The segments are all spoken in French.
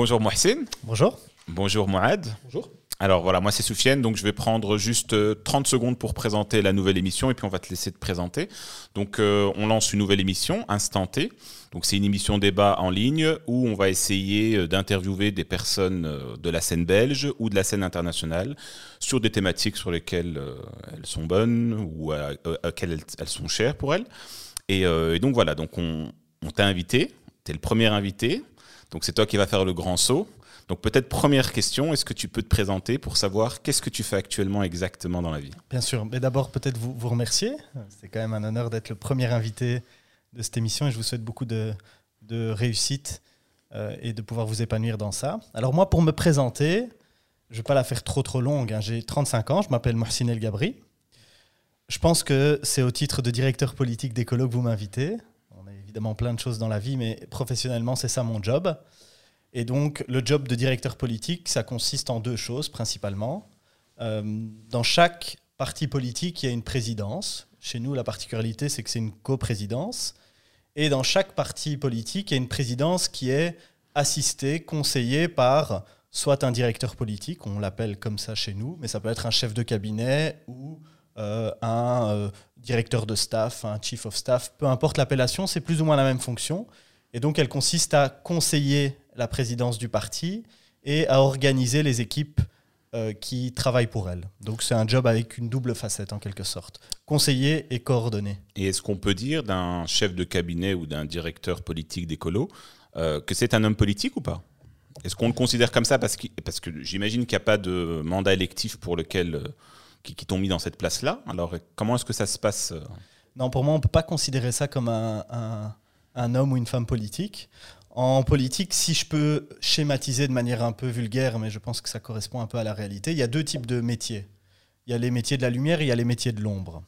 bonjour Mohsin. Bonjour. Bonjour Mohamed. Bonjour. Alors voilà, moi c'est Soufiane, donc je vais prendre juste 30 euh, secondes pour présenter la nouvelle émission et puis on va te laisser te présenter. Donc euh, on lance une nouvelle émission, Instant T. Donc c'est une émission débat en ligne où on va essayer euh, d'interviewer des personnes de la scène belge ou de la scène internationale sur des thématiques sur lesquelles elles sont bonnes ou à, laquelle elles, sont chères pour elles. Et, donc voilà, donc on, on t'a invité, tu es le premier invité, donc c'est toi qui vas faire le grand saut. Donc peut-être première question, est-ce que tu peux te présenter pour savoir qu'est-ce que tu fais actuellement exactement dans la vie? Bien sûr, mais d'abord peut-être vous, vous remercier. C'est quand même un honneur d'être le premier invité de cette émission et je vous souhaite beaucoup de, réussite euh, et de pouvoir vous épanouir dans ça. Alors moi, pour me présenter, je ne vais pas la faire trop trop longue, hein. j'ai 35 ans, je m'appelle Mohsin Gabri. Je pense que c'est au titre de directeur politique d'écolo que vous m'invitez. Évidemment plein de choses dans la vie, mais professionnellement, c'est ça mon job. Et donc, le job de directeur politique, ça consiste en deux choses principalement. Euh, dans chaque parti politique, il y a une présidence. Chez nous, la particularité, c'est que c'est une coprésidence. Et dans chaque parti politique, il y a une présidence qui est assistée, conseillée par soit un directeur politique, on l'appelle comme ça chez nous, mais ça peut être un chef de cabinet ou euh, un euh, directeur de staff, un chief of staff, peu importe l'appellation, c'est plus ou moins la même fonction. Et donc, elle consiste à conseiller la présidence du parti et à organiser les équipes euh, qui travaillent pour elle. Donc c'est un job avec une double facette en quelque sorte, conseiller et coordonner. Et est-ce qu'on peut dire d'un chef de cabinet ou d'un directeur politique d'écolo euh, que c'est un homme politique ou pas? Est-ce qu'on le considère comme ça? Parce que, j'imagine qu'il n'y a pas de mandat électif pour lequel euh, qui, t'ont mis dans cette place-là. Alors comment est-ce que ça se passe Non, pour moi on ne peut pas considérer ça comme un, un homme ou une femme politique. En politique, si je peux schématiser de manière un peu vulgaire, mais je pense que ça correspond un peu à la réalité, il y a deux types de métiers. Il y a les métiers de la lumière et il y a les métiers de l'ombre.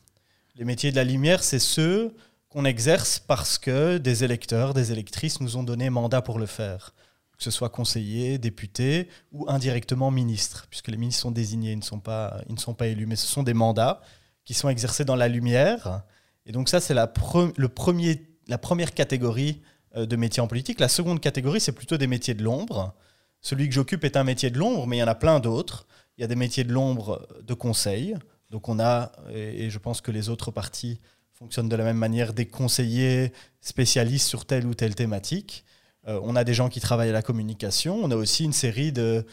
Les métiers de la lumière, c'est ceux qu'on exerce parce que des électeurs, des électrices nous ont donné mandat pour le faire. Que ce soit conseiller, député ou indirectement ministre, puisque les ministres sont désignés, ils ne sont pas, ils ne sont pas élus, mais ce sont des mandats qui sont exercés dans la lumière. Et donc ça, c'est la, premier, la première catégorie euh, de métiers en politique. La seconde catégorie, c'est plutôt des métiers de l'ombre. Celui que j'occupe est un métier de l'ombre, mais il y en a plein d'autres. Il y a des métiers de l'ombre de conseil. Donc on a, et je pense que les autres partis fonctionnent de la même manière, des conseillers spécialistes sur telle ou telle thématique. Euh, on a des gens qui travaillent à la communication. On a aussi une série de,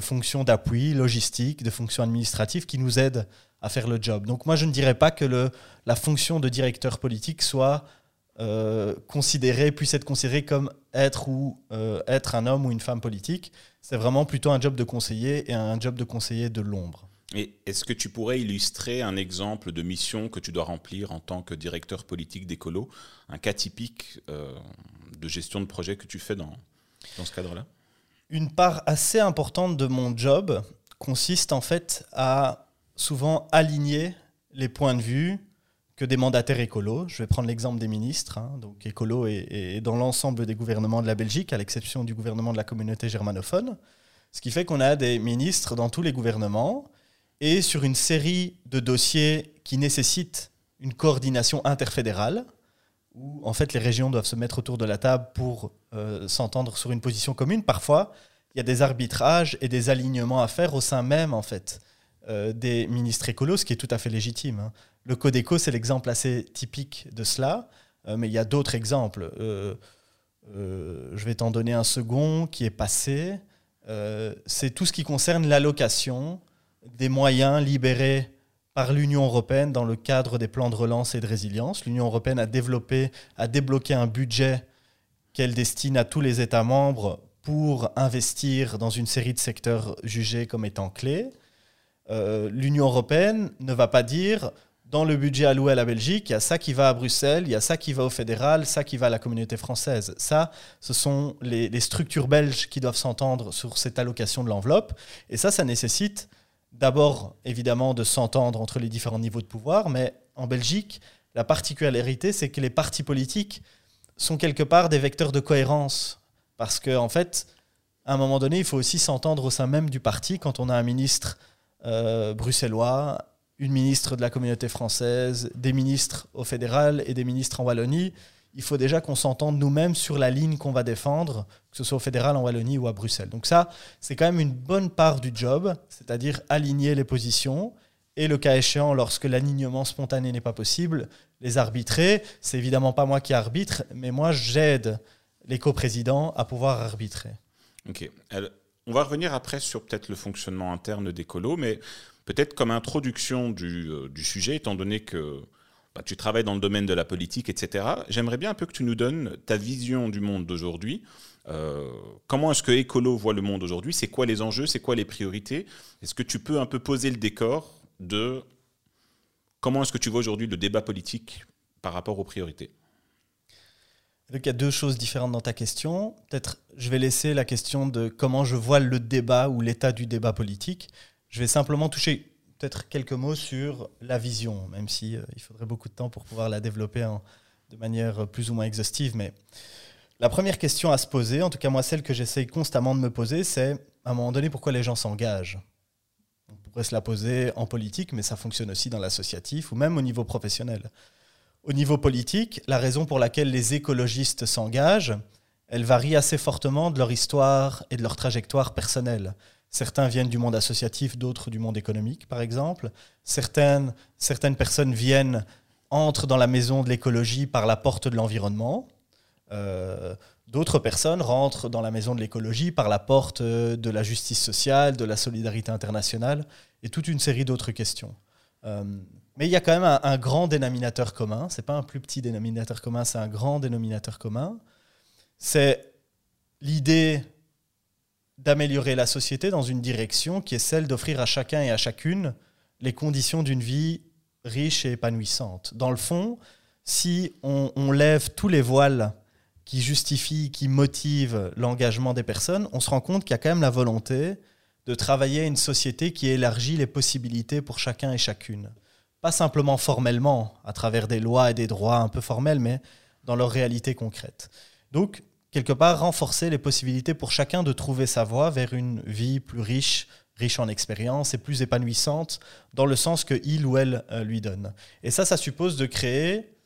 fonctions d'appui, logistique, de fonctions administratives qui nous aident à faire le job. Donc moi, je ne dirais pas que le, la fonction de directeur politique soit euh, considéré, puisse être considéré comme être ou euh, être un homme ou une femme politique. C'est vraiment plutôt un job de conseiller et un job de conseiller de l'ombre. Est-ce que tu pourrais illustrer un exemple de mission que tu dois remplir en tant que directeur politique d'écolo, un cas typique euh, de gestion de projet que tu fais dans, dans ce cadre-là? Une part assez importante de mon job consiste en fait à souvent aligner les points de vue que des mandataires écolos. Je vais prendre l'exemple des ministres. Hein. Donc écolo est, dans l'ensemble des gouvernements de la Belgique, à l'exception du gouvernement de la communauté germanophone. Ce qui fait qu'on a des ministres dans tous les gouvernements et sur une série de dossiers qui nécessitent une coordination interfédérale, où en fait les régions doivent se mettre autour de la table pour euh, s'entendre sur une position commune. Parfois, il y a des arbitrages et des alignements à faire au sein même en fait euh, des ministres écolos, ce qui est tout à fait légitime. Hein. Le Codeco, c'est l'exemple assez typique de cela, euh, mais il y a d'autres exemples. Je vais t'en donner un second qui est passé. c'est tout ce qui concerne l'allocation des moyens libérés par l'Union européenne dans le cadre des plans de relance et de résilience. L'Union européenne a développé, a débloqué un budget qu'elle destine à tous les États membres pour investir dans une série de secteurs jugés comme étant clés. L'Union européenne ne va pas dire dans le budget alloué à la Belgique, il y a ça qui va à Bruxelles, il y a ça qui va au fédéral, ça qui va à la communauté française. Ça, ce sont les, structures belges qui doivent s'entendre sur cette allocation de l'enveloppe. Et ça, ça nécessite d'abord, évidemment, de s'entendre entre les différents niveaux de pouvoir. Mais en Belgique, la particularité, c'est que les partis politiques sont quelque part des vecteurs de cohérence. Parce qu'en en fait, à un moment donné, il faut aussi s'entendre au sein même du parti quand on a un ministre euh, bruxellois, une ministre de la communauté française, des ministres au fédéral et des ministres en Wallonie. Il faut déjà qu'on s'entende nous-mêmes sur la ligne qu'on va défendre, que ce soit au fédéral, en Wallonie ou à Bruxelles. Donc ça, c'est quand même une bonne part du job, c'est-à-dire aligner les positions et le cas échéant, lorsque l'alignement spontané n'est pas possible, les arbitrer. C'est évidemment pas moi qui arbitre, mais moi j'aide les coprésidents à pouvoir arbitrer. Ok. on va revenir après sur peut-être le fonctionnement interne des colos, mais peut-être comme introduction du, euh, du, sujet, étant donné que bah, tu travailles dans le domaine de la politique, etc., j'aimerais bien un peu que tu nous donnes ta vision du monde d'aujourd'hui. Euh, comment est-ce que Écolo voit le monde aujourd'hui? C'est quoi les enjeux? C'est quoi les priorités? Est-ce que tu peux un peu poser le décor de comment est-ce que tu vois aujourd'hui le débat politique par rapport aux priorités? Il y a deux choses différentes dans ta question. Peut-être je vais laisser la question de comment je vois le débat ou l'état du débat politique. Je vais simplement toucher peut-être quelques mots sur la vision, même si euh, il faudrait beaucoup de temps pour pouvoir la développer de manière plus ou moins exhaustive. Mais la première question à se poser, en tout cas moi celle que j'essaye constamment de me poser, c'est à un moment donné pourquoi les gens s'engagent? On pourrait se la poser en politique, mais ça fonctionne aussi dans l'associatif ou même au niveau professionnel. Au niveau politique, la raison pour laquelle les écologistes s'engagent, elle varie assez fortement de leur histoire et de leur trajectoire personnelle. Certains viennent du monde associatif, d'autres du monde économique, par exemple. Certaines, certaines personnes viennent, entrent dans la maison de l'écologie par la porte de l'environnement. Euh, d'autres personnes rentrent dans la maison de l'écologie par la porte de la justice sociale, de la solidarité internationale et toute une série d'autres questions. Euh, mais il y a quand même un, grand dénominateur commun. C'est pas un plus petit dénominateur commun, c'est un grand dénominateur commun. C'est l'idée d'améliorer la société dans une direction qui est celle d'offrir à chacun et à chacune les conditions d'une vie riche et épanouissante. Dans le fond, si on, lève tous les voiles qui justifient, qui motivent l'engagement des personnes, on se rend compte qu'il y a quand même la volonté de travailler à une société qui élargit les possibilités pour chacun et chacune pas simplement formellement, à travers des lois et des droits un peu formels, mais dans leur réalité concrète. Donc, quelque part, renforcer les possibilités pour chacun de trouver sa voie vers une vie plus riche, riche en expérience et plus épanouissante dans le sens que il ou elle euh, lui donne. Et ça, ça suppose de créer,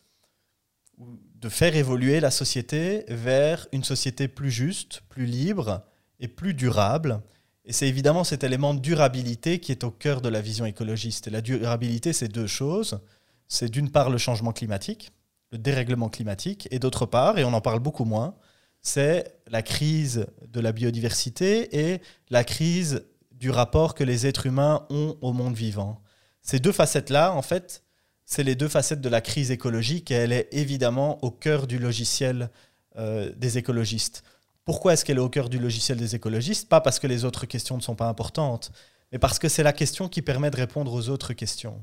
de faire évoluer la société vers une société plus juste, plus libre et plus durable, et c'est évidemment cet élément de durabilité qui est au cœur de la vision écologiste. Et la durabilité, c'est deux choses. C'est d'une part le changement climatique, le dérèglement climatique, et d'autre part, et on en parle beaucoup moins, c'est la crise de la biodiversité et la crise du rapport que les êtres humains ont au monde vivant. Ces deux facettes-là, en fait, c'est les deux facettes de la crise écologique et elle est évidemment au cœur du logiciel euh, des écologistes. Pourquoi est-ce qu'elle est au cœur du logiciel des écologistes? Pas parce que les autres questions ne sont pas importantes, mais parce que c'est la question qui permet de répondre aux autres questions.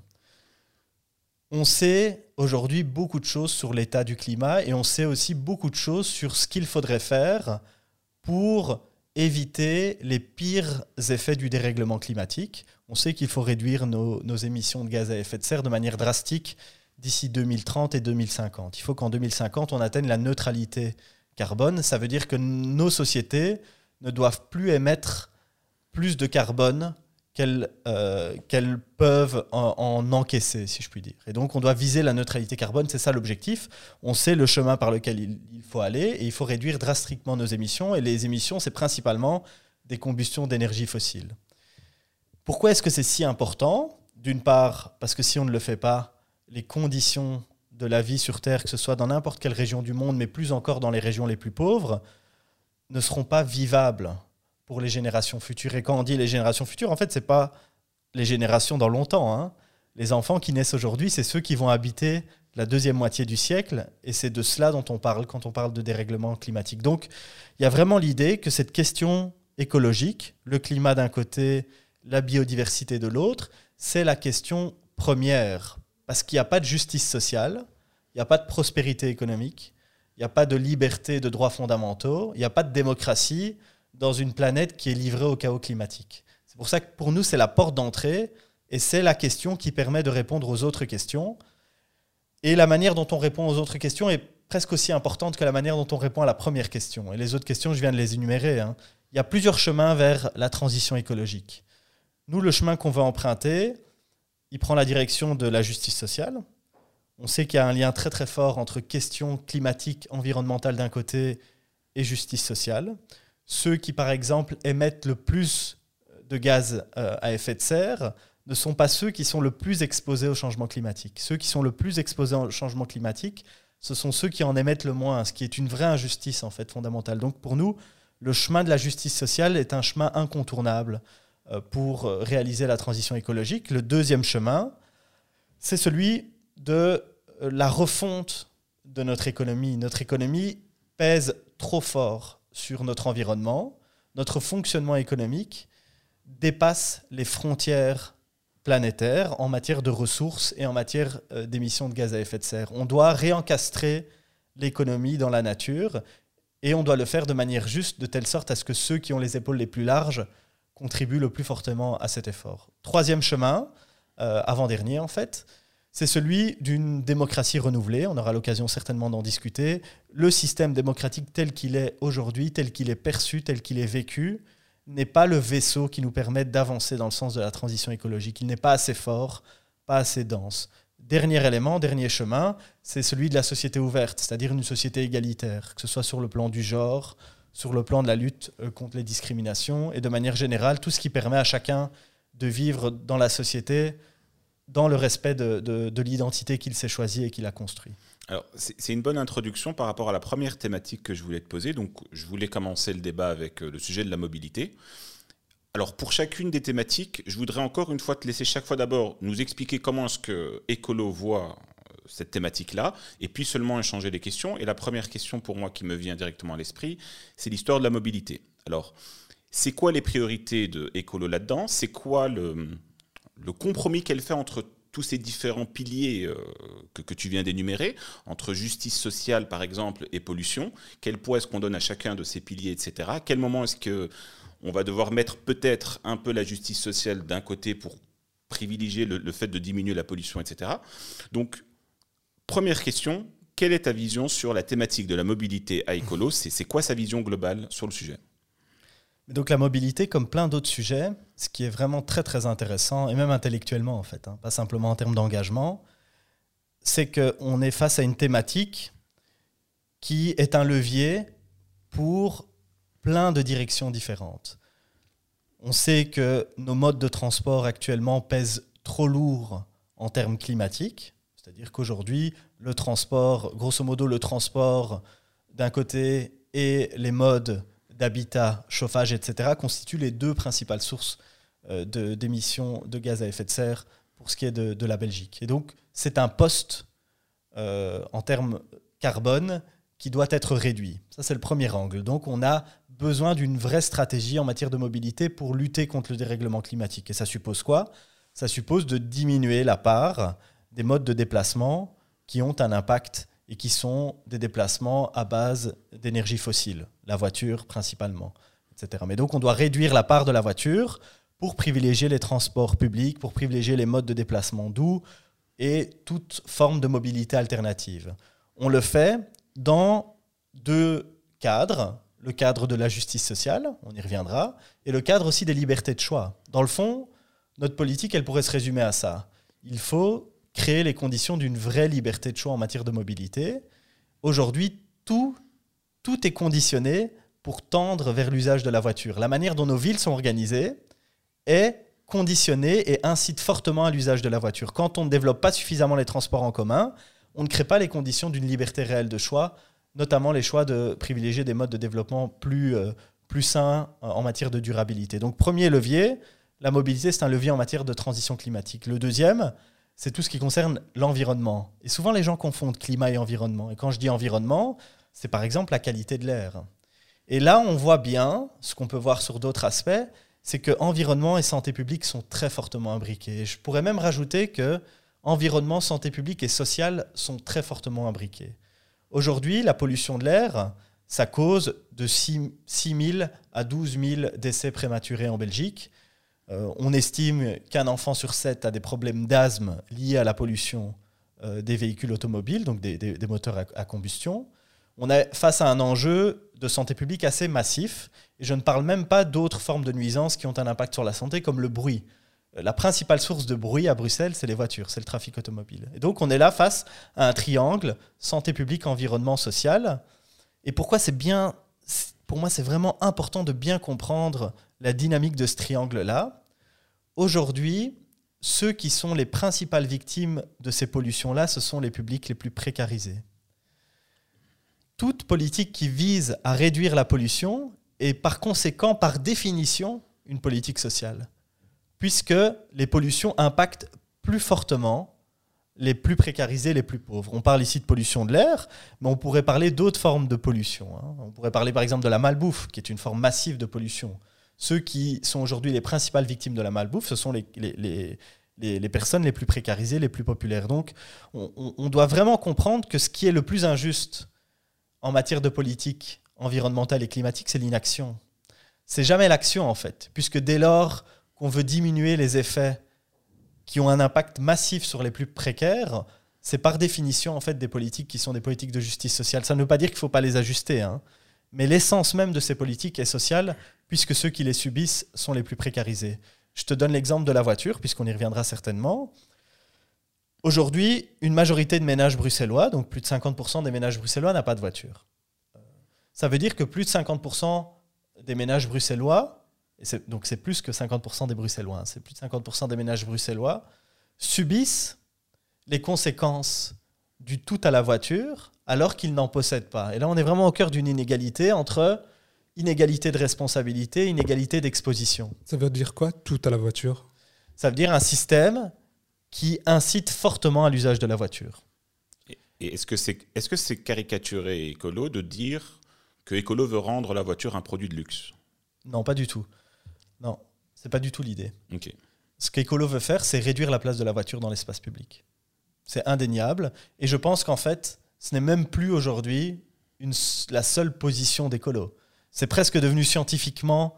On sait aujourd'hui beaucoup de choses sur l'état du climat et on sait aussi beaucoup de choses sur ce qu'il faudrait faire pour éviter les pires effets du dérèglement climatique. On sait qu'il faut réduire nos, émissions de gaz à effet de serre de manière drastique d'ici 2030 et 2050. Il faut qu'en 2050, on atteigne la neutralité carbone, ça veut dire que nos sociétés ne doivent plus émettre plus de carbone qu'elles euh, peuvent en, encaisser, si je puis dire. Et donc on doit viser la neutralité carbone, c'est ça l'objectif. On sait le chemin par lequel il, il, faut aller et il faut réduire drastiquement nos émissions. Et les émissions, c'est principalement des combustions d'énergie fossile. Pourquoi est-ce que c'est si important? D'une part, parce que si on ne le fait pas, les conditions de la vie sur Terre, que ce soit dans n'importe quelle région du monde, mais plus encore dans les régions les plus pauvres, ne seront pas vivables pour les générations futures. Et quand on dit les générations futures, en fait, ce n'est pas les générations dans longtemps. Hein. Les enfants qui naissent aujourd'hui, c'est ceux qui vont habiter la deuxième moitié du siècle, et c'est de cela dont on parle quand on parle de dérèglement climatique. Donc, il y a vraiment l'idée que cette question écologique, le climat d'un côté, la biodiversité de l'autre, c'est la question première parce qu'il n'y a pas de justice sociale, il n'y a pas de prospérité économique, il n'y a pas de liberté de droits fondamentaux, il n'y a pas de démocratie dans une planète qui est livrée au chaos climatique. C'est pour ça que pour nous, c'est la porte d'entrée et c'est la question qui permet de répondre aux autres questions. Et la manière dont on répond aux autres questions est presque aussi importante que la manière dont on répond à la première question. Et les autres questions, je viens de les énumérer. Hein. Il y a plusieurs chemins vers la transition écologique. Nous, le chemin qu'on veut emprunter, il prend la direction de la justice sociale. On sait qu'il y a un lien très très fort entre questions climatiques, environnementales d'un côté et justice sociale. Ceux qui, par exemple, émettent le plus de gaz euh, à effet de serre ne sont pas ceux qui sont le plus exposés au changement climatique. Ceux qui sont le plus exposés au changement climatique, ce sont ceux qui en émettent le moins, ce qui est une vraie injustice en fait fondamentale. Donc pour nous, le chemin de la justice sociale est un chemin incontournable euh, pour euh, réaliser la transition écologique. Le deuxième chemin, c'est celui de la refonte de notre économie. Notre économie pèse trop fort sur notre environnement. Notre fonctionnement économique dépasse les frontières planétaires en matière de ressources et en matière euh, d'émissions de gaz à effet de serre. On doit réencastrer l'économie dans la nature et on doit le faire de manière juste, de telle sorte à ce que ceux qui ont les épaules les plus larges contribuent le plus fortement à cet effort. Troisième chemin, euh, avant-dernier en fait, c'est celui d'une démocratie renouvelée. On aura l'occasion certainement d'en discuter. Le système démocratique tel qu'il est aujourd'hui, tel qu'il est perçu, tel qu'il est vécu, n'est pas le vaisseau qui nous permet d'avancer dans le sens de la transition écologique. Il n'est pas assez fort, pas assez dense. Dernier élément, dernier chemin, c'est celui de la société ouverte, c'est-à-dire une société égalitaire, que ce soit sur le plan du genre, sur le plan de la lutte euh, contre les discriminations et de manière générale, tout ce qui permet à chacun de vivre dans la société dans le respect de, de l'identité qu'il s'est choisie et qu'il a construit. Alors, c'est une bonne introduction par rapport à la première thématique que je voulais te poser. Donc, je voulais commencer le débat avec euh, le sujet de la mobilité. Alors, pour chacune des thématiques, je voudrais encore une fois te laisser chaque fois d'abord nous expliquer comment est-ce que Écolo voit euh, cette thématique-là, et puis seulement échanger les questions. Et la première question pour moi qui me vient directement à l'esprit, c'est l'histoire de la mobilité. Alors, c'est quoi les priorités de Écolo là-dedans? C'est quoi le, le compromis qu'elle fait entre tous ces différents piliers euh, que, tu viens d'énumérer, entre justice sociale par exemple et pollution, quel poids est-ce qu'on donne à chacun de ces piliers, etc. À quel moment est-ce que on va devoir mettre peut-être un peu la justice sociale d'un côté pour privilégier le, fait de diminuer la pollution, etc. Donc, première question, quelle est ta vision sur la thématique de la mobilité à écolo? C'est quoi sa vision globale sur le sujet? Donc la mobilité, comme plein d'autres sujets, ce qui est vraiment très très intéressant, et même intellectuellement en fait, hein, pas simplement en termes d'engagement, c'est qu'on est face à une thématique qui est un levier pour plein de directions différentes. On sait que nos modes de transport actuellement pèsent trop lourd en termes climatiques, c'est-à-dire qu'aujourd'hui, le transport, grosso modo le transport d'un côté et les modes d'habitat, chauffage, etc., constituent les deux principales sources euh, d'émissions de, gaz à effet de serre pour ce qui est de, la Belgique. Et donc, c'est un poste euh, en termes carbone qui doit être réduit. Ça, c'est le premier angle. Donc, on a besoin d'une vraie stratégie en matière de mobilité pour lutter contre le dérèglement climatique. Et ça suppose quoi? Ça suppose de diminuer la part des modes de déplacement qui ont un impact et qui sont des déplacements à base d'énergie fossile, la voiture principalement, etc. Mais donc on doit réduire la part de la voiture pour privilégier les transports publics, pour privilégier les modes de déplacement doux et toute forme de mobilité alternative. On le fait dans deux cadres, le cadre de la justice sociale, on y reviendra, et le cadre aussi des libertés de choix. Dans le fond, notre politique, elle pourrait se résumer à ça. Il faut créer les conditions d'une vraie liberté de choix en matière de mobilité. Aujourd'hui, tout, tout est conditionné pour tendre vers l'usage de la voiture. La manière dont nos villes sont organisées est conditionnée et incite fortement à l'usage de la voiture. Quand on ne développe pas suffisamment les transports en commun, on ne crée pas les conditions d'une liberté réelle de choix, notamment les choix de privilégier des modes de développement plus, euh, plus sains euh, en matière de durabilité. Donc premier levier, la mobilité, c'est un levier en matière de transition climatique. Le deuxième, c'est tout ce qui concerne l'environnement. Et souvent, les gens confondent climat et environnement. Et quand je dis environnement, c'est par exemple la qualité de l'air. Et là, on voit bien, ce qu'on peut voir sur d'autres aspects, c'est que environnement et santé publique sont très fortement imbriqués. je pourrais même rajouter que environnement, santé publique et sociale sont très fortement imbriqués. Aujourd'hui, la pollution de l'air, ça cause de 6 000 à 12 000 décès prématurés en Belgique. Euh, on estime qu'un enfant sur sept a des problèmes d'asthme liés à la pollution euh, des véhicules automobiles, donc des, moteurs à, combustion. On est face à un enjeu de santé publique assez massif, et je ne parle même pas d'autres formes de nuisances qui ont un impact sur la santé, comme le bruit. la principale source de bruit à Bruxelles, c'est les voitures, c'est le trafic automobile. Et donc on est là face à un triangle santé publique, environnement, social. Et pourquoi c'est bien, pour moi c'est vraiment important de bien comprendre la dynamique de ce triangle-là. Aujourd'hui, ceux qui sont les principales victimes de ces pollutions-là, ce sont les publics les plus précarisés. Toute politique qui vise à réduire la pollution est par conséquent, par définition, une politique sociale, puisque les pollutions impactent plus fortement les plus précarisés, les plus pauvres. On parle ici de pollution de l'air, mais on pourrait parler d'autres formes de pollution. Hein. On pourrait parler par exemple de la malbouffe, qui est une forme massive de pollution. Ceux qui sont aujourd'hui les principales victimes de la malbouffe, ce sont les, les, les, personnes les plus précarisées, les plus populaires. Donc on, on doit vraiment comprendre que ce qui est le plus injuste en matière de politique environnementale et climatique, c'est l'inaction. C'est jamais l'action en fait, puisque dès lors qu'on veut diminuer les effets qui ont un impact massif sur les plus précaires, c'est par définition en fait des politiques qui sont des politiques de justice sociale. Ça ne veut pas dire qu'il ne faut pas les ajuster, hein. mais l'essence même de ces politiques est sociale, puisque ceux qui les subissent sont les plus précarisés. Je te donne l'exemple de la voiture, puisqu'on y reviendra certainement. Aujourd'hui, une majorité de ménages bruxellois, donc plus de 50% des ménages bruxellois, n'a pas de voiture. Ça veut dire que plus de 50% des ménages bruxellois donc c'est plus que 50% des Bruxellois, hein. c'est plus de 50% des ménages bruxellois, subissent les conséquences du tout à la voiture alors qu'ils n'en possèdent pas. Et là, on est vraiment au cœur d'une inégalité entre inégalité de responsabilité, inégalité d'exposition. Ça veut dire quoi, tout à la voiture? Ça veut dire un système qui incite fortement à l'usage de la voiture. Et est-ce que c'est est -ce c'est caricaturé écolo de dire que écolo veut rendre la voiture un produit de luxe? Non, pas du tout. Non, c'est pas du tout l'idée. Ok. Ce qu'Ecolo veut faire, c'est réduire la place de la voiture dans l'espace public. C'est indéniable. Et je pense qu'en fait, ce n'est même plus aujourd'hui la seule position d'Ecolo. C'est presque devenu scientifiquement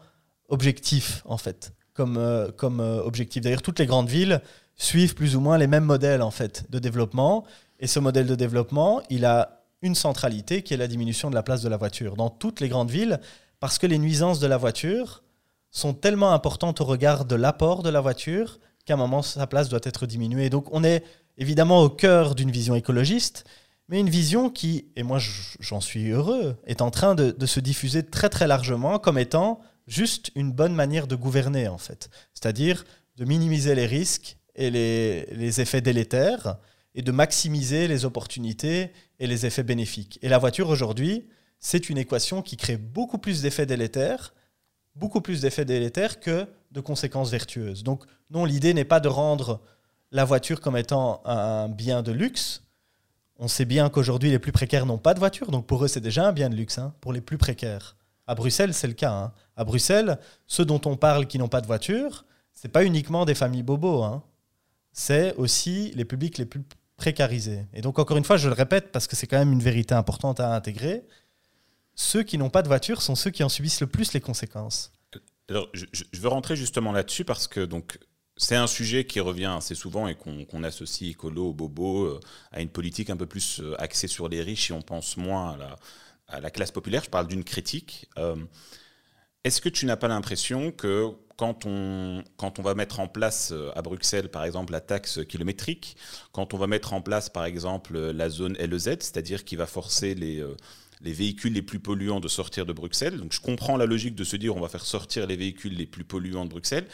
objectif, en fait, comme, euh, comme euh, objectif. D'ailleurs, toutes les grandes villes suivent plus ou moins les mêmes modèles, en fait, de développement. Et ce modèle de développement, il a une centralité qui est la diminution de la place de la voiture dans toutes les grandes villes, parce que les nuisances de la voiture, sont tellement importantes au regard de l'apport de la voiture qu'à un moment, sa place doit être diminuée. Donc on est évidemment au cœur d'une vision écologiste, mais une vision qui, et moi j'en suis heureux, est en train de, se diffuser très très largement comme étant juste une bonne manière de gouverner en fait. C'est-à-dire de minimiser les risques et les, les, effets délétères et de maximiser les opportunités et les effets bénéfiques. Et la voiture aujourd'hui, c'est une équation qui crée beaucoup plus d'effets délétères beaucoup plus d'effets délétères que de conséquences vertueuses. Donc non, l'idée n'est pas de rendre la voiture comme étant un bien de luxe. On sait bien qu'aujourd'hui, les plus précaires n'ont pas de voiture, donc pour eux, c'est déjà un bien de luxe, hein, pour les plus précaires. À Bruxelles, c'est le cas. Hein. À Bruxelles, ceux dont on parle qui n'ont pas de voiture, c'est pas uniquement des familles bobos, hein. c'est aussi les publics les plus précarisés. Et donc, encore une fois, je le répète parce que c'est quand même une vérité importante à intégrer, ceux qui n'ont pas de voiture sont ceux qui en subissent le plus les conséquences. Alors, je, veux rentrer justement là-dessus parce que donc c'est un sujet qui revient assez souvent et qu'on associe écolo, bobo, euh, à une politique un peu plus euh, axée sur les riches et on pense moins à la, classe populaire. Je parle d'une critique. Euh, est-ce que tu n'as pas l'impression que quand on, quand on va mettre en place à Bruxelles, par exemple, la taxe kilométrique, quand on va mettre en place, par exemple, la zone LEZ, c'est-à-dire qui va forcer les les véhicules les plus polluants de sortir de Bruxelles. Donc je comprends la logique de se dire on va faire sortir les véhicules les plus polluants de Bruxelles.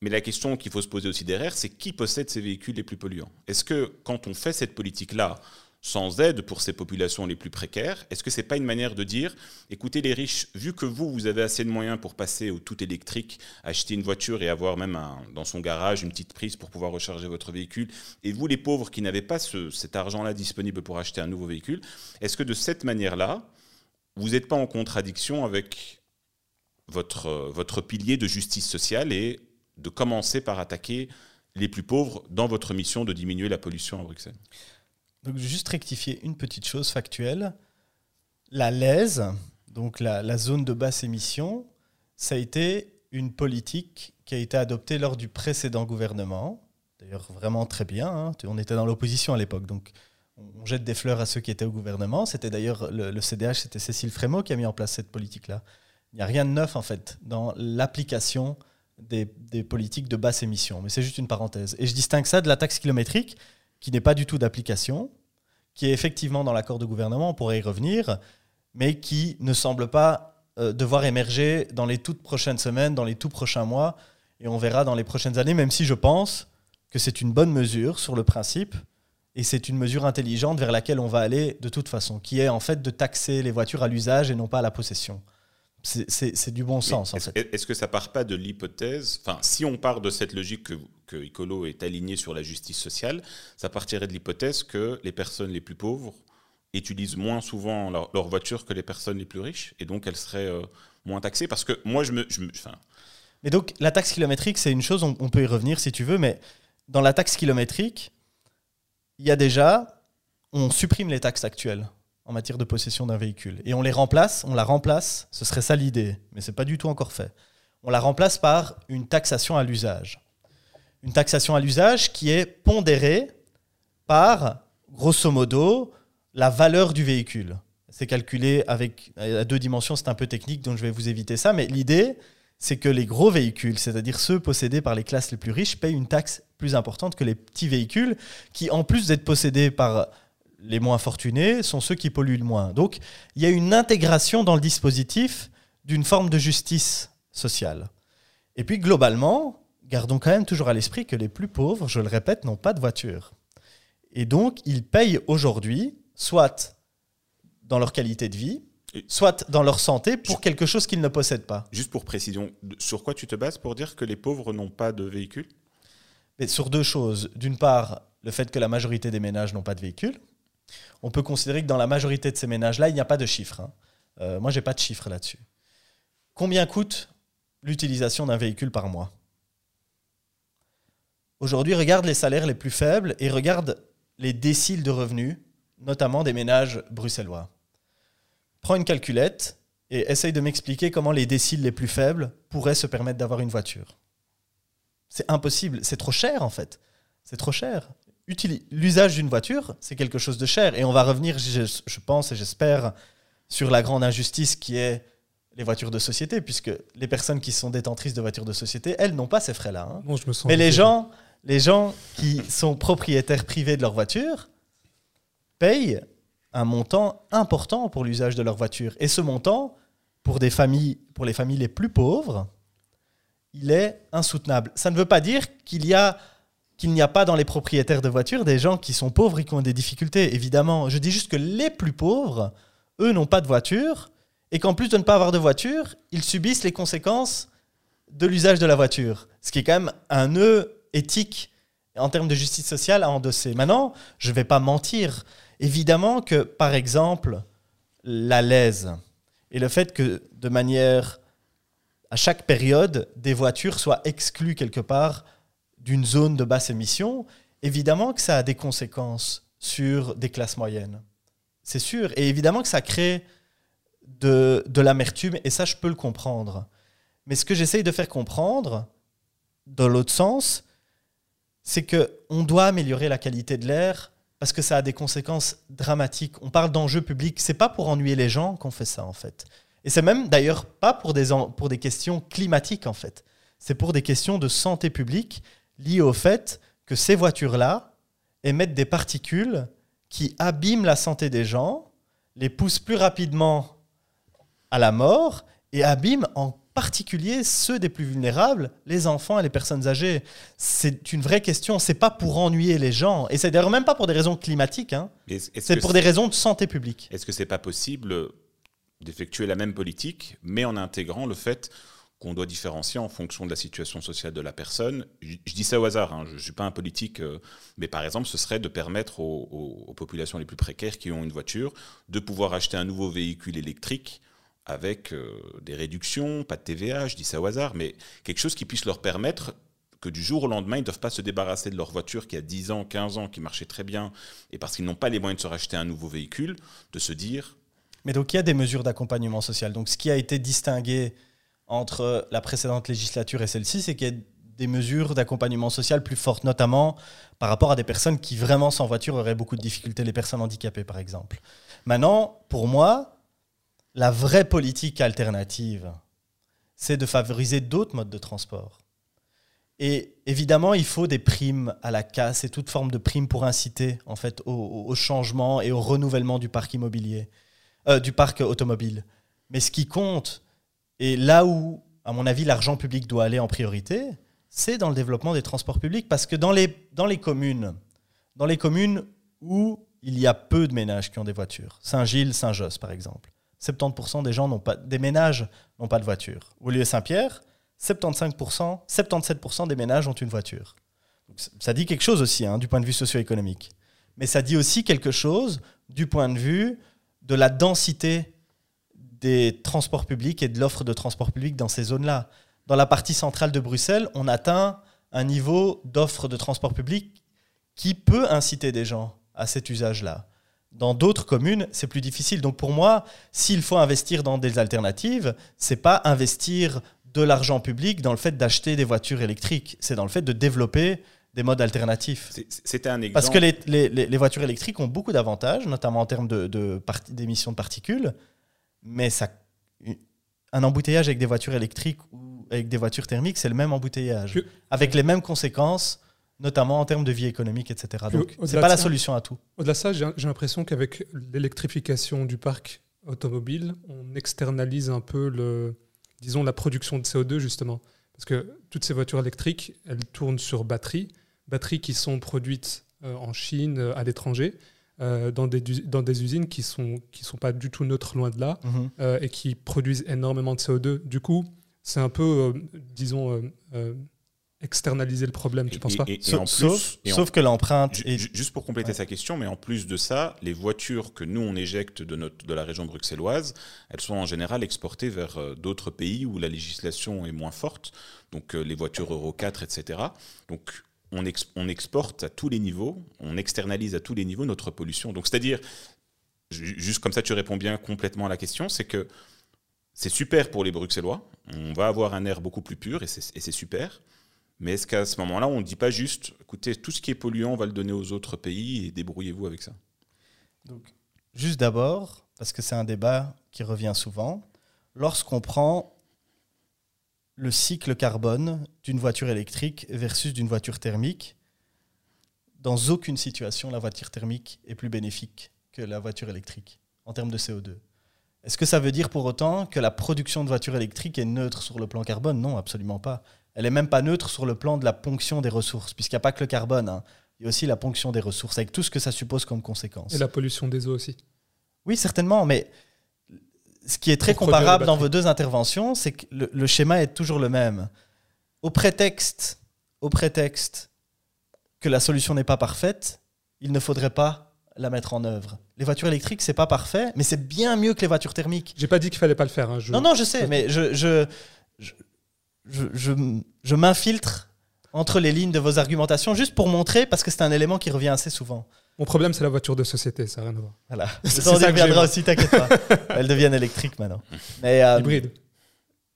Mais la question qu'il faut se poser aussi derrière, c'est qui possède ces véhicules les plus polluants? Est-ce que quand on fait cette politique-là, sans aide pour ces populations les plus précaires. Est-ce que ce n'est pas une manière de dire, écoutez les riches, vu que vous, vous avez assez de moyens pour passer au tout électrique, acheter une voiture et avoir même dans son garage une petite prise pour pouvoir recharger votre véhicule, et vous les pauvres qui n'avez pas cet argent-là disponible pour acheter un nouveau véhicule, est-ce que de cette manière-là, vous n'êtes pas en contradiction avec votre, votre pilier de justice sociale et de commencer par attaquer les plus pauvres dans votre mission de diminuer la pollution à Bruxelles? Donc, juste rectifier une petite chose factuelle. La LES, donc la, zone de basse émission, ça a été une politique qui a été adoptée lors du précédent gouvernement. D'ailleurs, vraiment très bien. Hein. On était dans l'opposition à l'époque, donc on jette des fleurs à ceux qui étaient au gouvernement. C'était d'ailleurs le, CDH, c'était Cécile Frémaux qui a mis en place cette politique-là. Il n'y a rien de neuf, en fait, dans l'application des, des politiques de basse émission. Mais c'est juste une parenthèse. Et je distingue ça de la taxe kilométrique, qui n'est pas du tout d'application, qui est effectivement dans l'accord de gouvernement, on pourrait y revenir, mais qui ne semble pas euh, devoir émerger dans les toutes prochaines semaines, dans les tout prochains mois, et on verra dans les prochaines années, même si je pense que c'est une bonne mesure sur le principe, et c'est une mesure intelligente vers laquelle on va aller de toute façon, qui est en fait de taxer les voitures à l'usage et non pas à la possession. C'est- du bon sens, en fait. est-ce que ça part pas de l'hypothèse, enfin, si on part de cette logique que, que Icolo est aligné sur la justice sociale, ça partirait de l'hypothèse que les personnes les plus pauvres utilisent moins souvent leur, leur voiture que les personnes les plus riches, et donc elles seraient euh, moins taxées? Parce que moi, je me, je me- Mais donc, la taxe kilométrique, c'est une chose, on, on peut y revenir si tu veux, mais dans la taxe kilométrique, il y a déjà, on supprime les taxes actuelles en matière de possession d'un véhicule. Et on les remplace, on la remplace, ce serait ça l'idée, mais c'est pas du tout encore fait. On la remplace par une taxation à l'usage. Une taxation à l'usage qui est pondérée par, grosso modo, la valeur du véhicule. C'est calculé avec à deux dimensions, c'est un peu technique, donc je vais vous éviter ça, mais l'idée, c'est que les gros véhicules, c'est-à-dire ceux possédés par les classes les plus riches, payent une taxe plus importante que les petits véhicules, qui en plus d'être possédés par les moins fortunés, sont ceux qui polluent le moins. Donc il y a une intégration dans le dispositif d'une forme de justice sociale. Et puis globalement, gardons quand même toujours à l'esprit que les plus pauvres, je le répète, n'ont pas de voiture. Et donc ils payent aujourd'hui, soit dans leur qualité de vie, soit dans leur santé, pour quelque chose qu'ils ne possèdent pas. juste pour précision, sur quoi tu te bases pour dire que les pauvres n'ont pas de véhicule? Mais sur deux choses. D'une part, le fait que la majorité des ménages n'ont pas de véhicule. On peut considérer que dans la majorité de ces ménages-là, il n'y a pas de chiffres. hein. Euh, moi, j'ai pas de chiffres là-dessus. Combien coûte l'utilisation d'un véhicule par mois? Aujourd'hui, regarde les salaires les plus faibles et regarde les déciles de revenus, notamment des ménages bruxellois. Prends une calculette et essaye de m'expliquer comment les déciles les plus faibles pourraient se permettre d'avoir une voiture. C'est impossible, c'est trop cher en fait. C'est trop cher. L'usage d'une voiture, c'est quelque chose de cher. Et on va revenir, je, je pense et j'espère, sur la grande injustice qui est les voitures de société, puisque les personnes qui sont détentrices de voitures de société, elles n'ont pas ces frais-là. hein. Bon, Mais les gens, les gens qui sont propriétaires privés de leur voiture payent un montant important pour l'usage de leur voiture. Et ce montant, pour, des familles, pour les familles les plus pauvres, il est insoutenable. Ça ne veut pas dire qu'il y a qu'il n'y a pas dans les propriétaires de voitures des gens qui sont pauvres et qui ont des difficultés, évidemment. Je dis juste que les plus pauvres, eux, n'ont pas de voiture, et qu'en plus de ne pas avoir de voiture, ils subissent les conséquences de l'usage de la voiture. Ce qui est quand même un nœud éthique en termes de justice sociale à endosser. Maintenant, je ne vais pas mentir. Évidemment que, par exemple, la lèse et le fait que, de manière à chaque période, des voitures soient exclues quelque part d'une zone de basse émission, évidemment que ça a des conséquences sur des classes moyennes. C'est sûr. Et évidemment que ça crée de, de l'amertume, et ça, je peux le comprendre. Mais ce que j'essaye de faire comprendre, dans l'autre sens, c'est que on doit améliorer la qualité de l'air parce que ça a des conséquences dramatiques. On parle d'enjeux publics, c'est pas pour ennuyer les gens qu'on fait ça en fait. Et c'est même d'ailleurs pas pour des, pour des questions climatiques en fait. C'est pour des questions de santé publique liées au fait que ces voitures-là émettent des particules qui abîment la santé des gens, les poussent plus rapidement à la mort et abîment en particulier ceux des plus vulnérables, les enfants et les personnes âgées. C'est une vraie question. C'est pas pour ennuyer les gens. Et c'est d'ailleurs même pas pour des raisons climatiques. hein. C'est pour des raisons de santé publique. Est-ce que c'est pas possible d'effectuer la même politique, mais en intégrant le fait qu'on doit différencier en fonction de la situation sociale de la personne Je, dis ça au hasard, hein, je ne suis pas un politique, euh, mais par exemple, ce serait de permettre aux populations les plus précaires qui ont une voiture de pouvoir acheter un nouveau véhicule électrique avec euh, des réductions, pas de TVA, je dis ça au hasard, mais quelque chose qui puisse leur permettre que du jour au lendemain, ils ne doivent pas se débarrasser de leur voiture qui a 10 ans, 15 ans, qui marchait très bien, et parce qu'ils n'ont pas les moyens de se racheter un nouveau véhicule, de se dire, Mais donc il y a des mesures d'accompagnement social. Donc ce qui a été distingué entre la précédente législature et celle-ci, c'est qu'il y a des mesures d'accompagnement social plus fortes, notamment par rapport à des personnes qui vraiment sans voiture auraient beaucoup de difficultés, les personnes handicapées par exemple. Maintenant, pour moi, la vraie politique alternative, c'est de favoriser d'autres modes de transport. Et évidemment, il faut des primes à la casse et toute forme de primes pour inciter en fait au, changement et au renouvellement du parc immobilier, euh, du parc automobile. Mais ce qui compte, et là où, à mon avis, l'argent public doit aller en priorité, c'est dans le développement des transports publics. Parce que dans les, dans les communes, dans les communes où il y a peu de ménages qui ont des voitures, Saint-Gilles, Saint-Josse par exemple, 70% des gens pas, des ménages n'ont pas de voiture. Au lieu Saint-Pierre, 75%, 77% des ménages ont une voiture. Ça dit quelque chose aussi hein, du point de vue socio-économique. Mais ça dit aussi quelque chose du point de vue de la densité des transports publics et de l'offre de transports publics dans ces zones-là. Dans la partie centrale de Bruxelles, on atteint un niveau d'offre de transport public qui peut inciter des gens à cet usage-là. Dans d'autres communes, c'est plus difficile. Donc pour moi, s'il faut investir dans des alternatives, c'est pas investir de l'argent public dans le fait d'acheter des voitures électriques, c'est dans le fait de développer des modes alternatifs. C'était un exemple. Parce que les, les, les voitures électriques ont beaucoup d'avantages, notamment en termes d'émissions de, de, particules, mais ça, un embouteillage avec des voitures électriques ou avec des voitures thermiques, c'est le même embouteillage, avec les mêmes conséquences notamment en termes de vie économique, etc. Donc, ce n'est pas la solution à tout. Au-delà de ça, j'ai l'impression qu'avec l'électrification du parc automobile, on externalise un peu le, disons, la production de CO2, justement. Parce que toutes ces voitures électriques, elles tournent sur batteries, batteries qui sont produites euh, en Chine, euh, à l'étranger, euh, dans, des, dans des usines qui ne sont, qui sont pas du tout neutres, loin de là, Mhm. euh, et qui produisent énormément de CO2. Du coup, c'est un peu, euh, disons, euh, euh, externaliser le problème, tu Et- penses et- pas? et- et Sauf, en plus- sauf- et en sauf que l'empreinte Ju- est... ju- Juste pour compléter Ouais. sa question, mais en plus de ça, les voitures que nous on éjecte de, notre, de la région bruxelloise, elles sont en général exportées vers euh, d'autres pays où la législation est moins forte, donc euh, les voitures Euro 4, etc. Donc on, ex- on exporte à tous les niveaux, on externalise à tous les niveaux notre pollution. Donc c'est-à-dire, ju- juste comme ça tu réponds bien complètement à la question, c'est que c'est super pour les Bruxellois, on va avoir un air beaucoup plus pur et c'est super. Mais est-ce qu'à ce moment-là, on ne dit pas juste, écoutez, tout ce qui est polluant, on va le donner aux autres pays et débrouillez-vous avec ça? Donc, juste d'abord, parce que c'est un débat qui revient souvent, lorsqu'on prend le cycle carbone d'une voiture électrique versus d'une voiture thermique, dans aucune situation la voiture thermique est plus bénéfique que la voiture électrique en termes de CO2. Est-ce que ça veut dire pour autant que la production de voitures électriques est neutre sur le plan carbone? Non, absolument pas. Elle est même pas neutre sur le plan de la ponction des ressources, puisqu'il n'y a pas que le carbone. hein. Il y a aussi la ponction des ressources, avec tout ce que ça suppose comme conséquence. Et la pollution des eaux aussi. Oui, certainement, mais ce qui est très comparable dans vos deux interventions, c'est que le, le schéma est toujours le même. Au prétexte, au prétexte que la solution n'est pas parfaite, il ne faudrait pas la mettre en œuvre. Les voitures électriques, c'est pas parfait, mais c'est bien mieux que les voitures thermiques. J'ai pas dit qu'il fallait pas le faire. hein, je- Non, non, je sais, mais je, je, je- je m'infiltre entre les lignes de vos argumentations juste pour montrer, parce que c'est un élément qui revient assez souvent. Mon problème, c'est la voiture de société, ça n'a rien à voir. Voilà. Ça, on reviendra aussi, t'inquiète pas. Elles deviennent électriques maintenant. Mais, euh, Hybride.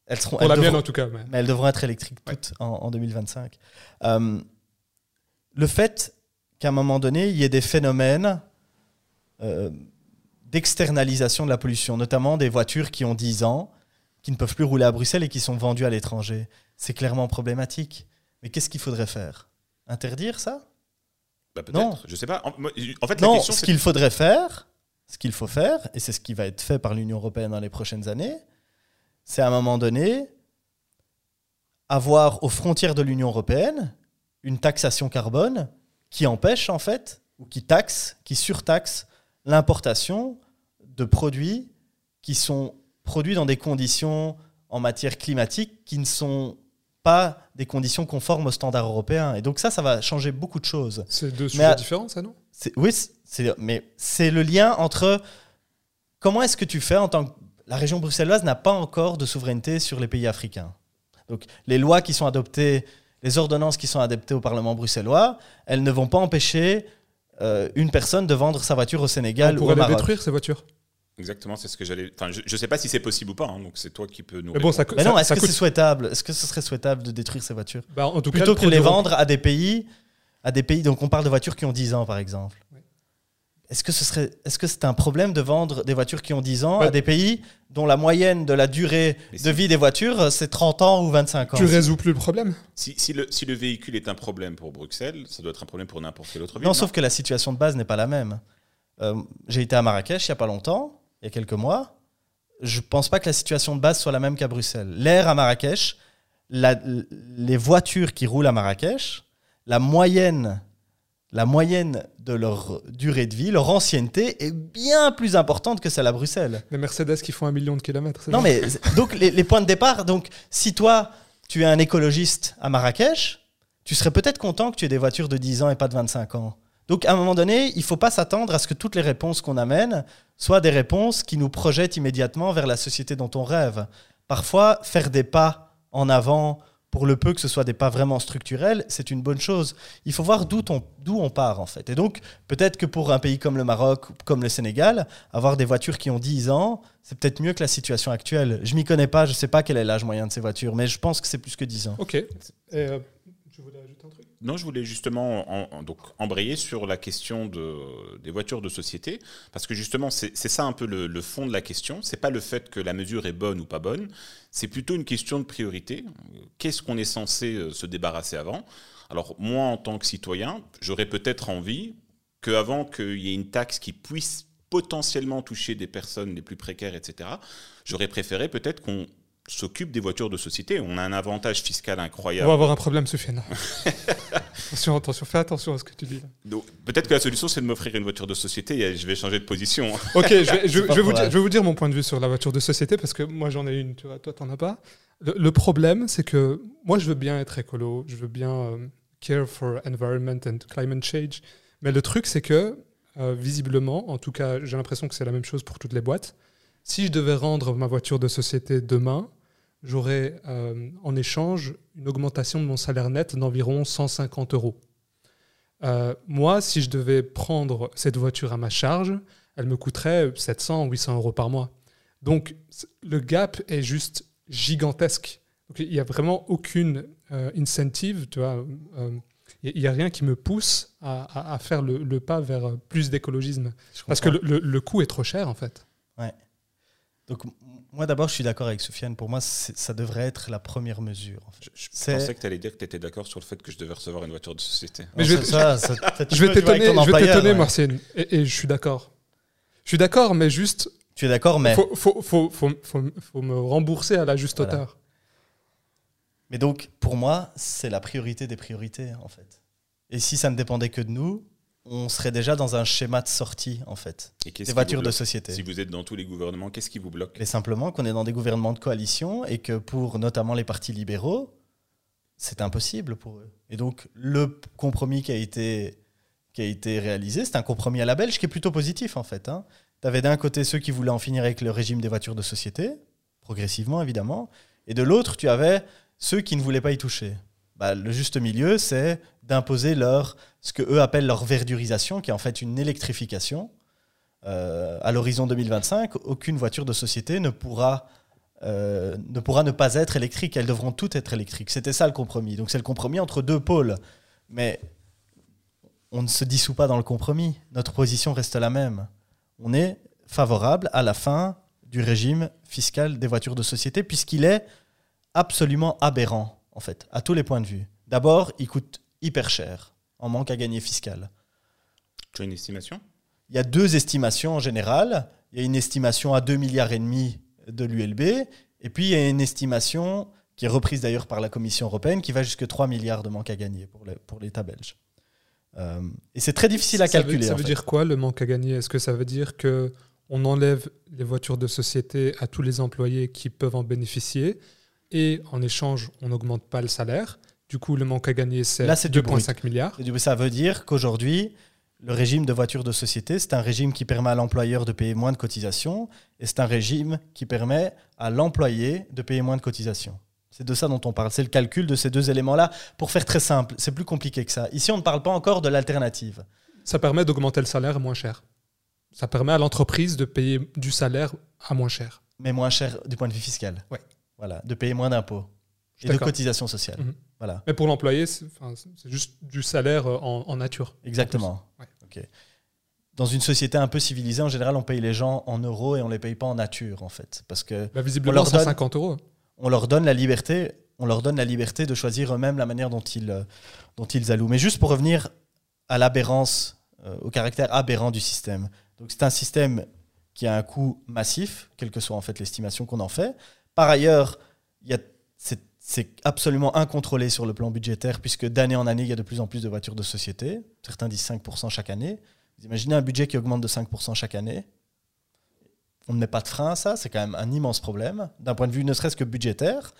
elles seront, Pour elles la mienne, en tout cas. mais- mais elles devront être électriques toutes en, en 2025. Euh, le fait qu'à un moment donné, il y ait des phénomènes euh, d'externalisation de la pollution, notamment des voitures qui ont 10 ans, qui ne peuvent plus rouler à Bruxelles et qui sont vendues à l'étranger, c'est clairement problématique. Mais qu'est-ce qu'il faudrait faire? Interdire ça? Bah, Non. je sais pas. En, fait, la Non, question, ce qu'il faudrait faire, ce qu'il faut faire, et c'est ce qui va être fait par l'Union européenne dans les prochaines années, c'est à un moment donné avoir aux frontières de l'Union européenne une taxation carbone qui empêche en fait, ou qui taxe, qui surtaxe l'importation de produits qui sont produits dans des conditions en matière climatique qui ne sont pas des conditions conformes aux standards européens. Et donc ça, ça va changer beaucoup de choses. C'est deux Mais sujets à- différents, ça, non? Oui, c'est, mais c'est le lien entre comment est-ce que tu fais en tant que la région bruxelloise n'a pas encore de souveraineté sur les pays africains. Donc les lois qui sont adoptées, les ordonnances qui sont adoptées au Parlement bruxellois, elles ne vont pas empêcher euh, une personne de vendre sa voiture au Sénégal On ou au Maroc. détruire, ces voitures? Exactement, c'est ce que j'allais... Enfin, je ne sais pas si c'est possible ou pas, hein, donc c'est toi qui peux nous Mais bon, ça. Mais non, est-ce que coûte- c'est souhaitable Est-ce que ce serait souhaitable de détruire ces voitures Bah, en tout cas, plutôt que de les vendre à des pays, à des pays. Donc on parle de voitures qui ont 10 ans, par exemple. est-ce que ce serait, est-ce que c'est un problème de vendre des voitures qui ont 10 ans Ouais. à des pays dont la moyenne de la durée Mais de vie des voitures, c'est 30 ans ou 25 ans Tu résous plus le problème. Si, si le, si le véhicule est un problème pour Bruxelles, ça doit être un problème pour n'importe quelle autre ville. Non, sauf que la situation de base n'est pas la même. Euh, J'ai été à Marrakech il n'y a pas longtemps, il y a quelques mois. Je pense pas que la situation de base soit la même qu'à Bruxelles. L'air à Marrakech, la- les voitures qui roulent à Marrakech, la moyenne, la moyenne de leur durée de vie, leur ancienneté est bien plus importante que celle à Bruxelles. Les Mercedes qui font un million de kilomètres. Non, mais donc les, les points de départ. Donc, si toi, tu es un écologiste à Marrakech, tu serais peut-être content que tu aies des voitures de 10 ans et pas de 25 ans. Donc, à un moment donné, il faut pas s'attendre à ce que toutes les réponses qu'on amène soient des réponses qui nous projettent immédiatement vers la société dont on rêve. Parfois, faire des pas en avant, pour le peu que ce soit des pas vraiment structurels, c'est une bonne chose. Il faut voir d'où on, d'où on part, en fait. Et donc, peut-être que pour un pays comme le Maroc, comme le Sénégal, avoir des voitures qui ont 10 ans, c'est peut-être mieux que la situation actuelle. Je m'y connais pas, je sais pas quel est l'âge moyen de ces voitures, mais je pense que c'est plus que 10 ans. Ok. Et, euh, tu voulais ajouter un truc Non, je voulais justement embrayer sur la question de, des voitures de société, parce que justement, c'est ça un peu le, le fond de la question. C'est pas le fait que la mesure est bonne ou pas bonne, c'est plutôt une question de priorité. Qu'est-ce qu'on est censé euh, se débarrasser avant? Alors, moi, en tant que citoyen, j'aurais peut-être envie qu'avant qu'il y ait une taxe qui puisse potentiellement toucher des personnes les plus précaires, etc., j'aurais préféré peut-être qu'on s'occupe des voitures de société. On a un avantage fiscal On incroyable. va avoir un problème, Soufiane. attention, attention, fais attention à ce que tu dis. Peut-être que la solution, c'est de m'offrir une voiture de société et je vais changer de position. Ok, je vais, je- pas je vais vous dire, elle. je vais vous dire mon point de vue sur la voiture de société parce que moi j'en ai une, tu vois, toi t'en as pas. Le, le problème, c'est que moi je veux bien être écolo, je veux bien euh, care for environment and climate change, mais le truc c'est que euh, visiblement, en tout cas, j'ai l'impression que c'est la même chose pour toutes les boîtes. Si je devais rendre ma voiture de société demain, j'aurais euh, en échange une augmentation de mon salaire net d'environ 150 euros. Euh, moi, si je devais prendre cette voiture à ma charge, elle me coûterait 700, 800 euros par mois. Donc, le gap est juste gigantesque. Donc, il n'y a vraiment aucune euh, incentive, tu vois. euh, Il n'y a rien qui me pousse à, à- à faire le, le pas vers plus d'écologisme. Parce que le, le- le coût est trop cher, en fait. Donc, m- moi d'abord, je suis d'accord avec Sofiane. Pour moi, ça devrait être la première mesure. en fait. Je, pensais que tu allais dire que tu étais d'accord sur le fait que je devais recevoir une voiture de société. Mais Non, je vais- ça- ça- Je t'étonner, ouais. Marcine. Et, et je suis d'accord. Je suis d'accord, mais juste, Tu es d'accord, mais. faut, faut, faut, faut, faut- faut me rembourser à la juste Voilà. hauteur. Mais donc, pour moi, c'est la priorité des priorités, en fait. Et si ça ne dépendait que de nous, on serait déjà dans un schéma de sortie, en fait, Et des voitures de société. Si vous êtes dans tous les gouvernements, qu'est-ce qui vous bloque Et simplement qu'on est dans des gouvernements de coalition et que pour notamment les partis libéraux, c'est impossible pour eux. Et donc, le compromis qui a été, qui a été réalisé, c'est un compromis à la belge qui est plutôt positif, en fait. Hein. Tu avais d'un côté ceux qui voulaient en finir avec le régime des voitures de société, progressivement, évidemment, et de l'autre, tu avais ceux qui ne voulaient pas y toucher. Bah, le juste milieu, c'est d'imposer leur, ce que eux appellent leur verdurisation, qui est en fait une électrification. Euh, à l'horizon 2025, aucune voiture de société ne pourra, euh, ne pourra ne pas être électrique. Elles devront toutes être électriques. C'était ça le compromis. Donc c'est le compromis entre deux pôles. Mais on ne se dissout pas dans le compromis. Notre position reste la même. On est favorable à la fin du régime fiscal des voitures de société, puisqu'il est absolument aberrant, en fait, à tous les points de vue. D'abord, il coûte hyper cher, en manque à gagner fiscal. Tu as une estimation? Il y a deux estimations en général. Il y a une estimation à 2 milliards et demi de l'ULB, et puis il y a une estimation qui est reprise d'ailleurs par la Commission européenne, qui va jusqu'à 3 milliards de manque à gagner pour l'État belge. Euh, et c'est très difficile à Ça veut- calculer. Ça en veut, fait. dire quoi le manque à gagner? Est-ce que ça veut dire que on enlève les voitures de société à tous les employés qui peuvent en bénéficier et en échange on n'augmente pas le salaire? Du coup, le manque à gagner c'est Là, c'est du 2,5 milliards. Ça veut dire qu'aujourd'hui, le régime de voiture de société, c'est un régime qui permet à l'employeur de payer moins de cotisations et c'est un régime qui permet à l'employé de payer moins de cotisations. C'est de ça dont on parle. C'est le calcul de ces deux éléments-là. Pour faire très simple, c'est plus compliqué que ça. Ici, on ne parle pas encore de l'alternative. Ça permet d'augmenter le salaire moins cher. Ça permet à l'entreprise de payer du salaire à moins cher. mais moins cher du point de vue fiscal. Ouais. Voilà, de payer moins d'impôts et de d'accord. cotisations sociales. Mhm. Voilà, Mais pour l'employé, c'est juste du salaire euh, en, en nature. exactement. Ouais. Ok. dans une société un peu civilisée, en général, on paye les gens en euros et on les paye pas en nature, en fait. Parce que Bah, visiblement, leur donne- 150 euros. on leur donne la liberté, on leur donne la liberté de choisir eux-mêmes la manière dont ils, euh, dont ils allouent. Mais juste pour revenir à l'aberrance, euh, au caractère aberrant du système. Donc c'est un système qui a un coût massif, quelle que soit en fait l'estimation qu'on en fait. Par ailleurs, il y a- c'est c'est absolument incontrôlé sur le plan budgétaire, puisque d'année en année, il y a de plus en plus de voitures de société. Certains disent 5% chaque année. Vous imaginez un budget qui augmente de 5% chaque année on ne met pas de frein à ça, c'est quand même un immense problème, d'un point de vue ne serait-ce que budgétaire.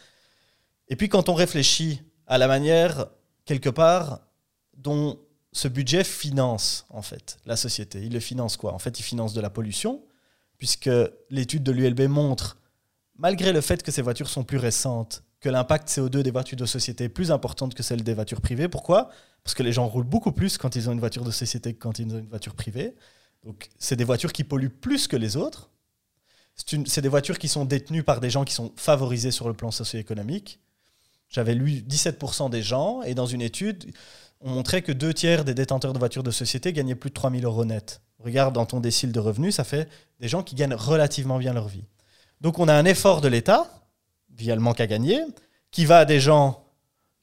Et puis quand on réfléchit à la manière, quelque part, dont ce budget finance, en fait, la société. Il le finance quoi? En fait, il finance de la pollution, puisque l'étude de l'ULB montre, malgré le fait que ces voitures sont plus récentes, que l'impact CO2 des voitures de société est plus importante que celle des voitures privées. Pourquoi? Parce que les gens roulent beaucoup plus quand ils ont une voiture de société que quand ils ont une voiture privée. Donc, c'est des voitures qui polluent plus que les autres. C'est des voitures qui sont détenues par des gens qui sont favorisés sur le plan socio-économique. J'avais lu 17% des gens, et dans une étude, on montrait que deux tiers des détenteurs de voitures de société gagnaient plus de 3000 euros net. Regarde dans ton décile de revenus, ça fait des gens qui gagnent relativement bien leur vie. Donc on a un effort de l'État, via le manque à gagner, qui va à des gens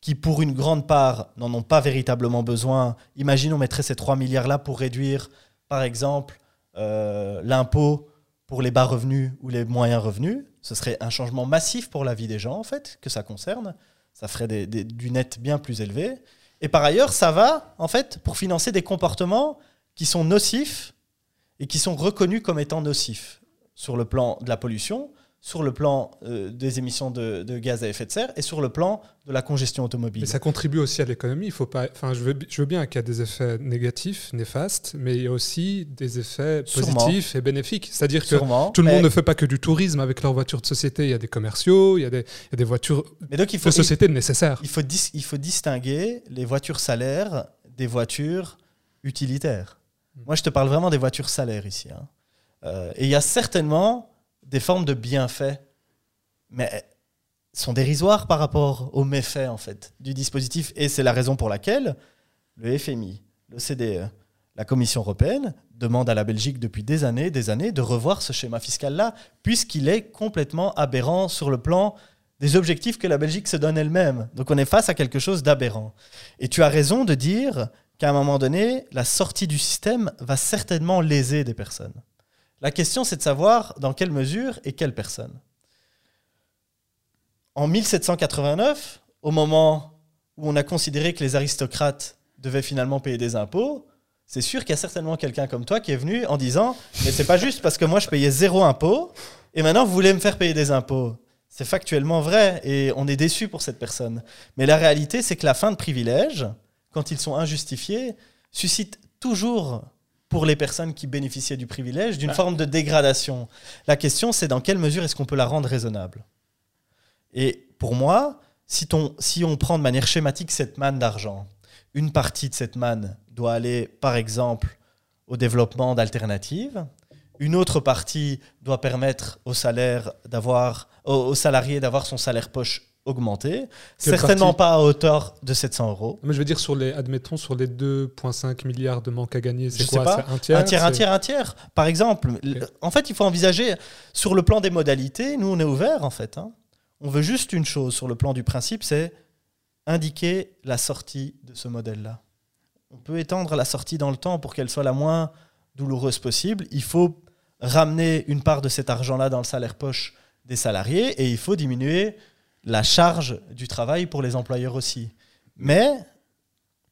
qui, pour une grande part, n'en ont pas véritablement besoin. Imagine, on mettrait ces 3 milliards-là pour réduire, par exemple, euh, l'impôt pour les bas revenus ou les moyens revenus. Ce serait un changement massif pour la vie des gens, en fait, que ça concerne. Ça ferait des- du net bien plus élevé. Et par ailleurs, ça va, en fait, pour financer des comportements qui sont nocifs et qui sont reconnus comme étant nocifs sur le plan de la pollution, sur le plan euh, des émissions de, de gaz à effet de serre et sur le plan de la congestion automobile. Mais ça contribue aussi à l'économie. Il faut pas. Enfin, je veux, je veux bien qu'il y a des effets négatifs, néfastes, mais il y a aussi des effets Sûrement. positifs et bénéfiques. C'est-à-dire que Sûrement, tout le monde ne fait pas que du tourisme avec leurs voitures de société. Il y a des commerciaux, il y a des, il y a des voitures Mais donc il faut, de société nécessaires. il, faut dis- il faut distinguer les voitures salaires des voitures utilitaires. Mm. Moi, je te parle vraiment des voitures salaires ici. hein. Euh, et il y a certainement des formes de bienfaits, mais sont dérisoires par rapport aux méfaits en fait du dispositif. Et c'est la raison pour laquelle le FMI, l'OCDE, la Commission européenne demande à la Belgique depuis des années, des années, de revoir ce schéma fiscal-là, puisqu'il est complètement aberrant sur le plan des objectifs que la Belgique se donne elle-même. Donc on est face à quelque chose d'aberrant. Et tu as raison de dire qu'à un moment donné, la sortie du système va certainement léser des personnes. La question, c'est de savoir dans quelle mesure et quelles personnes. En 1789, au moment où on a considéré que les aristocrates devaient finalement payer des impôts, c'est sûr qu'il y a certainement quelqu'un comme toi qui est venu en disant Mais c'est pas juste parce que moi je payais zéro impôt et maintenant vous voulez me faire payer des impôts. C'est factuellement vrai et on est déçu pour cette personne. Mais la réalité, c'est que la fin de privilèges, quand ils sont injustifiés, suscite toujours pour les personnes qui bénéficiaient du privilège d'une forme de dégradation. La question, c'est dans quelle mesure est-ce qu'on peut la rendre raisonnable? Et pour moi, si, ton- si on prend de manière schématique cette manne d'argent, une partie de cette manne doit aller, par exemple, au développement d'alternatives. Une autre partie doit permettre aux, salaires d'avoir, aux salariés d'avoir son salaire poche augmenté. Quelle Certainement pas à hauteur de 700 euros. Mais je veux dire, sur les, admettons, sur les 2,5 milliards de manque à gagner, c'est Je sais quoi pas. Un tiers un tiers, un tiers, un tiers. Par exemple, en fait, il faut envisager sur le plan des modalités. Nous, on est ouvert en fait. hein. On veut juste une chose sur le plan du principe, c'est indiquer la sortie de ce modèle-là. On peut étendre la sortie dans le temps pour qu'elle soit la moins douloureuse possible. Il faut ramener une part de cet argent-là dans le salaire poche des salariés et il faut diminuer la charge du travail pour les employeurs aussi. Mais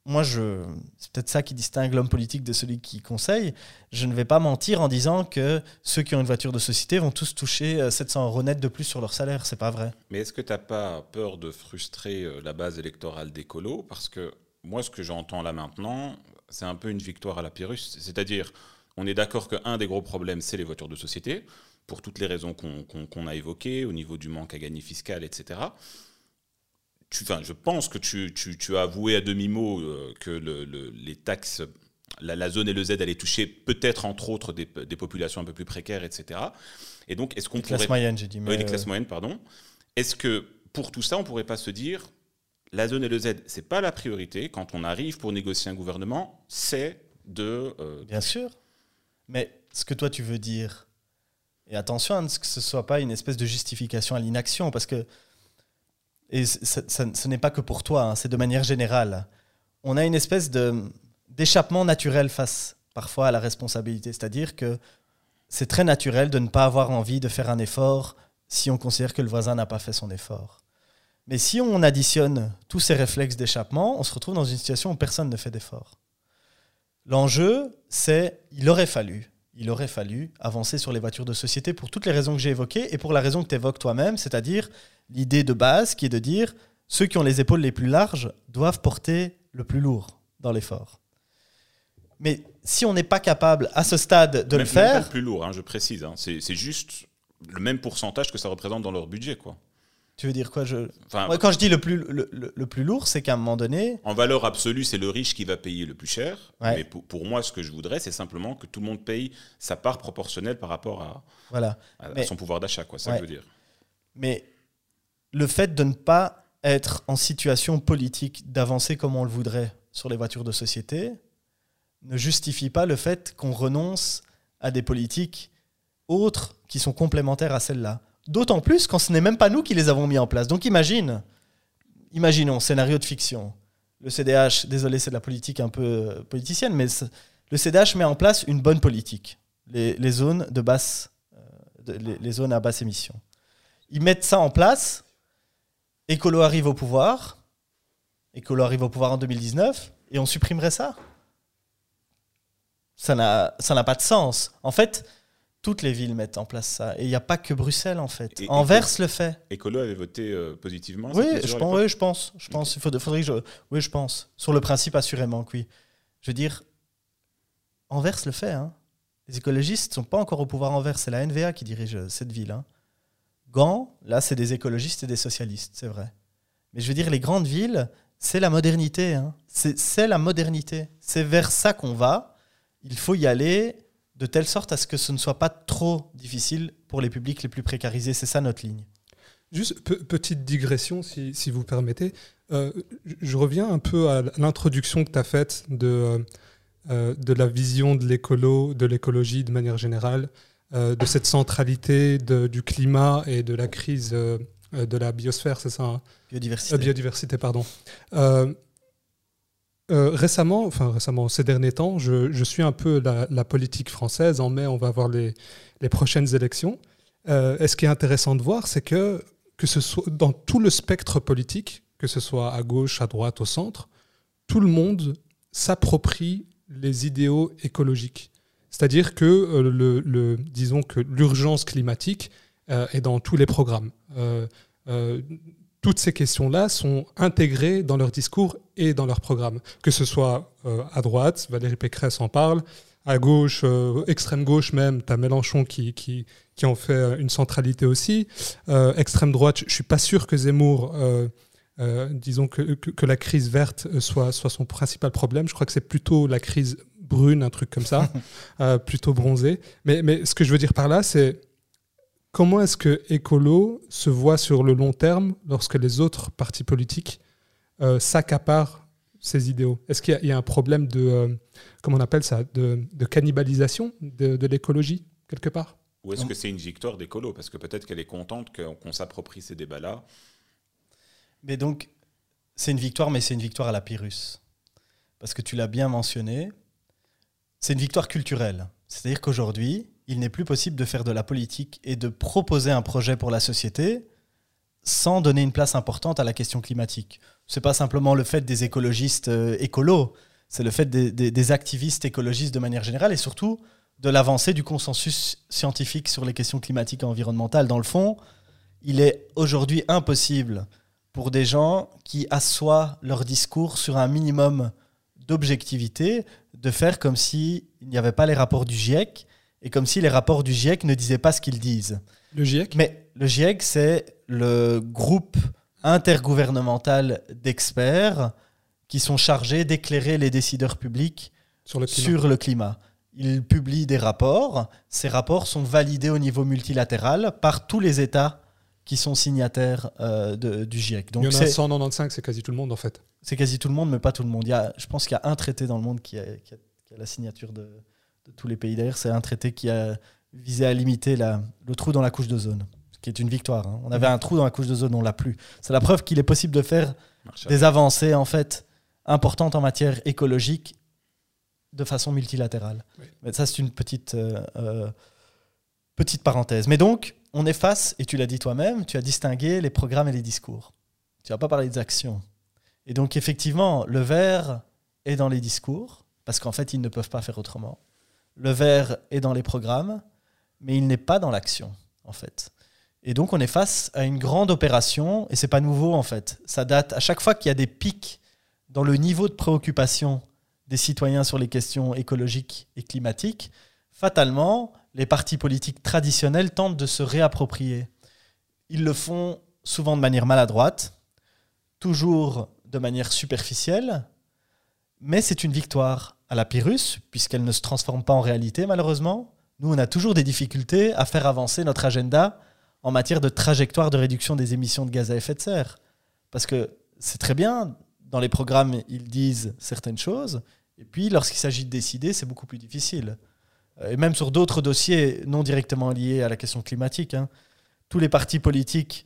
moi, c'est peut-être ça qui distingue l'homme politique de celui qui conseille. Je ne vais pas mentir en disant que ceux qui ont une voiture de société vont tous toucher euh, 700 euros net de plus sur leur salaire. C'est pas vrai. Mais est-ce que tu n'as pas peur de frustrer euh, la base électorale des colos? Parce que moi, ce que j'entends là maintenant, c'est un peu une victoire à la Pyrrhus. C'est-à-dire, on est d'accord qu'un des gros problèmes, c'est les voitures de société, pour toutes les raisons qu'on a évoquées, au niveau du manque à gagner fiscal, etc. Tu, enfin, je pense que tu, tu- tu as avoué à demi-mot euh, que le- le- les taxes, la, la zone et le Z allaient toucher peut-être, entre autres, des, des populations un peu plus précaires, etc. Et donc, est-ce qu'on Les classes pourrait moyennes, j'ai dit. Mais oui, les euh, classes moyennes, pardon. Est-ce que pour tout ça, on pourrait pas se dire, la zone et le Z, c'est pas la priorité. Quand on arrive pour négocier un gouvernement, c'est de. euh, Bien sûr. Mais ce que toi tu veux dire, et attention à ce que ce soit pas une espèce de justification à l'inaction, parce que et ce n'est pas que pour toi, hein, c'est de manière générale. On a une espèce d'échappement naturel face parfois à la responsabilité, c'est-à-dire que c'est très naturel de ne pas avoir envie de faire un effort si on considère que le voisin n'a pas fait son effort. Mais si on additionne tous ces réflexes d'échappement, on se retrouve dans une situation où personne ne fait d'effort. L'enjeu, c'est il aurait fallu, il aurait fallu avancer sur les voitures de société pour toutes les raisons que j'ai évoquées et pour la raison que tu évoques toi-même, c'est-à-dire l'idée de base qui est de dire ceux qui ont les épaules les plus larges doivent porter le plus lourd dans l'effort. Mais si on n'est pas capable à ce stade de Même- le même pas faire, le plus lourd, hein, je précise. hein. C'est juste le même pourcentage que ça représente dans leur budget. Quoi. Tu veux dire quoi je... Enfin, Ouais, Quand je dis le plus, le, le- le plus lourd, c'est qu'à un moment donné, En valeur absolue, c'est le riche qui va payer le plus cher. Ouais. Mais pour, pour moi, ce que je voudrais, c'est simplement que tout le monde paye sa part proportionnelle par rapport à, voilà. à- son pouvoir d'achat. quoi. Ça Ouais. dire. Mais le fait de ne pas être en situation politique d'avancer comme on le voudrait sur les voitures de société ne justifie pas le fait qu'on renonce à des politiques autres qui sont complémentaires à celles-là. D'autant plus quand ce n'est même pas nous qui les avons mis en place. Donc imagine, imaginons, scénario de fiction. Le CDH, désolé, c'est de la politique un peu euh, politicienne, mais le CDH met en place une bonne politique. Les, zones basse, euh, les- zones à basse émission ils mettent ça en place. Écolo arrive au pouvoir. Écolo arrive au pouvoir en 2019 et on supprimerait ça. Ça n'a pas de sens. En fait, toutes les villes mettent en place ça. Et il n'y a pas que Bruxelles, en fait. Et- le fait. Écolo avait voté euh, positivement. Oui, je pense, oui, je pense. Je pense. Il faudrait, faudrait que je. Oui, je pense. Sur le principe, assurément, oui. Je veux dire, Anvers le fait. Hein. Les écologistes ne sont pas encore au pouvoir Anvers. C'est la NVA qui dirige euh, cette ville. Hein. Gand, là, c'est des écologistes et des socialistes, c'est vrai. Mais je veux dire, les grandes villes, c'est la modernité. hein. C'est la modernité. C'est vers ça qu'on va. Il faut y aller de telle sorte à ce que ce ne soit pas trop difficile pour les publics les plus précarisés. C'est ça notre ligne. Juste pe- petite digression, si, si vous permettez. Euh, je- reviens un peu à l'introduction que tu as faite de, euh, euh, de la vision de l'écolo, de l'écologie de manière générale, euh, de cette centralité de- du climat et de la crise de la biosphère, c'est ça hein? Biodiversité. Biodiversité, pardon. Euh, récemment, enfin récemment, ces derniers temps, je, suis un peu la, politique française. En mai, on va avoir les, prochaines élections. Euh, et ce qui est intéressant de voir, c'est que, que ce soit dans tout le spectre politique, que ce soit à gauche, à droite, au centre, tout le monde s'approprie les idéaux écologiques. C'est-à-dire que euh, le, disons que l'urgence climatique est dans tous les programmes. Toutes ces questions-là sont intégrées dans leur discours et dans leur programme. Que ce soit euh, à droite, Valérie Pécresse en parle, à gauche, euh, extrême gauche même, tu as Mélenchon qui, qui, qui en fait euh, une centralité aussi. Euh, extrême droite, je suis pas sûr que Zemmour, disons que, que, que la crise verte soit, soit son principal problème. Je crois que c'est plutôt la crise brune, un truc comme ça, plutôt bronzé. Mais, mais ce que je veux dire par là, c'est comment est-ce que écolo se voit sur le long terme lorsque les autres partis politiques euh, s'accaparent ces idéaux? Est-ce qu'il y, a- il y a un problème de, euh, comment on appelle ça, de, de cannibalisation de, de l'écologie quelque part? Ou est-ce que c'est une victoire d'écolo? Parce que peut-être qu'elle est contente qu'on qu'on s'approprie ces débats-là. Mais donc, c'est une victoire, mais c'est une victoire à la Pyrrhus. Parce que tu l'as bien mentionné, c'est une victoire culturelle. C'est-à-dire qu'aujourd'hui, il n'est plus possible de faire de la politique et de proposer un projet pour la société sans donner une place importante à la question climatique. C'est pas simplement le fait des écologistes euh, écolos, c'est le fait des, activistes écologistes de manière générale et surtout de l'avancée du consensus scientifique sur les questions climatiques et environnementales. Dans le fond, il est aujourd'hui impossible pour des gens qui assoient leur discours sur un minimum d'objectivité, de faire comme s'il n'y avait pas les rapports du GIEC et comme si les rapports du GIEC ne disaient pas ce qu'ils disent. Le GIEC Mais le GIEC, c'est le groupe intergouvernemental d'experts qui sont chargés d'éclairer les décideurs publics sur le climat. sur le climat. Ils publient des rapports. Ces rapports sont validés au niveau multilatéral par tous les États qui sont signataires euh, de- du GIEC. Donc Il y en a c'est 195, c'est quasi tout le monde en fait. c'est quasi tout le monde, mais pas tout le monde. Il y a, je pense qu'il y a un traité dans le monde qui a, qui a- qui a la signature de, de tous les pays. D'ailleurs, c'est un traité qui a visé à limiter la, le trou dans la couche d'ozone, ce qui est une victoire. hein. On avait un trou dans la couche d'ozone, on l'a plus. C'est la preuve qu'il est possible de faire des avancées en fait importantes en matière écologique de façon multilatérale. Oui. Mais ça, c'est une petite, euh, euh, petite parenthèse. Mais donc, on est face, et tu l'as dit toi-même, tu as distingué les programmes et les discours. Tu n'as pas parlé des actions. Et donc, effectivement, le vert est dans les discours, parce qu'en fait, ils ne peuvent pas faire autrement. Le vert est dans les programmes, mais il n'est pas dans l'action, en fait. Et donc, on est face à une grande opération, et c'est pas nouveau, en fait. Ça date à chaque fois qu'il y a des pics dans le niveau de préoccupation des citoyens sur les questions écologiques et climatiques, fatalement, les partis politiques traditionnels tentent de se réapproprier. Ils le font souvent de manière maladroite, toujours de manière superficielle, mais c'est une victoire à la Pyrrhus, puisqu'elle ne se transforme pas en réalité, malheureusement. Nous, on a toujours des difficultés à faire avancer notre agenda en matière de trajectoire de réduction des émissions de gaz à effet de serre. Parce que c'est très bien, dans les programmes, ils disent certaines choses, et puis lorsqu'il s'agit de décider, c'est beaucoup plus difficile. Et même sur d'autres dossiers non directement liés à la question climatique, hein, tous les partis politiques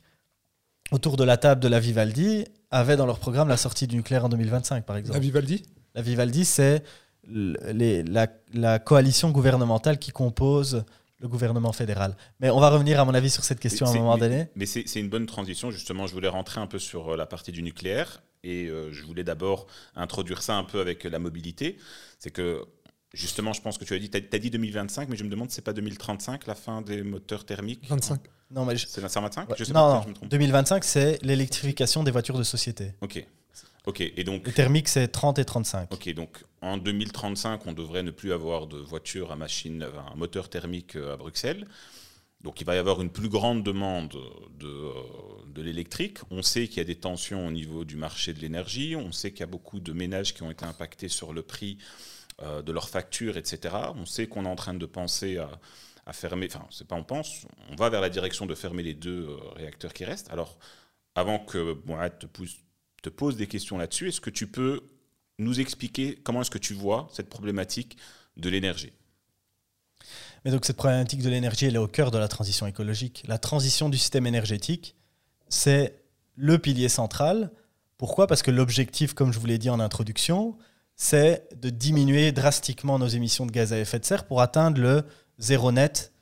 autour de la table de la Vivaldi avaient dans leur programme la sortie du nucléaire en 2025, par exemple. La Vivaldi? La Vivaldi, c'est les- la, la coalition gouvernementale qui compose le gouvernement fédéral. Mais on va revenir, à mon avis, sur cette question à un moment mais- donné. Mais c'est c'est une bonne transition, justement. Je voulais rentrer un peu sur euh, la partie du nucléaire. Et euh, je voulais d'abord introduire ça un peu avec la mobilité. C'est que, justement, je pense que tu as dit, tu as, dit 2025, mais je me demande c'est pas 2035, la fin des moteurs thermiques? 25. Non, mais je- C'est 2025 ouais, Je sais non, pas, non, je me trompe. 2025, c'est l'électrification des voitures de société. Ok. Ok. Et donc, Le thermique, c'est 30 et 35. Ok, donc en 2035, on devrait ne plus avoir de voitures à machine, un moteur thermique euh, à Bruxelles. Donc il va y avoir une plus grande demande de, euh, de l'électrique. On sait qu'il y a des tensions au niveau du marché de l'énergie. On sait qu'il y a beaucoup de ménages qui ont été impactés sur le prix euh, de leurs factures, etc. On sait qu'on est en train de penser à, à fermer, enfin, c'est pas on pense, on va vers la direction de fermer les deux euh, réacteurs qui restent. Alors, avant que Mourad te, pousse- te pose des questions là-dessus, est-ce que tu peux nous expliquer comment est-ce que tu vois cette problématique de l'énergie? Mais donc cette problématique de l'énergie, elle est au cœur de la transition écologique. La transition du système énergétique, c'est le pilier central. Pourquoi? Parce que l'objectif, comme je vous l'ai dit en introduction, c'est de diminuer drastiquement nos émissions de gaz à effet de serre pour atteindre le zéro net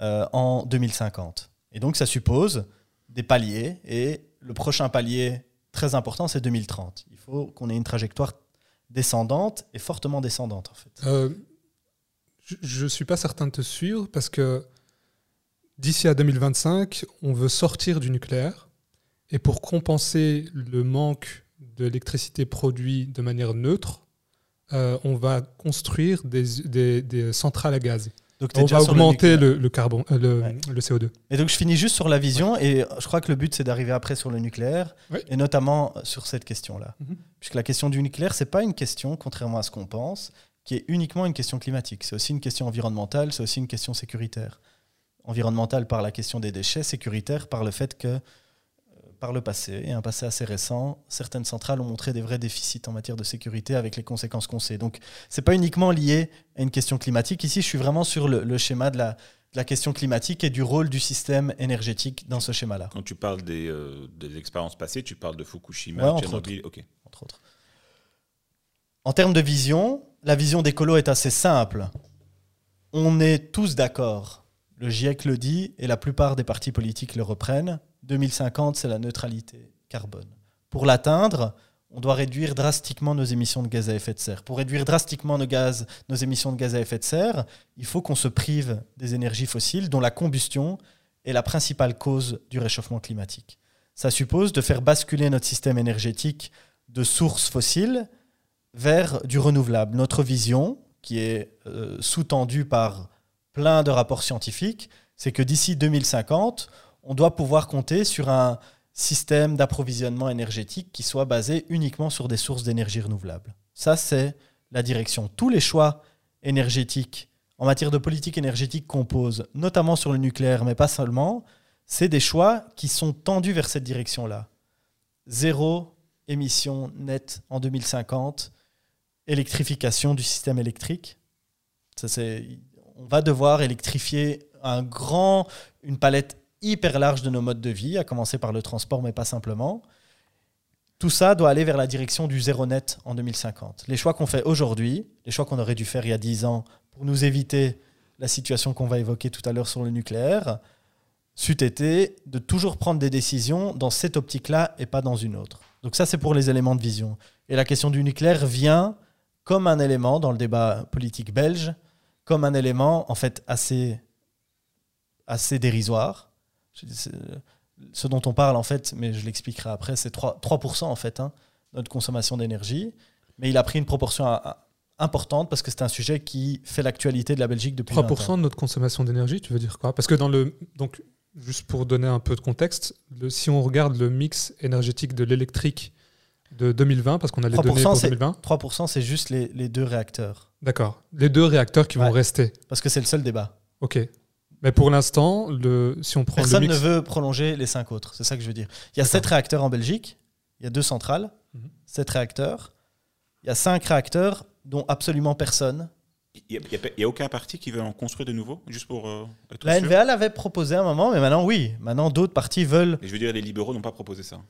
euh, en 2050. Et donc ça suppose des paliers. Et le prochain palier très important, c'est 2030. Il faut qu'on ait une trajectoire descendante et fortement descendante en fait. Euh, je ne suis pas certain de te suivre parce que d'ici à 2025, on veut sortir du nucléaire. Et pour compenser le manque d'électricité produite de manière neutre, euh, on va construire des, centrales à gaz. Donc On va augmenter le, le carbone, euh, le, Ouais. le CO2. Et donc je finis juste sur la vision, et je crois que le but c'est d'arriver après sur le nucléaire, et notamment sur cette question-là. Mhm. Puisque la question du nucléaire, c'est pas une question, contrairement à ce qu'on pense, qui est uniquement une question climatique. C'est aussi une question environnementale, c'est aussi une question sécuritaire. Environnementale par la question des déchets, sécuritaire par le fait que, euh, par le passé, et un passé assez récent, certaines centrales ont montré des vrais déficits en matière de sécurité avec les conséquences qu'on sait. Donc c'est pas uniquement lié à une question climatique. Ici, je suis vraiment sur le, le schéma de la, de la question climatique et du rôle du système énergétique dans ce schéma-là, Quand tu parles des, euh, des expériences passées, tu parles de Fukushima, Ouais, Tchernobyl. Ok. entre autres. En termes de vision, la vision d'écolo est assez simple. On est tous d'accord. Le GIEC le dit et la plupart des partis politiques le reprennent. 2050, c'est la neutralité carbone. Pour l'atteindre, on doit réduire drastiquement nos émissions de gaz à effet de serre. Pour réduire drastiquement nos, gaz, nos émissions de gaz à effet de serre, il faut qu'on se prive des énergies fossiles dont la combustion est la principale cause du réchauffement climatique. Ça suppose de faire basculer notre système énergétique de sources fossiles vers du renouvelable. Notre vision, qui est euh, sous-tendue par plein de rapports scientifiques, c'est que d'ici 2050, on doit pouvoir compter sur un système d'approvisionnement énergétique qui soit basé uniquement sur des sources d'énergie renouvelables. Ça, c'est la direction. Tous les choix énergétiques en matière de politique énergétique qu'on pose, notamment sur le nucléaire, mais pas seulement, c'est des choix qui sont tendus vers cette direction-là. Zéro émission nette en 2050, électrification du système électrique. Ça, on va devoir électrifier un grand, une palette hyper large de nos modes de vie, à commencer par le transport, mais pas simplement. Tout ça doit aller vers la direction du zéro net en 2050. Les choix qu'on fait aujourd'hui, les choix qu'on aurait dû faire il y a 10 ans pour nous éviter la situation qu'on va évoquer tout à l'heure sur le nucléaire, c'eût été de toujours prendre des décisions dans cette optique-là et pas dans une autre. Donc ça, c'est pour les éléments de vision. Et la question du nucléaire vient comme un élément dans le débat politique belge, comme un élément en fait assez, assez dérisoire. C'est- Ce dont on parle en fait, mais je l'expliquerai après, c'est 3%, 3% en fait, hein, notre consommation d'énergie. Mais il a pris une proportion à- à- importante parce que c'est un sujet qui fait l'actualité de la Belgique depuis 20 ans. 3% de notre consommation d'énergie, tu veux dire quoi? Parce que dans le. Donc, juste pour donner un peu de contexte, le- si on regarde le mix énergétique de l'électrique de 2020, parce qu'on a les 3%, données pour c'est- 2020. 3%, c'est juste les, les deux réacteurs. D'accord. Les deux réacteurs qui vont rester. Parce que c'est le seul débat. Ok. Mais pour l'instant, le, si on prend Personne le ne veut prolonger les cinq autres. C'est ça que je veux dire. Il y a sept réacteurs en Belgique. Il y a deux centrales. Mhm. Sept réacteurs. Il y a cinq réacteurs dont absolument personne. Il n'y a, aucun parti qui veut en construire de nouveaux, juste pour euh, être La sûr NVA l'avait proposé à un moment, mais maintenant, oui. Maintenant, d'autres partis veulent. Et je veux dire, les libéraux n'ont pas proposé ça.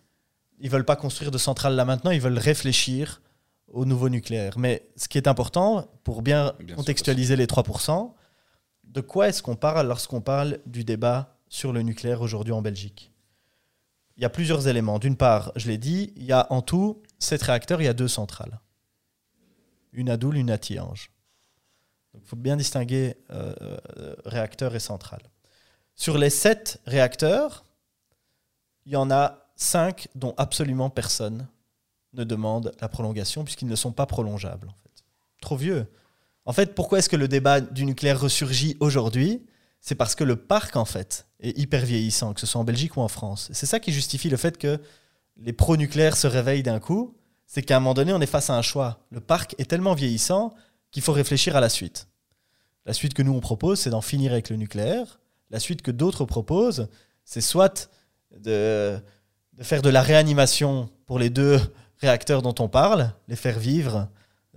Ils veulent pas construire de centrales là maintenant. Ils veulent réfléchir au nouveau nucléaire. Mais ce qui est important, pour bien, Bien sûr, contextualiser les 3%, de quoi est-ce qu'on parle lorsqu'on parle du débat sur le nucléaire aujourd'hui en Belgique? Il y a plusieurs éléments. D'une part, je l'ai dit, il y a en tout sept réacteurs, il y a deux centrales. Une à Doul, une à Tihange. Il faut bien distinguer euh, euh, réacteur et centrale. Sur les sept réacteurs, il y en a cinq dont absolument personne ne demande la prolongation puisqu'ils ne sont pas prolongeables. En fait. Trop vieux. En fait, pourquoi est-ce que le débat du nucléaire ressurgit aujourd'hui? C'est parce que le parc, en fait, est hyper vieillissant, que ce soit en Belgique ou en France. C'est ça qui justifie le fait que les pro-nucléaires se réveillent d'un coup. C'est qu'à un moment donné, on est face à un choix. Le parc est tellement vieillissant qu'il faut réfléchir à la suite. La suite que nous, on propose, c'est d'en finir avec le nucléaire. La suite que d'autres proposent, c'est soit de, de faire de la réanimation pour les deux réacteurs dont on parle, les faire vivre.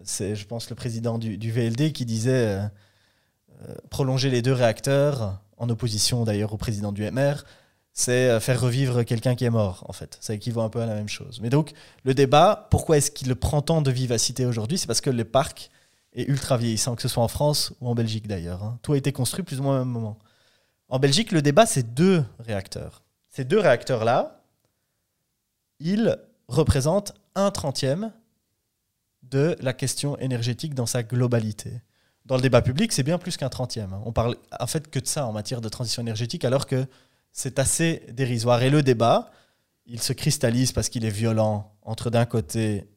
C'est, je pense, le président du, VLD qui disait euh, euh, prolonger les deux réacteurs, en opposition d'ailleurs au président du MR, c'est euh, faire revivre quelqu'un qui est mort, en fait. Ça équivaut un peu à la même chose. Mais donc, le débat, pourquoi est-ce qu'il prend tant de vivacité aujourd'hui? C'est parce que le parc est ultra vieillissant, que ce soit en France ou en Belgique d'ailleurs. hein. Tout a été construit plus ou moins au même moment. En Belgique, le débat, c'est deux réacteurs. Ces deux réacteurs-là, ils représentent un trentième de la question énergétique dans sa globalité. Dans le débat public, c'est bien plus qu'un trentième. On parle en fait que de ça en matière de transition énergétique, alors que c'est assez dérisoire. Et le débat, il se cristallise parce qu'il est violent entre d'un côté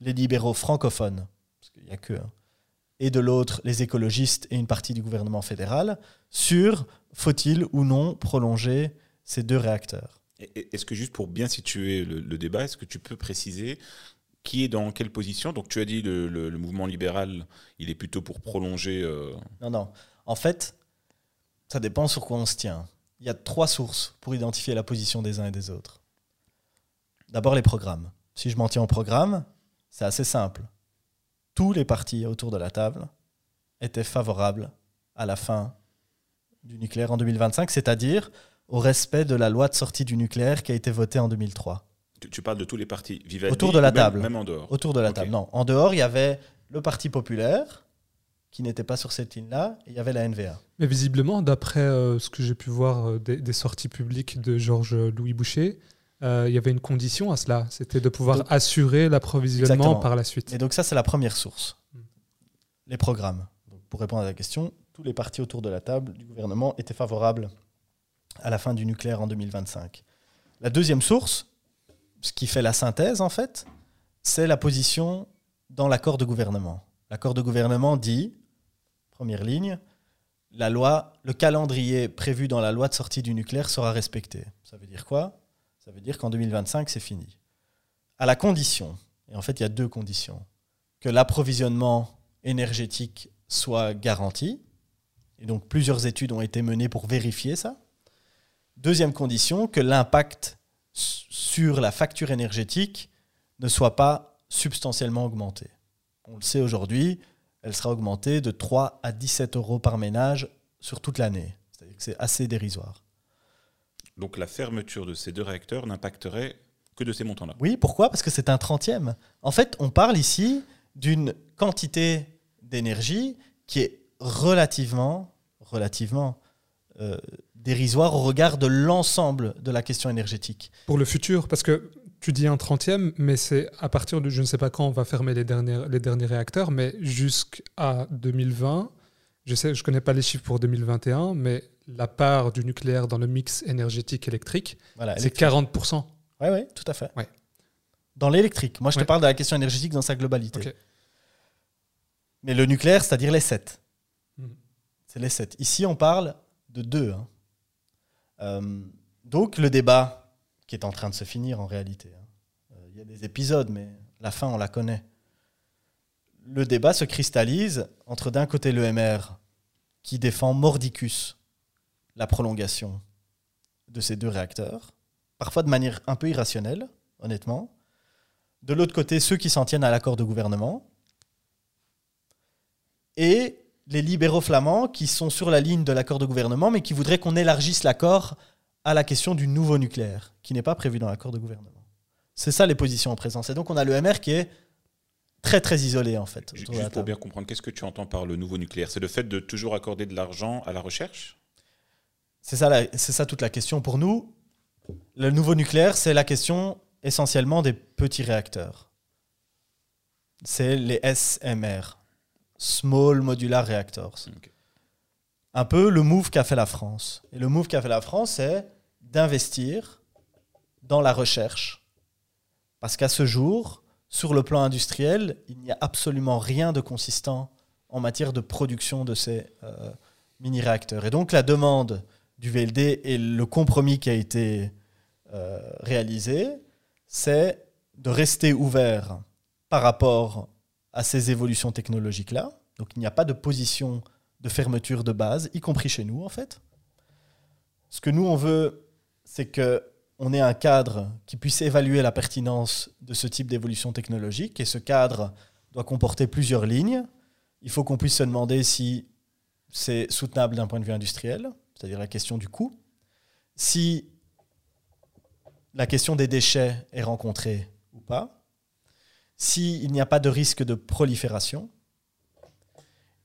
les libéraux francophones, parce qu'il n'y a que, hein, et de l'autre les écologistes et une partie du gouvernement fédéral, sur faut-il ou non prolonger ces deux réacteurs. Est-ce que juste pour bien situer le débat, est-ce que tu peux préciser qui est dans quelle position Donc tu as dit le, le- mouvement libéral, il est plutôt pour prolonger. euh, Non, non. En fait, ça dépend sur quoi on se tient. Il y a trois sources pour identifier la position des uns et des autres. D'abord, les programmes. Si je m'en tiens au programme, c'est assez simple. Tous les partis autour de la table étaient favorables à la fin du nucléaire en 2025, c'est-à-dire au respect de la loi de sortie du nucléaire qui a été votée en 2003. Tu, tu parles de tous les partis Vivaldi Autour de la même- table. Même en dehors. Autour de la table. Non, en dehors, il y avait le Parti populaire, qui n'était pas sur cette ligne-là, et il y avait la NVA. Mais visiblement, d'après euh, ce que j'ai pu voir euh, des, des sorties publiques de Georges-Louis Boucher, euh, il y avait une condition à cela, c'était de pouvoir Donc- assurer l'approvisionnement par la suite. Et donc ça, c'est la première source. Hmm. Les programmes. Donc, pour répondre à la question, tous les partis autour de la table du gouvernement étaient favorables à la fin du nucléaire en 2025. La deuxième source, ce qui fait la synthèse en fait, c'est la position dans l'accord de gouvernement. L'accord de gouvernement dit, première ligne, la loi, le calendrier prévu dans la loi de sortie du nucléaire sera respecté. Ça veut dire quoi? Ça veut dire qu'en 2025, c'est fini. À la condition, et en fait il y a deux conditions, que l'approvisionnement énergétique soit garanti, et donc plusieurs études ont été menées pour vérifier ça. Deuxième condition, que l'impact sur la facture énergétique ne soit pas substantiellement augmenté. On le sait aujourd'hui, elle sera augmentée de 3 à 17 euros par ménage sur toute l'année. C'est-à-dire que c'est assez dérisoire. Donc la fermeture de ces deux réacteurs n'impacterait que de ces montants-là. Oui, pourquoi? Parce que c'est un trentième. En fait, on parle ici d'une quantité d'énergie qui est relativement, relativement euh, dérisoire au regard de l'ensemble de la question énergétique. Pour le futur, parce que tu dis un trentième, mais c'est à partir de je ne sais pas quand on va fermer les derniers, les derniers réacteurs, mais jusqu'à 2020, je sais, je connais pas les chiffres pour 2021, mais la part du nucléaire dans le mix énergétique électrique, Voilà, c'est électrique. 40%. Oui, oui, tout à fait. Ouais. Dans l'électrique. Moi, je te parle de la question énergétique dans sa globalité. Mais le nucléaire, c'est-à-dire les 7. Mhm. C'est les 7. Ici, on parle de 2. Donc, le débat qui est en train de se finir en réalité. hein. Euh, Il y a des épisodes, mais la fin, on la connaît. Le débat se cristallise entre d'un côté l'EMR qui défend mordicus la prolongation de ces deux réacteurs, parfois de manière un peu irrationnelle, honnêtement. De l'autre côté, ceux qui s'en tiennent à l'accord de gouvernement, et les libéraux flamands qui sont sur la ligne de l'accord de gouvernement, mais qui voudraient qu'on élargisse l'accord à la question du nouveau nucléaire, qui n'est pas prévu dans l'accord de gouvernement. C'est ça les positions en présence. Et donc on a le MR qui est très très isolé en fait. Juste pour bien comprendre, qu'est-ce que tu entends par le nouveau nucléaire? C'est le fait de toujours accorder de l'argent à la recherche? C'est ça, c'est ça toute la question pour nous. Le nouveau nucléaire, c'est la question essentiellement des petits réacteurs. C'est les SMR, Small Modular Reactors. Un peu le move qu'a fait la France. Et le move qu'a fait la France, c'est d'investir dans la recherche. Parce qu'à ce jour, sur le plan industriel, il n'y a absolument rien de consistant en matière de production de ces euh, mini-réacteurs. Et donc la demande du VLD et le compromis qui a été euh, réalisé, c'est de rester ouvert par rapport à ces évolutions technologiques-là. Donc il n'y a pas de position de fermeture de base, y compris chez nous en fait. Ce que nous on veut, c'est que on ait un cadre qui puisse évaluer la pertinence de ce type d'évolution technologique et ce cadre doit comporter plusieurs lignes. Il faut qu'on puisse se demander si c'est soutenable d'un point de vue industriel, c'est-à-dire la question du coût. Si la question des déchets est rencontrée ou pas. S'il n'y a pas de risque de prolifération.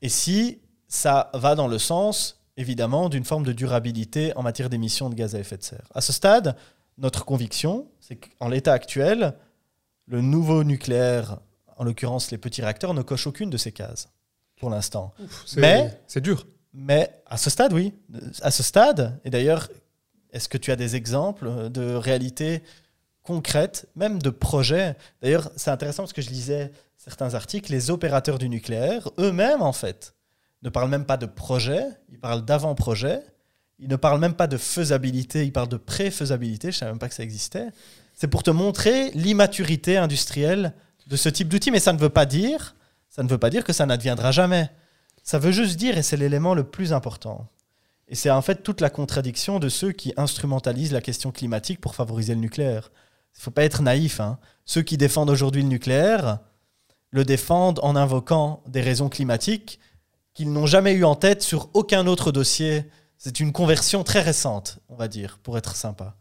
Et si ça va dans le sens, évidemment, d'une forme de durabilité en matière d'émissions de gaz à effet de serre. À ce stade, notre conviction, c'est qu'en l'état actuel, le nouveau nucléaire, en l'occurrence les petits réacteurs, ne coche aucune de ces cases, pour l'instant. C'est- Mais- c'est dur. Mais à ce stade, oui. À ce stade, et d'ailleurs, est-ce que tu as des exemples de réalités concrètes, même de projets D'ailleurs, c'est intéressant parce que je lisais certains articles, les opérateurs du nucléaire, eux-mêmes, en fait, ne parlent même pas de projet, ils parlent d'avant-projet, ils ne parlent même pas de faisabilité, ils parlent de pré-faisabilité, je ne savais même pas que ça existait. C'est pour te montrer l'immaturité industrielle de ce type d'outil, mais ça ne veut pas dire, ça ne veut pas dire que ça n'adviendra jamais. Ça veut juste dire, et c'est l'élément le plus important, et c'est en fait toute la contradiction de ceux qui instrumentalisent la question climatique pour favoriser le nucléaire. Il ne faut pas être naïf. hein. Ceux qui défendent aujourd'hui le nucléaire le défendent en invoquant des raisons climatiques qu'ils n'ont jamais eu en tête sur aucun autre dossier. C'est une conversion très récente, on va dire, pour être sympa.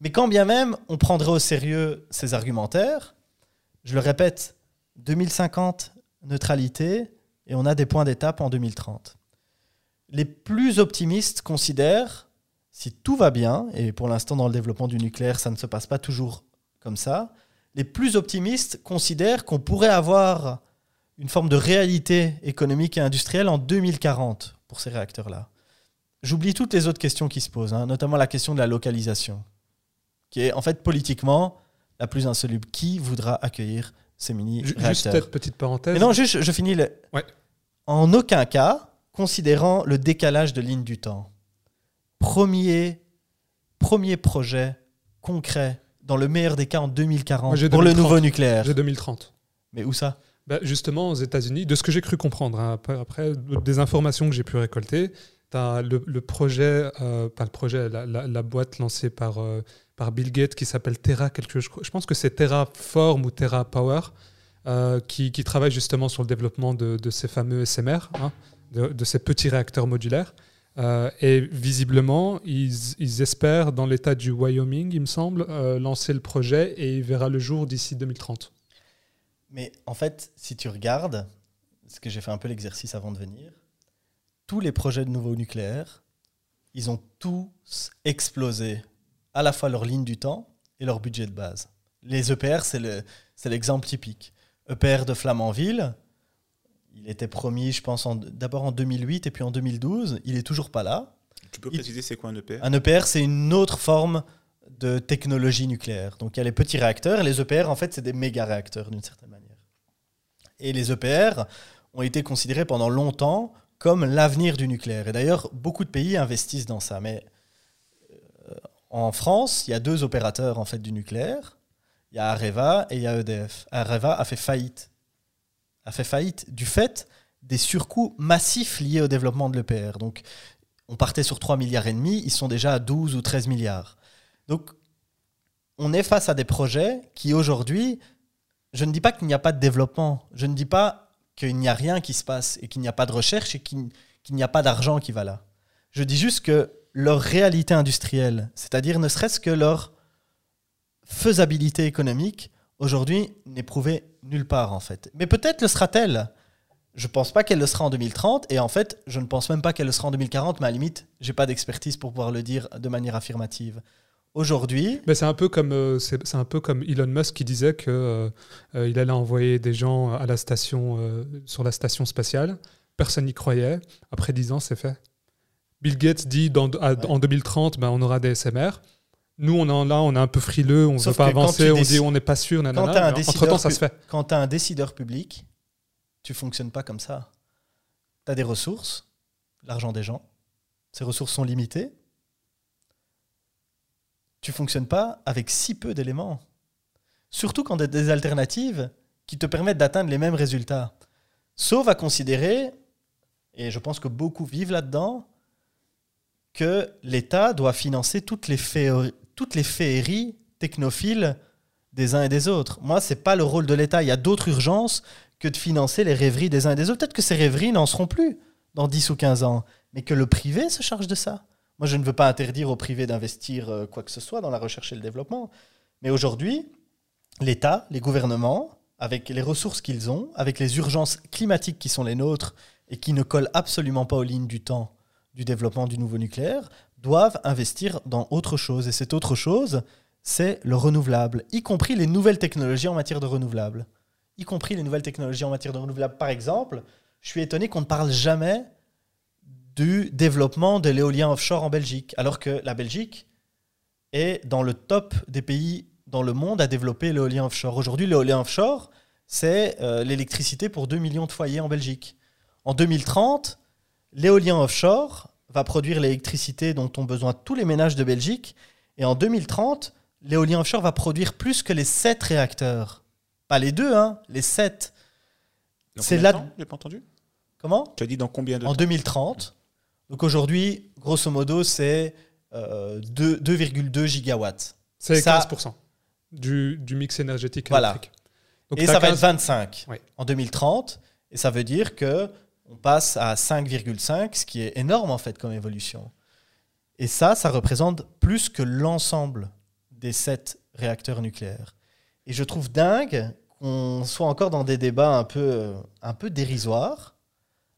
Mais quand bien même on prendrait au sérieux ces argumentaires, je le répète, 2050, neutralité, et on a des points d'étape en 2030. Les plus optimistes considèrent, si tout va bien, et pour l'instant dans le développement du nucléaire, ça ne se passe pas toujours comme ça, les plus optimistes considèrent qu'on pourrait avoir une forme de réalité économique et industrielle en 2040 pour ces réacteurs-là. J'oublie toutes les autres questions qui se posent, hein, notamment la question de la localisation, qui est en fait politiquement la plus insoluble. Qui voudra accueillir ces Juste mini-réacteurs peut-être petite parenthèse. mais non, juste, je, je finis. le- Ouais. En aucun cas, considérant le décalage de ligne du temps, premier, premier projet concret, dans le meilleur des cas en 2040, Moi, j'ai pour le 2030. nouveau nucléaire. J'ai 2030. Mais où ça? Bah, justement, aux États-Unis, de ce que j'ai cru comprendre, hein, après, après, des informations que j'ai pu récolter, tu as le, le projet, euh, pas le projet, la, la- la boîte lancée par, euh, par Bill Gates qui s'appelle Terra quelque chose. Je pense que c'est Terraform ou Terra Power. euh, qui, qui travaille justement sur le développement de, de ces fameux SMR, hein, de, de ces petits réacteurs modulaires. Euh, et visiblement, ils, espèrent, dans l'état du Wyoming, il me semble, euh, lancer le projet et il verra le jour d'ici 2030. Mais en fait, si tu regardes, ce que j'ai fait un peu l'exercice avant de venir, tous les projets de nouveau nucléaire, ils ont tous explosé à la fois leur ligne du temps et leur budget de base. Les EPR, c'est l'exemple typique. EPR de Flamanville, il était promis, je pense, en- d'abord en 2008 et puis en 2012. Il est toujours pas là. Tu peux préciser c'est quoi un EPR Un EPR, c'est une autre forme de technologie nucléaire. Donc il y a les petits réacteurs, les EPR, en fait, c'est des méga réacteurs d'une certaine manière. Et les EPR ont été considérés pendant longtemps comme l'avenir du nucléaire. Et d'ailleurs, beaucoup de pays investissent dans ça. Mais euh, en France, il y a deux opérateurs en fait du nucléaire. Il y a Areva et il y a EDF. Areva a fait faillite. A fait faillite du fait des surcoûts massifs liés au développement de l'EPR. Donc, on partait sur 3 milliards et demi, ils sont déjà à 12 ou 13 milliards. Donc, on est face à des projets qui aujourd'hui, je ne dis pas qu'il n'y a pas de développement, je ne dis pas qu'il n'y a rien qui se passe et qu'il n'y a pas de recherche et qu'il qu'il n'y a pas d'argent qui va là. Je dis juste que leur réalité industrielle, c'est-à-dire ne serait-ce que leur faisabilité économique, aujourd'hui n'est prouvée nulle part en fait. Mais peut-être le sera-t-elle. Je pense pas qu'elle le sera en 2030 et en fait, je ne pense même pas qu'elle le sera en 2040, mais à la limite, j'ai pas d'expertise pour pouvoir le dire de manière affirmative. Aujourd'hui, Mais c'est un peu comme euh, c'est c'est un peu comme Elon Musk qui disait que euh, euh, il allait envoyer des gens à la station sur la station spatiale. Personne n'y croyait. Après 10 ans, c'est fait. Bill Gates dit dans, à- Ouais. en 2030, ben, on aura des SMR. Nous, on est là, on est un peu frileux, on ne veut pas quand avancer, on dit on n'est pas sûr. nanana, t'as un mais décideur Entre-temps, ça se fait. quand tu as un décideur public, tu fonctionnes pas comme ça. Tu as des ressources, l'argent des gens. Ces ressources sont limitées. Tu fonctionnes pas avec si peu d'éléments. Surtout quand tu as des alternatives qui te permettent d'atteindre les mêmes résultats. Sauf à considérer, et je pense que beaucoup vivent là-dedans, que l'État doit financer toutes les, toutes les féeries technophiles des uns et des autres. Moi, c'est pas le rôle de l'État. Il y a d'autres urgences que de financer les rêveries des uns et des autres. Peut-être que ces rêveries n'en seront plus dans 10 ou 15 ans, mais que le privé se charge de ça. Moi, je ne veux pas interdire au privé d'investir euh, quoi que ce soit dans la recherche et le développement. Mais aujourd'hui, l'État, les gouvernements, avec les ressources qu'ils ont, avec les urgences climatiques qui sont les nôtres et qui ne collent absolument pas aux lignes du temps du développement du nouveau nucléaire, doivent investir dans autre chose. Et cette autre chose, c'est le renouvelable, y compris les nouvelles technologies en matière de renouvelable. Y compris les nouvelles technologies en matière de renouvelable. Par exemple, je suis étonné qu'on ne parle jamais du développement de l'éolien offshore en Belgique, alors que la Belgique est dans le top des pays dans le monde à développer l'éolien offshore. Aujourd'hui, l'éolien offshore, c'est euh, l'électricité pour 2 millions de foyers en Belgique. En 2030, l'éolien offshore va produire l'électricité dont ont besoin tous les ménages de Belgique. Et en 2030, l'éolien offshore va produire plus que les 7 réacteurs. Pas les deux, hein, les 7. Dans C'est là- J'ai pas entendu. Comment? Tu as dit dans combien de En temps? 2030. Donc aujourd'hui, grosso modo, c'est euh, deux- 2,2 gigawatts. C'est Ça- 15% du, du mix énergétique Voilà. électrique. Donc, et ça va 15 être 25 Ouais. en 2030. Et ça veut dire que on passe à 5,5, ce qui est énorme en fait comme évolution. Et ça, ça représente plus que l'ensemble des sept réacteurs nucléaires. Et je trouve dingue qu'on soit encore dans des débats un peu, un peu dérisoires,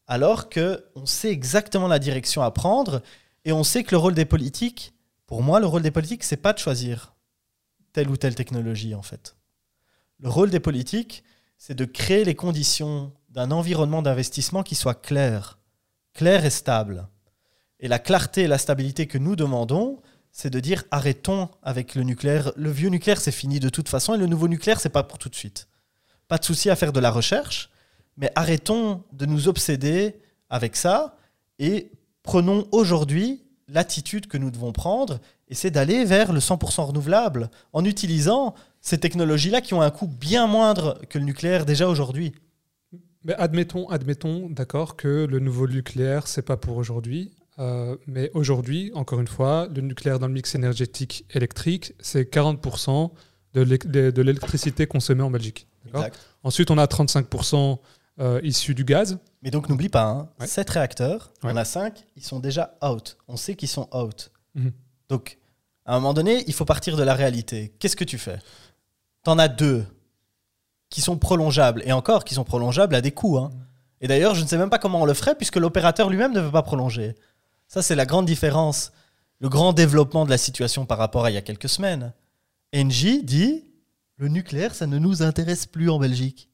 alors que on sait exactement la direction à prendre et on sait que le rôle des politiques, pour moi, le rôle des politiques, c'est pas de choisir telle ou telle technologie en fait. Le rôle des politiques, c'est de créer les conditions d'un environnement d'investissement qui soit clair, clair et stable. Et la clarté et la stabilité que nous demandons, c'est de dire arrêtons avec le nucléaire. Le vieux nucléaire, c'est fini de toute façon, et le nouveau nucléaire, c'est pas pour tout de suite. Pas de souci à faire de la recherche, mais arrêtons de nous obséder avec ça et prenons aujourd'hui l'attitude que nous devons prendre, et c'est d'aller vers le 100% renouvelable en utilisant ces technologies-là qui ont un coût bien moindre que le nucléaire déjà aujourd'hui. Mais admettons, admettons, d'accord, que le nouveau nucléaire, c'est pas pour aujourd'hui. Euh, mais aujourd'hui, encore une fois, le nucléaire dans le mix énergétique électrique, c'est 40% de l'é- de de l'électricité consommée en Belgique. Ensuite, on a 35% euh, issus du gaz. Mais donc n'oublie pas, hein, Ouais. 7 réacteurs, Ouais. on a 5, ils sont déjà out. On sait qu'ils sont out. Mhm. Donc, à un moment donné, il faut partir de la réalité. Qu'est-ce que tu fais? T'en as deux qui sont prolongeables, et encore qui sont prolongeables à des coûts. hein. Et d'ailleurs, je ne sais même pas comment on le ferait, puisque l'opérateur lui-même ne veut pas prolonger. Ça, c'est la grande différence, le grand développement de la situation par rapport à il y a quelques semaines. Engie dit, le nucléaire, ça ne nous intéresse plus en Belgique.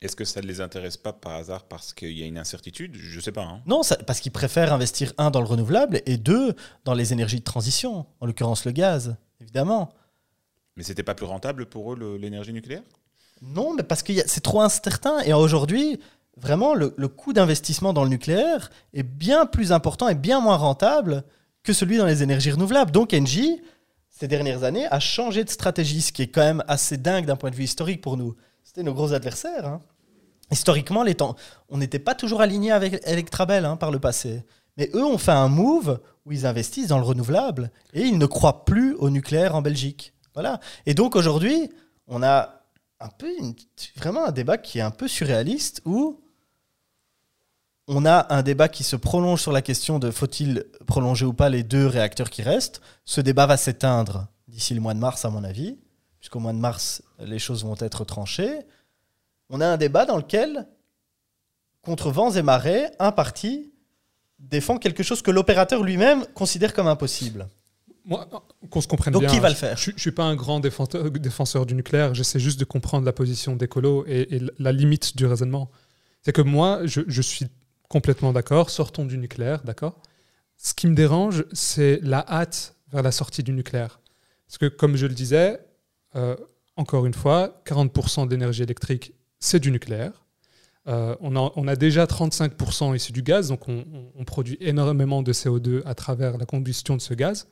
Est-ce que ça ne les intéresse pas par hasard parce qu'il y a une incertitude? Je sais pas. hein. Non, ça- parce qu'ils préfèrent investir, un, dans le renouvelable, et deux, dans les énergies de transition, en l'occurrence le gaz, évidemment. Mais c'était pas plus rentable pour eux l'énergie nucléaire? Non, mais parce que c'est trop incertain. Et aujourd'hui, vraiment, le, le coût d'investissement dans le nucléaire est bien plus important et bien moins rentable que celui dans les énergies renouvelables. Donc Engie, ces dernières années, a changé de stratégie, ce qui est quand même assez dingue d'un point de vue historique pour nous. C'était nos gros adversaires. hein. Historiquement, les temps, on n'était pas toujours alignés avec Electrabel hein, par le passé. Mais eux ont fait un move où ils investissent dans le renouvelable et ils ne croient plus au nucléaire en Belgique. Voilà. Et donc aujourd'hui, on a un vraiment un débat qui est un peu surréaliste où on a un débat qui se prolonge sur la question de faut-il prolonger ou pas les deux réacteurs qui restent. Ce débat va s'éteindre d'ici le mois de mars, à mon avis, puisqu'au mois de mars, les choses vont être tranchées. On a un débat dans lequel, contre vents et marées, un parti défend quelque chose que l'opérateur lui-même considère comme impossible. Moi, qu'on se comprenne Donc, bien. qui va le je- faire Je ne suis pas un grand défenseur, défenseur du nucléaire. J'essaie juste de comprendre la position d'écolo et, et la limite du raisonnement. C'est que moi, je, je suis complètement d'accord. Sortons du nucléaire, d'accord? Ce qui me dérange, c'est la hâte vers la sortie du nucléaire. Parce que, comme je le disais, euh, encore une fois, 40% d'énergie électrique, c'est du nucléaire. Euh, on, a, on a déjà 35% issus du gaz, donc on, on- on produit énormément de CO2 à travers la combustion de ce gaz.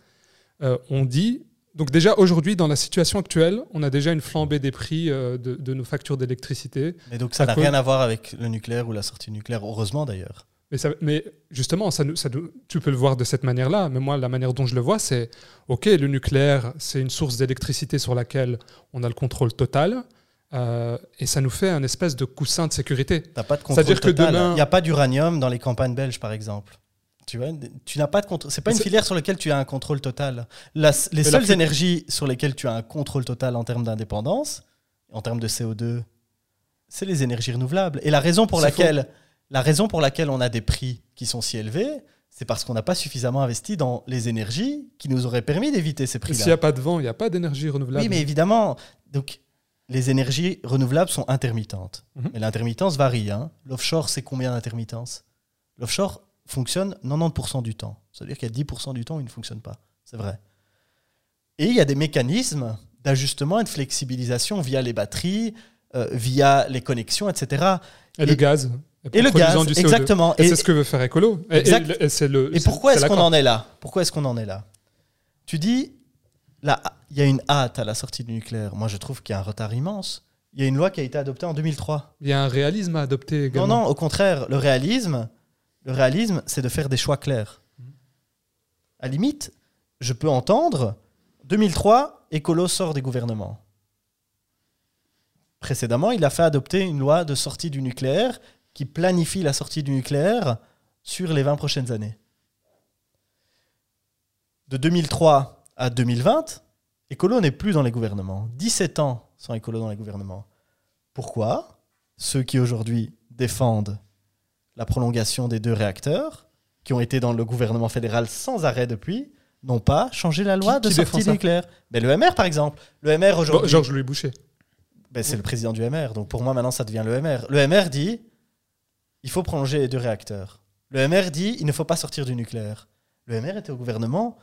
Euh, on dit, donc déjà aujourd'hui, dans la situation actuelle, on a déjà une flambée des prix euh, de, de nos factures d'électricité. Mais donc ça n'a cause- rien à voir avec le nucléaire ou la sortie nucléaire, heureusement d'ailleurs. Mais, ça- mais justement, ça, tu peux le voir de cette manière-là, mais moi, la manière dont je le vois, c'est, OK, le nucléaire, c'est une source d'électricité sur laquelle on a le contrôle total, euh, et ça nous fait un espèce de coussin de sécurité. T'as pas de contrôle total. demain- Il n'y a pas d'uranium dans les campagnes belges, par exemple. Tu vois, tu n'as pas de contrôle. C'est pas une filière sur laquelle tu as un contrôle total. La- les seules énergies sur lesquelles tu as un contrôle total en termes d'indépendance, en termes de CO2, c'est les énergies renouvelables. Et la raison pour laquelle, la raison pour laquelle on a des prix qui sont si élevés, c'est parce qu'on n'a pas suffisamment investi dans les énergies qui nous auraient permis d'éviter ces prix-là. S'il n'y a pas de vent, il n'y a pas d'énergie renouvelable. Oui, mais évidemment, donc les énergies renouvelables sont intermittentes. Mhm. Mais l'intermittence varie. hein. L'offshore, c'est combien d'intermittences? L'offshore fonctionne 90% du temps. C'est-à-dire qu'il y a 10% du temps où il ne fonctionne pas. C'est vrai. Et il y a des mécanismes d'ajustement et de flexibilisation via les batteries, euh, via les connexions, etc. et le gaz. Et le gaz, du CO2. exactement. Et, Et, c'est ce que veut faire Écolo. Exact. et le, pourquoi est-ce qu'on en est là? Pourquoi est-ce qu'on en est là? Tu dis, là, il y a une hâte à la sortie du nucléaire. Moi, je trouve qu'il y a un retard immense. Il y a une loi qui a été adoptée en 2003. Il y a un réalisme à adopter Non, également. non, au contraire, le réalisme, le réalisme, c'est de faire des choix clairs. À limite, je peux entendre 2003, écolo sort des gouvernements. Précédemment, il a fait adopter une loi de sortie du nucléaire qui planifie la sortie du nucléaire sur les 20 prochaines années. De 2003 à 2020, écolo n'est plus dans les gouvernements. 17 ans sans écolo dans les gouvernements. Pourquoi? Ceux qui aujourd'hui défendent la prolongation des deux réacteurs, qui ont été dans le gouvernement fédéral sans arrêt depuis, n'ont pas changé la loi Qui- de qui sortie nucléaire. Mais le MR, par exemple. Le MR Bon, aujourd'hui. Georges Louis Boucher. Ben, c'est le président du MR. Donc pour moi, maintenant, ça devient le MR. Le MR dit il faut prolonger les deux réacteurs. Le MR dit il ne faut pas sortir du nucléaire. Le MR était au gouvernement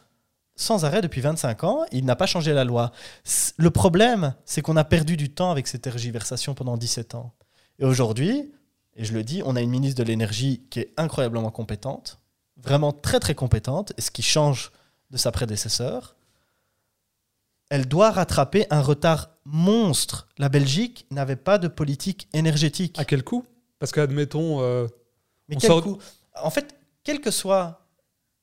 sans arrêt depuis 25 ans. Il n'a pas changé la loi. Le problème, c'est qu'on a perdu du temps avec cette tergiversation pendant 17 ans. Et aujourd'hui, et je le dis, on a une ministre de l'énergie qui est incroyablement compétente, vraiment très très compétente, et ce qui change de sa prédécesseur elle doit rattraper un retard monstre. La Belgique n'avait pas de politique énergétique. À quel coût? Parce qu'admettons, euh, Mais quel sort- coût? En fait, quelle que soit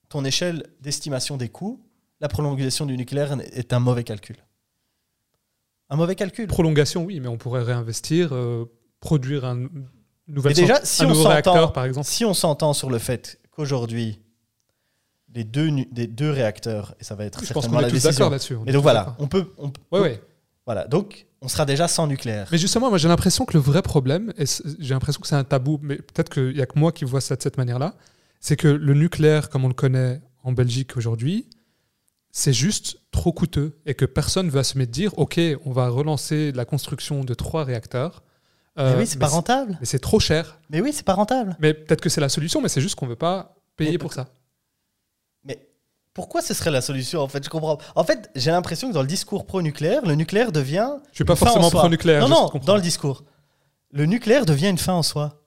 ton échelle d'estimation des coûts, la prolongation du nucléaire est un mauvais calcul. Un mauvais calcul. Prolongation, oui, mais on pourrait réinvestir, euh, produire un nouvel Mais déjà, si un on réacteur, par exemple. Si on s'entend sur le fait qu'aujourd'hui, les deux, des deux réacteurs, et ça va être Je pense certainement est la tous décision. d'accord là-dessus. Mais donc voilà, on peut, on Ouais, ouais. voilà, donc on sera déjà sans nucléaire. Mais justement, moi j'ai l'impression que le vrai problème, et j'ai l'impression que c'est un tabou, mais peut-être qu'il n'y a que moi qui vois ça de cette manière-là, c'est que le nucléaire, comme on le connaît en Belgique aujourd'hui, c'est juste trop coûteux et que personne va se mettre dire, OK, on va relancer la construction de trois réacteurs. Euh, mais oui, c'est pas rentable. Mais c'est trop cher. Mais oui, c'est pas rentable. Mais peut-être que c'est la solution, mais c'est juste qu'on ne veut pas payer Mais pour ça. Mais pourquoi ce serait la solution en fait? Je comprends. En fait, j'ai l'impression que dans le discours pro-nucléaire, le nucléaire devient. Je suis pas forcément pro-nucléaire. Non, non, dans le discours. Le nucléaire devient une fin en soi.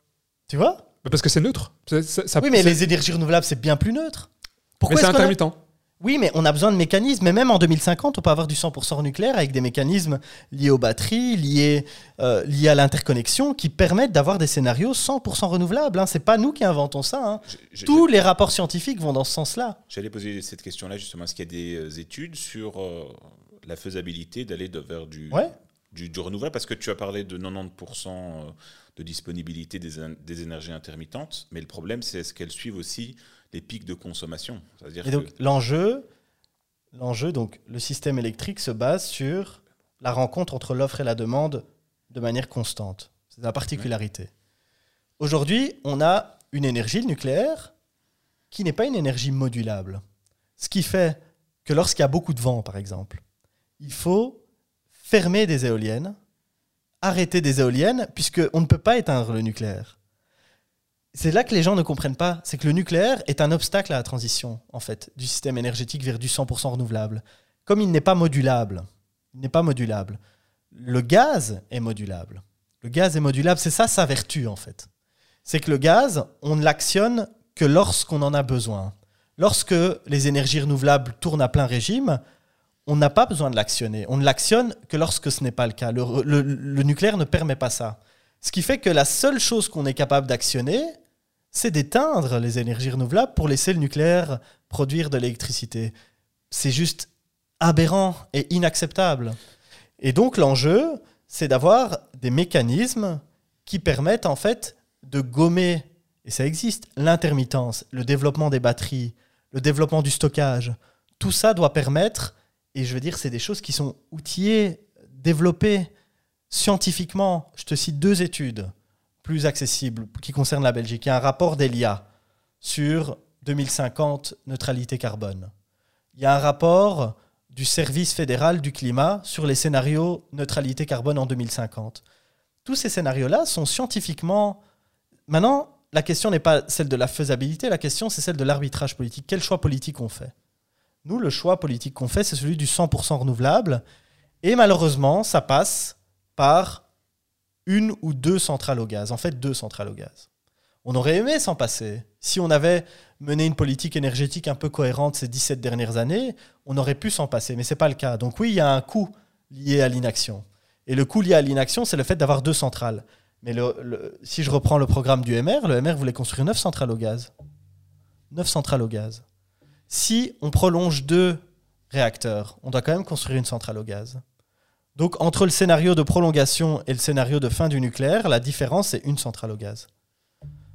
Tu vois? Mais Parce que c'est neutre. Ça- ça- ça- Oui, mais c'est- les énergies renouvelables, c'est bien plus neutre. mais Pourquoi c'est qu'on a- intermittent. Oui, mais on a besoin de mécanismes. Et même en 2050, on peut avoir du 100% nucléaire avec des mécanismes liés aux batteries, liés, euh, liés à l'interconnexion, qui permettent d'avoir des scénarios 100% renouvelables. Hein. C'est pas nous qui inventons ça. hein. Tous les rapports scientifiques vont dans ce sens-là. J'allais poser cette question-là justement. Est-ce qu'il y a des euh, études sur euh, la faisabilité d'aller vers du, Ouais. du, du renouvelable? Parce que tu as parlé de 90% euh, de disponibilité des, des énergies intermittentes, mais le problème, c'est est-ce qu'elles suivent aussi les pics de consommation Et donc l'enjeu, l'enjeu, donc le système électrique se base sur la rencontre entre l'offre et la demande de manière constante. C'est la particularité. Aujourd'hui, on a une énergie, le nucléaire, qui n'est pas une énergie modulable. Ce qui fait que lorsqu'il y a beaucoup de vent, par exemple, il faut fermer des éoliennes, arrêter des éoliennes, puisqu'on ne peut pas éteindre le nucléaire. C'est là que les gens ne comprennent pas, c'est que le nucléaire est un obstacle à la transition, en fait, du système énergétique vers du 100% renouvelable. Comme il n'est pas modulable, il n'est pas modulable. Le gaz est modulable. Le gaz est modulable, c'est ça sa vertu, en fait. C'est que le gaz, on ne l'actionne que lorsqu'on en a besoin. Lorsque les énergies renouvelables tournent à plein régime, on n'a pas besoin de l'actionner. On ne l'actionne que lorsque ce n'est pas le cas. Le, nucléaire ne permet pas ça. Ce qui fait que la seule chose qu'on est capable d'actionner, c'est d'éteindre les énergies renouvelables pour laisser le nucléaire produire de l'électricité. C'est juste aberrant et inacceptable. Et donc l'enjeu, c'est d'avoir des mécanismes qui permettent en fait de gommer, et ça existe, l'intermittence, le développement des batteries, le développement du stockage. Tout ça doit permettre, et je veux dire, c'est des choses qui sont outillées, développées scientifiquement. Je te cite deux études plus accessibles qui concernent la Belgique. Il y a un rapport d'ELIA sur 2050 neutralité carbone. Il y a un rapport du service fédéral du climat sur les scénarios neutralité carbone en 2050. Tous ces scénarios-là sont scientifiquement... Maintenant, la question n'est pas celle de la faisabilité, la question c'est celle de l'arbitrage politique. Quel choix politique on fait? Nous, le choix politique qu'on fait, c'est celui du 100% renouvelable. Et malheureusement, ça passe par une ou deux centrales au gaz. En fait, deux centrales au gaz. On aurait aimé s'en passer. Si on avait mené une politique énergétique un peu cohérente ces 17 dernières années, on aurait pu s'en passer, mais ce n'est pas le cas. Donc oui, il y a un coût lié à l'inaction. Et le coût lié à l'inaction, c'est le fait d'avoir deux centrales. Mais si je reprends le programme du MR, le MR voulait construire neuf centrales au gaz. Neuf centrales au gaz. Si on prolonge deux réacteurs, on doit quand même construire une centrale au gaz. Donc entre le scénario de prolongation et le scénario de fin du nucléaire, la différence c'est une centrale au gaz.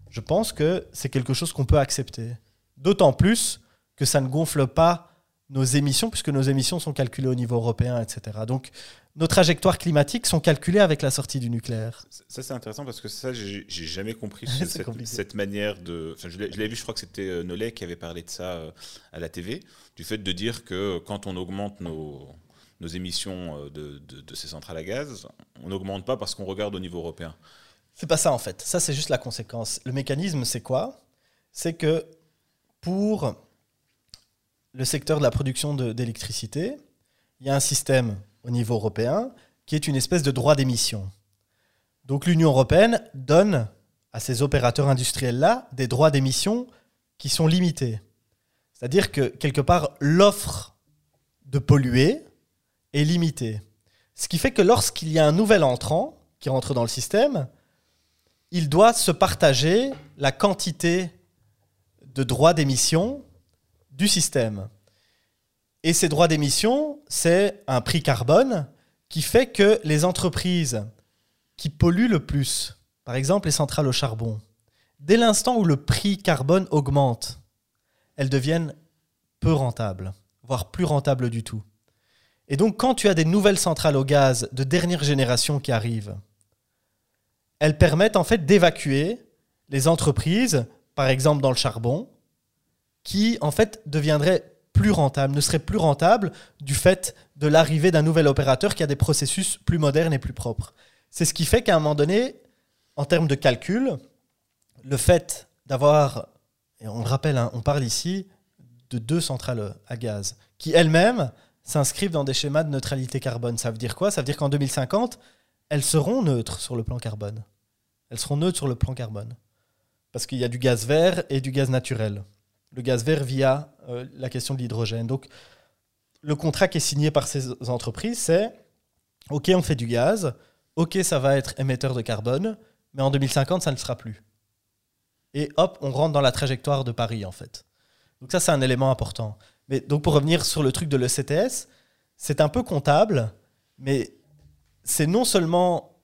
Je pense que c'est quelque chose qu'on peut accepter. D'autant plus que ça ne gonfle pas nos émissions, puisque nos émissions sont calculées au niveau européen, etc. Donc nos trajectoires climatiques sont calculées avec la sortie du nucléaire. Ça, c'est intéressant parce que ça, j'ai jamais compris cette, manière de. Enfin, je l'ai vu, je crois que c'était euh, Nollet qui avait parlé de ça euh, à la TV, du fait de dire que quand on augmente nos, nos émissions euh, de, de- ces centrales à gaz, on n'augmente pas parce qu'on regarde au niveau européen. C'est pas ça en fait. Ça, c'est juste la conséquence. Le mécanisme, c'est quoi? C'est que pour le secteur de la production d'électricité, il y a un système au niveau européen qui est une espèce de droit d'émission. Donc l'Union européenne donne à ces opérateurs industriels-là des droits d'émission qui sont limités. C'est-à-dire que quelque part, l'offre de polluer est limitée. Ce qui fait que lorsqu'il y a un nouvel entrant qui rentre dans le système, il doit se partager la quantité de droits d'émission du système. Et ces droits d'émission, c'est un prix carbone qui fait que les entreprises qui polluent le plus, par exemple les centrales au charbon, dès l'instant où le prix carbone augmente, elles deviennent peu rentables, voire plus rentables du tout. Et donc quand tu as des nouvelles centrales au gaz de dernière génération qui arrivent, elles permettent en fait d'évacuer les entreprises, par exemple dans le charbon, qui en fait deviendraient plus rentables, ne seraient plus rentables du fait de l'arrivée d'un nouvel opérateur qui a des processus plus modernes et plus propres. C'est ce qui fait qu'à un moment donné, en termes de calcul, le fait d'avoir, et on le rappelle, hein, on parle ici de deux centrales à gaz, qui elles-mêmes s'inscrivent dans des schémas de neutralité carbone. Ça veut dire quoi? Ça veut dire qu'en 2050, elles seront neutres sur le plan carbone. Elles seront neutres sur le plan carbone. Parce qu'il y a du gaz vert et du gaz naturel. Le gaz vert via euh, la question de l'hydrogène. Donc, le contrat qui est signé par ces entreprises, c'est OK, on fait du gaz, OK, ça va être émetteur de carbone, mais en 2050, ça ne le sera plus. Et hop, on rentre dans la trajectoire de Paris, en fait. Donc ça, c'est un élément important. Mais donc pour revenir sur le truc de l'ECTS, c'est un peu comptable, mais c'est non seulement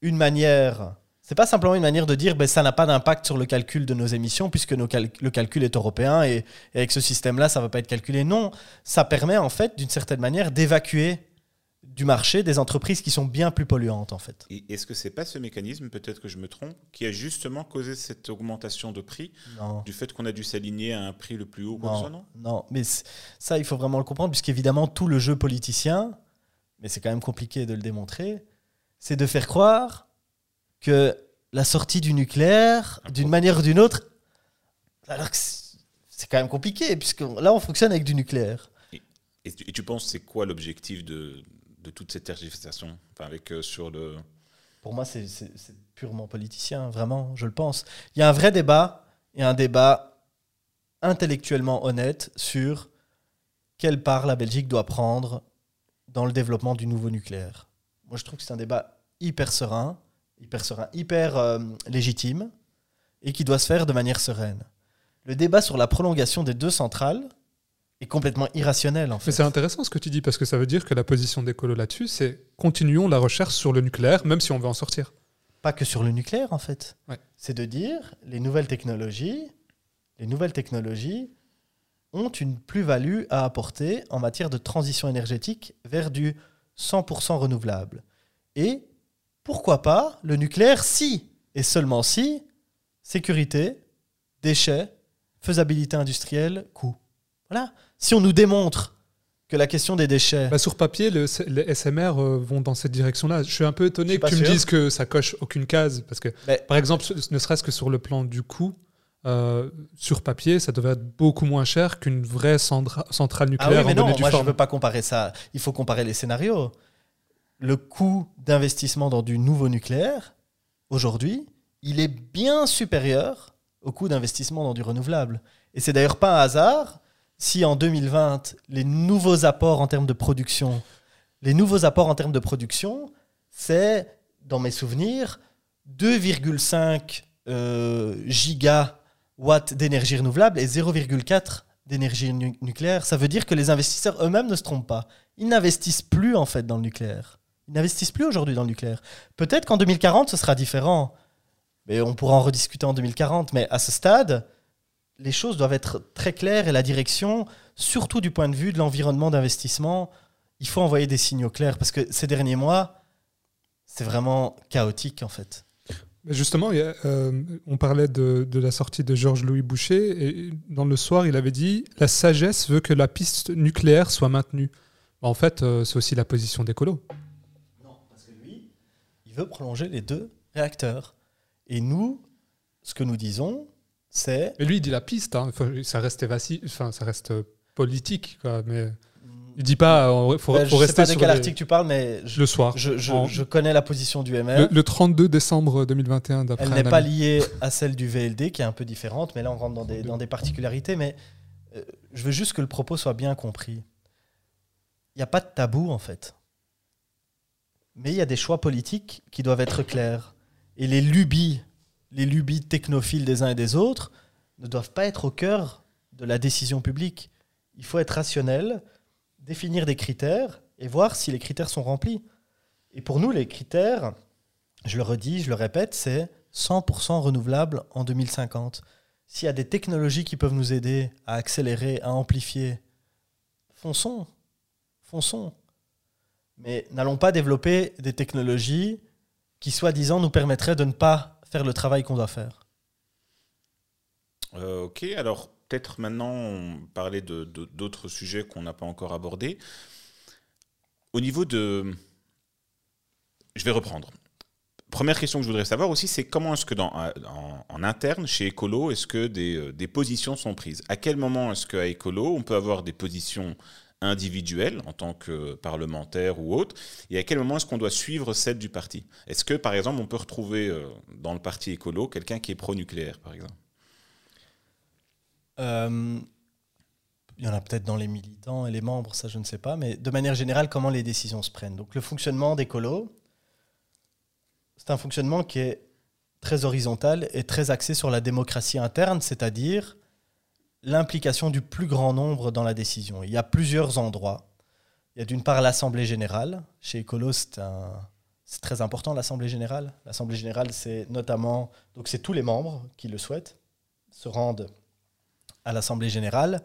une manière, c'est pas simplement une manière de dire ben, ça n'a pas d'impact sur le calcul de nos émissions puisque le calcul est européen et, et avec ce système-là, ça va pas être calculé. Non, ça permet en fait d'une certaine manière d'évacuer du marché des entreprises qui sont bien plus polluantes en fait. Est-ce que c'est pas ce mécanisme, peut-être que je me trompe, qui a justement causé cette augmentation de prix du fait qu'on a dû s'aligner à un prix le plus haut non, non, non, mais ça il faut vraiment le comprendre puisqu'évidemment tout le jeu politicien, mais c'est quand même compliqué de le démontrer, c'est de faire croire que la sortie du nucléaire, d'une manière ou d'une autre, alors que c'est quand même compliqué puisque là on fonctionne avec du nucléaire. Et tu penses c'est quoi l'objectif de, de toute cette tergiversation enfin, avec, euh, sur. Pour moi, c'est purement politicien, vraiment, je le pense. Il y a un vrai débat, et un débat intellectuellement honnête sur quelle part la Belgique doit prendre dans le développement du nouveau nucléaire. Moi, je trouve que c'est un débat hyper serein, hyper serein, hyper euh, légitime, et qui doit se faire de manière sereine. Le débat sur la prolongation des deux centrales, est complètement irrationnel. En fait. Mais c'est intéressant ce que tu dis, parce que ça veut dire que la position d'écolo là-dessus, c'est continuons la recherche sur le nucléaire, même si on veut en sortir. Pas que sur le nucléaire, en fait. C'est de dire, les nouvelles technologies, les nouvelles technologies ont une plus-value à apporter en matière de transition énergétique vers du 100% renouvelable. Et pourquoi pas le nucléaire si, et seulement si, sécurité, déchets, faisabilité industrielle, coût. Voilà. Si on nous démontre que la question des déchets. Bah, sur papier, les SMR euh, vont dans cette direction-là. Je suis un peu étonné que tu me dises que ça coche aucune case. Parce que, par exemple, ne serait-ce que sur le plan du coût, euh, sur papier, ça devrait être beaucoup moins cher qu'une vraie centrale nucléaire ah oui, mais non, moi, je ne veux pas comparer ça. Il faut comparer les scénarios. Le coût d'investissement dans du nouveau nucléaire, aujourd'hui, il est bien supérieur au coût d'investissement dans du renouvelable. Et c'est d'ailleurs pas un hasard si en 2020, les nouveaux apports en termes de production, les nouveaux apports en termes de production, c'est, dans mes souvenirs, 2,5 euh, gigawatts d'énergie renouvelable et 0,4 d'énergie nucléaire. Ça veut dire que les investisseurs eux-mêmes ne se trompent pas. Ils n'investissent plus en fait dans le nucléaire. Ils n'investissent plus aujourd'hui dans le nucléaire. Peut-être qu'en 2040, ce sera différent. Mais on pourra en rediscuter en 2040. Mais à ce stade, les choses doivent être très claires et la direction, surtout du point de vue de l'environnement d'investissement, il faut envoyer des signaux clairs parce que ces derniers mois, c'est vraiment chaotique en fait. Justement, euh, on parlait de, la sortie de Georges-Louis Boucher et dans le soir, il avait dit La sagesse veut que la piste nucléaire soit maintenue. En fait, euh, c'est aussi la position des colos. Non, parce que lui, il veut prolonger les deux réacteurs. Et nous, ce que nous disons, c'est. Mais lui, il dit la piste. Hein. ça reste enfin, ça reste euh, politique, quoi. Mais il dit pas. Il faut, ben, faut rester sais pas de quel article tu parles, mais je, le soir. Je, je, connais la position du MR. Le, 32 décembre 2021, d'après. Elle n'est pas liée à celle du VLD, qui est un peu différente, mais là on rentre dans des, dans des particularités. Mais euh, je veux juste que le propos soit bien compris. Il n'y a pas de tabou en fait, mais il y a des choix politiques qui doivent être clairs. Et les lubies les lubies technophiles des uns et des autres ne doivent pas être au cœur de la décision publique. Il faut être rationnel, définir des critères et voir si les critères sont remplis. Et pour nous, les critères, je le redis, je le répète, c'est 100% renouvelable en 2050. S'il y a des technologies qui peuvent nous aider à accélérer, à amplifier, fonçons, fonçons. Mais n'allons pas développer des technologies qui, soi-disant, nous permettraient de ne pas faire le travail qu'on doit faire. Euh, ok, alors peut-être maintenant parler de, d'autres sujets qu'on n'a pas encore abordés. Au niveau de... Je vais reprendre. Première question que je voudrais savoir aussi, c'est comment est-ce que dans, en, interne, chez Ecolo, est-ce que des, euh, des, positions sont prises? À quel moment est-ce qu'à Ecolo, on peut avoir des positions individuelles en tant que parlementaire ou autre Et à quel moment est-ce qu'on doit suivre celle du parti? Est-ce que, par exemple, on peut retrouver euh, dans le parti Ecolo quelqu'un qui est pro-nucléaire, par exemple? Euh, il y en a peut-être dans les militants et les membres, ça je ne sais pas, mais de manière générale, comment les décisions se prennent? Donc le fonctionnement d'Ecolo, c'est un fonctionnement qui est très horizontal et très axé sur la démocratie interne, c'est-à-dire l'implication du plus grand nombre dans la décision. Il y a plusieurs endroits. Il y a d'une part l'Assemblée générale. Chez Ecolo, c'est très important l'Assemblée générale. L'Assemblée générale, c'est notamment, donc c'est tous les membres qui le souhaitent, se rendent à l'Assemblée générale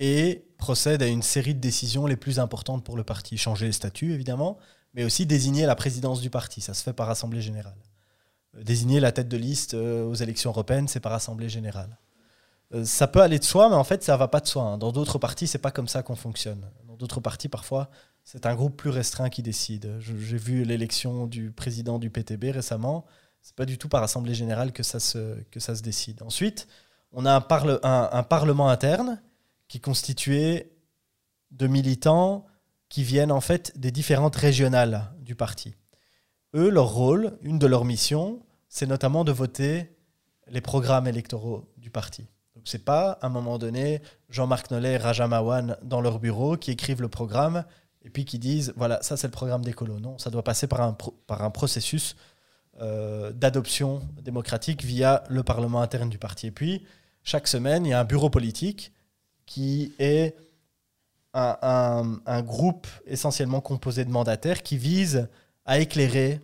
et procèdent à une série de décisions les plus importantes pour le parti. Changer les statuts, évidemment, mais aussi désigner la présidence du parti. Ça se fait par Assemblée générale. Euh, désigner la tête de liste euh, aux élections européennes, c'est par Assemblée générale. Euh, ça peut aller de soi, mais en fait, ça va pas de soi. Hein. Dans d'autres partis, c'est pas comme ça qu'on fonctionne. Dans d'autres partis, parfois, c'est un groupe plus restreint qui décide. J'ai vu l'élection du président du PTB récemment. C'est pas du tout par assemblée générale que ça se, que ça se décide. Ensuite, on a un, parle, un, parlement interne qui est constitué de militants qui viennent en fait des différentes régionales du parti. Eux, leur rôle, une de leurs missions, c'est notamment de voter les programmes électoraux du parti. C'est pas à un moment donné Jean-Marc Nollet et Raja Mawan dans leur bureau qui écrivent le programme et puis qui disent voilà ça c'est le programme d'écolo. Non, ça doit passer par un, par un processus euh, d'adoption démocratique via le parlement interne du parti. Et puis chaque semaine il y a un bureau politique qui est un, un groupe essentiellement composé de mandataires qui vise à éclairer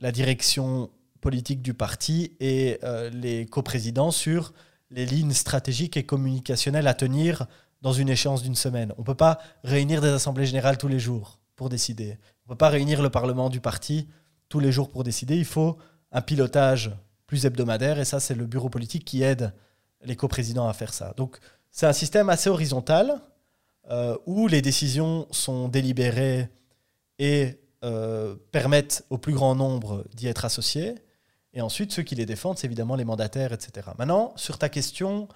la direction politique du parti et euh, les coprésidents sur les lignes stratégiques et communicationnelles à tenir dans une échéance d'une semaine. On ne peut pas réunir des assemblées générales tous les jours pour décider. On ne peut pas réunir le Parlement du parti tous les jours pour décider. Il faut un pilotage plus hebdomadaire et ça, c'est le bureau politique qui aide les coprésidents à faire ça. Donc, c'est un système assez horizontal euh, où les décisions sont délibérées et euh, permettent au plus grand nombre d'y être associés. Et ensuite, ceux qui les défendent, c'est évidemment les mandataires, etc. Maintenant, sur ta question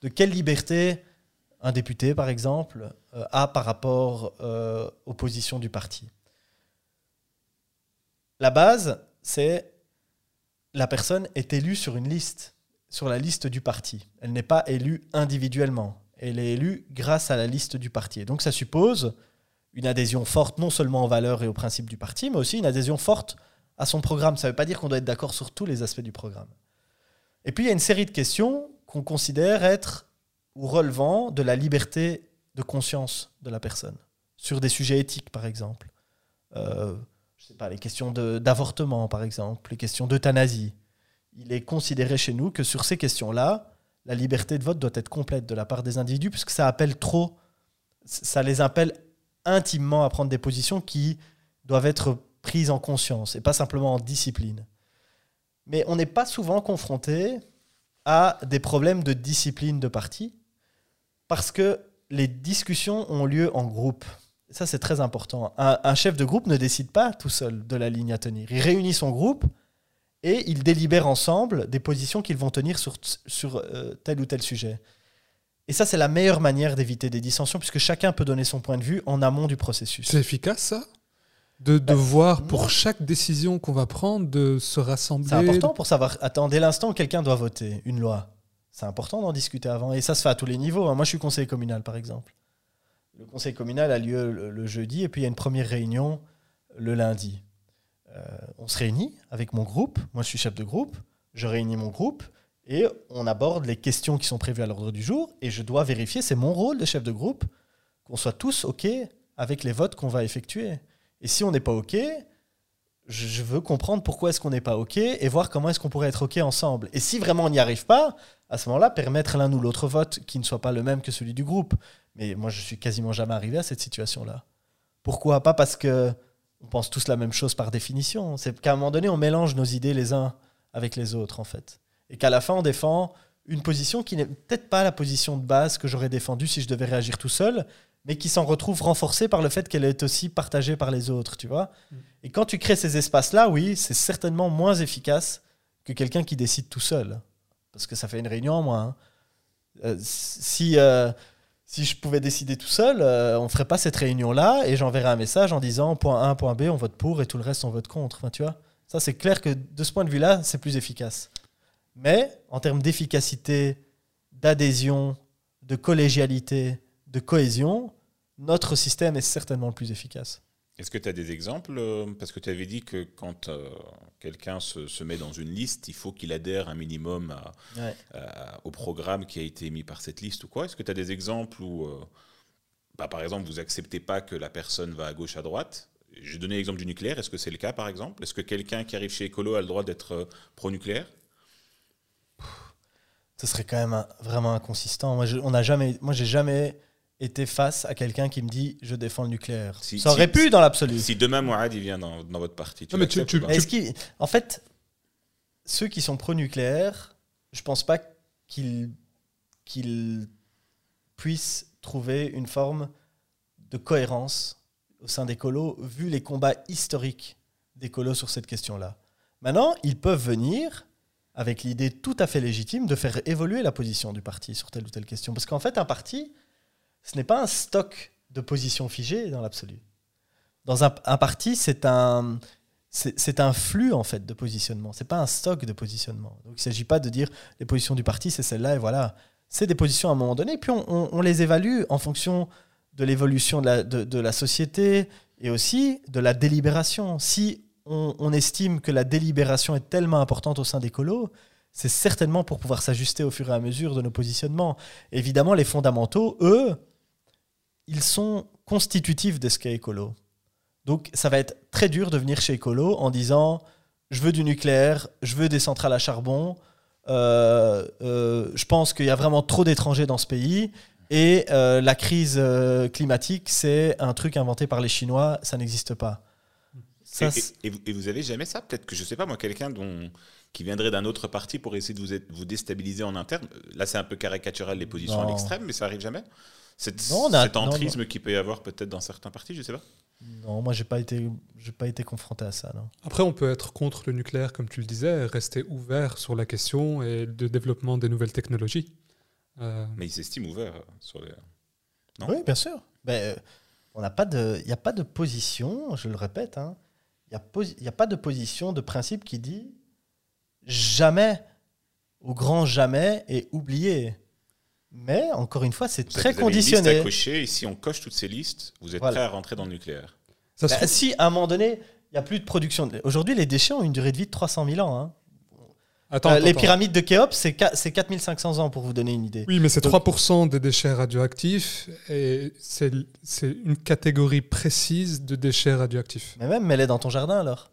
de quelle liberté un député, par exemple, euh, a par rapport euh, aux positions du parti. La base, c'est la personne est élue sur une liste, sur la liste du parti. Elle n'est pas élue individuellement. Elle est élue grâce à la liste du parti. donc ça suppose une adhésion forte non seulement aux valeurs et aux principes du parti, mais aussi une adhésion forte à son programme. Ça ne veut pas dire qu'on doit être d'accord sur tous les aspects du programme. Et puis il y a une série de questions qu'on considère être ou relevant de la liberté de conscience de la personne, sur des sujets éthiques par exemple. Euh, je sais pas, les questions d'avortement par exemple, les questions d'euthanasie. Il est considéré chez nous que sur ces questions-là, la liberté de vote doit être complète de la part des individus, puisque ça appelle trop, ça les appelle intimement à prendre des positions qui doivent être prise en conscience et pas simplement en discipline. Mais on n'est pas souvent confronté à des problèmes de discipline de parti parce que les discussions ont lieu en groupe. Ça, c'est très important. Un, chef de groupe ne décide pas tout seul de la ligne à tenir. Il réunit son groupe et ils délibèrent ensemble des positions qu'ils vont tenir sur, sur euh, tel ou tel sujet. Et ça, c'est la meilleure manière d'éviter des dissensions, puisque chacun peut donner son point de vue en amont du processus. C'est efficace, ça? De, voir pour chaque décision qu'on va prendre, de se rassembler. C'est important pour savoir. Attends, dès l'instant où quelqu'un doit voter une loi, c'est important d'en discuter avant. Et ça se fait à tous les niveaux. Hein. Moi, je suis conseiller communal, par exemple. Le conseil communal a lieu le, jeudi et puis il y a une première réunion le lundi. Euh, on se réunit avec mon groupe. Moi, je suis chef de groupe. Je réunis mon groupe et on aborde les questions qui sont prévues à l'ordre du jour. Et je dois vérifier, c'est mon rôle de chef de groupe, qu'on soit tous OK avec les votes qu'on va effectuer. Et si on n'est pas OK, je veux comprendre pourquoi est-ce qu'on n'est pas OK et voir comment est-ce qu'on pourrait être OK ensemble. Et si vraiment on n'y arrive pas, à ce moment-là, permettre l'un ou l'autre vote qui ne soit pas le même que celui du groupe. Mais moi, je suis quasiment jamais arrivé à cette situation-là. Pourquoi Pas parce que on pense tous la même chose par définition. C'est qu'à un moment donné, on mélange nos idées les uns avec les autres, en fait. Et qu'à la fin, on défend une position qui n'est peut-être pas la position de base que j'aurais défendue si je devais réagir tout seul, mais qui s'en retrouve renforcée par le fait qu'elle est aussi partagée par les autres, tu vois. Mm. Et quand tu crées ces espaces-là, oui, c'est certainement moins efficace que quelqu'un qui décide tout seul. Parce que ça fait une réunion en moins. hein. Euh, si, euh, si je pouvais décider tout seul, euh, on ne ferait pas cette réunion-là et j'enverrais un message en disant point A, point B, on vote pour et tout le reste, on vote contre. Enfin, tu vois, ça, c'est clair que de ce point de vue-là, c'est plus efficace. Mais en termes d'efficacité, d'adhésion, de collégialité, de cohésion, notre système est certainement le plus efficace. Est-ce que tu as des exemples euh, Parce que tu avais dit que quand euh, quelqu'un se, se met dans une liste, il faut qu'il adhère un minimum à- Ouais. à- au programme qui a été mis par cette liste ou quoi Est-ce que tu as des exemples où, euh, bah, par exemple, vous acceptez pas que la personne va à gauche, à droite? J'ai donné l'exemple du nucléaire. Est-ce que c'est le cas, par exemple? Est-ce que quelqu'un qui arrive chez Écolo a le droit d'être pro-nucléaire? Ce serait quand même un- vraiment inconsistant. Moi, je, on n'a jamais, moi, j'ai jamais été face à quelqu'un qui me dit je défends le nucléaire. Si- ça aurait si- pu dans l'absolu. Si demain, Mourad, il vient dans, dans votre parti, tu Non, mais tu- tu- en fait, ceux qui sont pro-nucléaire, je pense pas qu'ils qu'ils puissent trouver une forme de cohérence au sein des colos, vu les combats historiques des colos sur cette question-là. Maintenant, ils peuvent venir avec l'idée tout à fait légitime de faire évoluer la position du parti sur telle ou telle question. Parce qu'en fait, un parti, ce n'est pas un stock de positions figées dans l'absolu. Dans un, parti, c'est un, c'est un flux en fait de positionnement. C'est pas un stock de positionnement. Donc il s'agit pas de dire les positions du parti c'est celle-là et voilà. C'est des positions à un moment donné. Puis on, les évalue en fonction de l'évolution de la, de, de la société et aussi de la délibération. Si on, on estime que la délibération est tellement importante au sein des colos, c'est certainement pour pouvoir s'ajuster au fur et à mesure de nos positionnements. Évidemment, les fondamentaux, eux, ils sont constitutifs de ce qu'est écolo. Donc ça va être très dur de venir chez Écolo en disant je veux du nucléaire, je veux des centrales à charbon, euh, euh, je pense qu'il y a vraiment trop d'étrangers dans ce pays et euh, la crise climatique c'est un truc inventé par les Chinois, ça n'existe pas. Ça, et, c'est- et- et vous, avez jamais ça? Peut-être que je sais pas moi, quelqu'un dont qui viendrait d'un autre parti pour essayer de vous, être- vous déstabiliser en interne. Là, c'est un peu caricatural les positions à l'extrême, mais ça arrive jamais? Cette, Non, on a- cet entrisme qui peut y avoir peut-être dans certains partis, je sais pas. non, moi j'ai pas été, j'ai pas été confronté à ça. Non. Après, on peut être contre le nucléaire, comme tu le disais, et rester ouvert sur la question et le développement des nouvelles technologies. Euh, Mais ils s'estiment ouverts euh, sur les. Non Oui, bien sûr. Ben, euh, on n'a pas de, il n'y a pas de position, je le répète, hein, il n'y a, posi- il y a pas de position de principe qui dit jamais, au grand jamais, et oublié. Mais encore une fois, c'est Vous très avez une liste conditionné. à cocher, et si on coche toutes ces listes, vous êtes Voilà. prêt à rentrer dans le nucléaire. ça Ben, si à un moment donné, il n'y a plus de production. Aujourd'hui, les déchets ont une durée de vie de 300 000 ans. hein. Attends, Euh, attends, les attends. pyramides de Khéops, c'est qua- c'est 4500 ans pour vous donner une idée. Oui, mais c'est Donc- 3% des déchets radioactifs et c'est c'est une catégorie précise de déchets radioactifs. Mais même, mets-les dans ton jardin alors.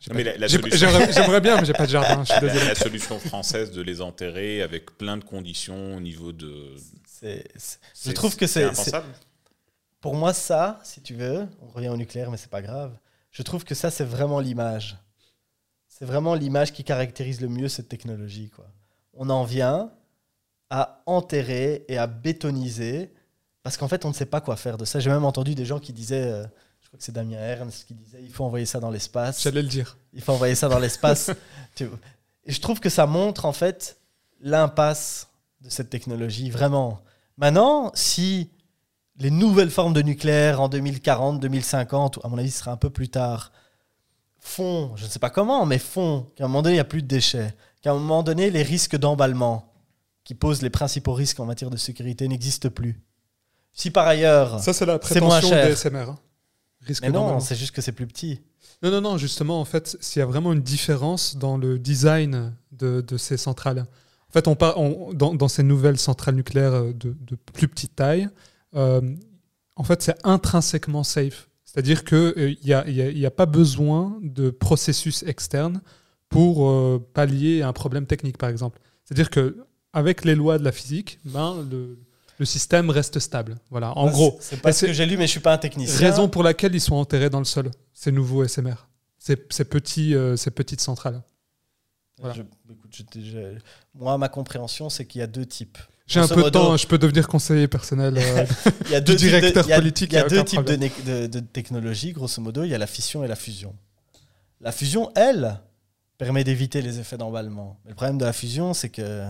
J'aimerais bien, mais j'ai pas de jardin. Je suis La, désolé. la solution française de les enterrer avec plein de conditions au niveau de. Je trouve que c'est-. Pour moi, ça, si tu veux, on revient au nucléaire, mais c'est pas grave. Je trouve que ça, c'est vraiment l'image. C'est vraiment l'image qui caractérise le mieux cette technologie. Quoi. On en vient à enterrer et à bétoniser parce qu'en fait, on ne sait pas quoi faire de ça. J'ai même entendu des gens qui disaient, euh, crois que c'est Damien Ernst qui disait, il faut envoyer ça dans l'espace. J'allais le dire. Il faut envoyer ça dans l'espace. Et je trouve que ça montre en fait l'impasse de cette technologie, vraiment. Maintenant, si les nouvelles formes de nucléaire en 2040, 2050, à mon avis, ce sera un peu plus tard, font, je ne sais pas comment, mais font qu'à un moment donné, il n'y a plus de déchets, qu'à un moment donné, les risques d'emballement, qui posent les principaux risques en matière de sécurité, n'existent plus. Si par ailleurs... Ça, c'est la C'est moins prétention cher. des SMR. hein. Risque mais non, c'est juste que c'est plus petit. Non, non, non, justement, en fait, s'il y a vraiment une différence dans le design de, de ces centrales. En fait, on par- on- dans, dans ces nouvelles centrales nucléaires euh, de, de plus petite taille, euh, en fait, c'est intrinsèquement safe. C'est-à-dire qu'il n'y a, y a, pas besoin de processus externe pour euh, pallier un problème technique, par exemple. C'est-à-dire qu'avec les lois de la physique, ben, le, le système reste stable. Voilà, en gros. C'est pas ce que j'ai lu, mais je suis pas un technicien. Raison pour laquelle ils sont enterrés dans le sol, ces nouveaux SMR, ces, petits, euh, ces petites centrles. moi, ma compréhension, c'est qu'il y a deux types. J'ai un peu de temps, hein, je peux devenir conseiller personnel euh, il y a deux directeur politique. Il y a, deux types de, de, technologies, grosso modo. Il y a la fission et la fusion. La fusion, elle, permet d'éviter les effets d'emballement. Mais le problème de la fusion, c'est que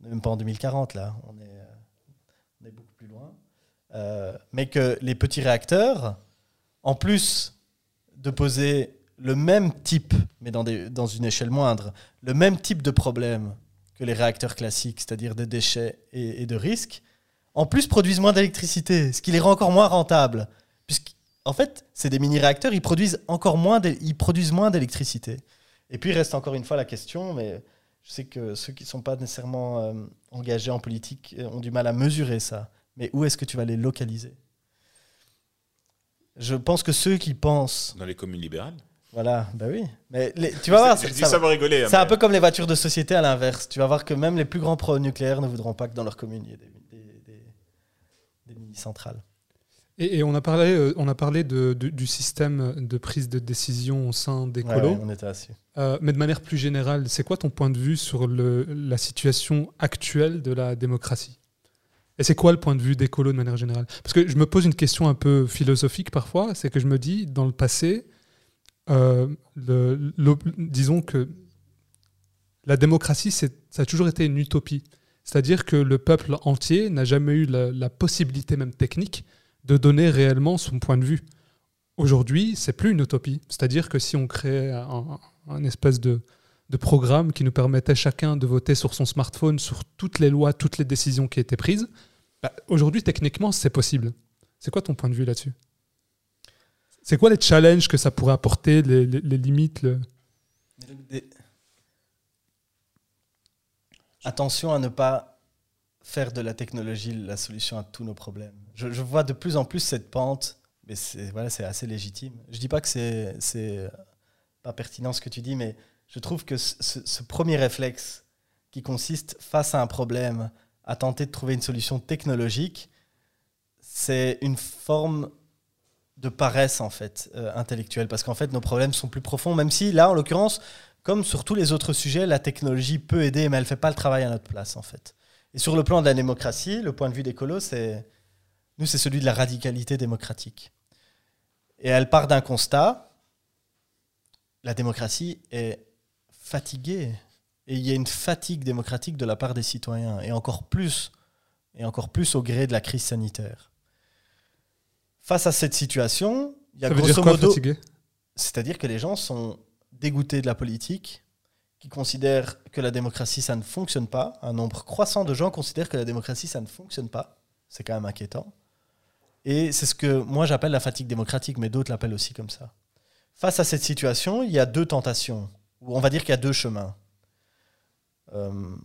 on n'est même pas en 2040 là, on est, euh, on est beaucoup plus loin. Euh, mais que les petits réacteurs, en plus de poser le même type, mais dans, une échelle moindre, le même type de problème que les réacteurs classiques, c'est-à-dire de déchets et, de risques, en plus produisent moins d'électricité, ce qui les rend encore moins rentables. Puisqu'en fait, c'est des mini-réacteurs, ils produisent encore moins, d'électricité. Et puis reste encore une fois la question, mais je sais que ceux qui ne sont pas nécessairement euh, engagés en politique euh, ont du mal à mesurer ça. Mais où est-ce que tu vas les localiser? Je pense que ceux qui pensent... Dans les communes libérales voilà, bah oui. Mais tu vas voir, ça, ça, va rigoler. Hein, c'est un peu comme les voitures de société à l'inverse. Tu vas voir que même les plus grands pro-nucléaires ne voudront pas que dans leur commune il y ait des, mini-centrales. Et, on a parlé, euh, on a parlé de, du système de prise de décision au sein des colos. on était assis. Euh, mais de manière plus générale, c'est quoi ton point de vue sur le, la situation actuelle de la démocratie? Et c'est quoi le point de vue des colos de manière générale? Parce que je me pose une question un peu philosophique parfois, c'est que je me dis, dans le passé, euh, le, disons que la démocratie, ça a toujours été une utopie. C'est-à-dire que le peuple entier n'a jamais eu la, possibilité, même technique, de donner réellement son point de vue. Aujourd'hui, c'est plus une utopie. C'est-à-dire que si on crée un, espèce de, programme qui nous permettait chacun de voter sur son smartphone sur toutes les lois, toutes les décisions qui étaient prises, bah, aujourd'hui, techniquement, c'est possible. C'est quoi ton point de vue là-dessus? C'est quoi les challenges que ça pourrait apporter, les, limites Attention à ne pas faire de la technologie la solution à tous nos problèmes. Je, vois de plus en plus cette pente, mais c'est voilà, assez légitime. Je dis pas que c'est pas pertinent ce que tu dis, mais je trouve que ce, premier réflexe qui consiste face à un problème à tenter de trouver une solution technologique, c'est une forme de paresse en fait euh, intellectuelle parce qu'en fait nos problèmes sont plus profonds même si là en l'occurrence comme sur tous les autres sujets la technologie peut aider mais elle fait pas le travail à notre place en fait et sur le plan de la démocratie le point de vue d'écolo c'est nous c'est celui de la radicalité démocratique et elle part d'un constat la démocratie est fatiguée et il y a une fatigue démocratique de la part des citoyens et encore plus et encore plus au gré de la crise sanitaire face à cette situation, il y a Ça grosso modo. C'est-à-dire que les gens sont dégoûtés de la politique, qui considèrent que la démocratie, ça ne fonctionne pas. Un nombre croissant de gens considèrent que la démocratie, ça ne fonctionne pas. C'est quand même inquiétant. Et c'est ce que moi j'appelle la fatigue démocratique, mais d'autres l'appellent aussi comme ça. Face à cette situation, il y a deux tentations, ou on va dire qu'il y a deux chemins. Euh,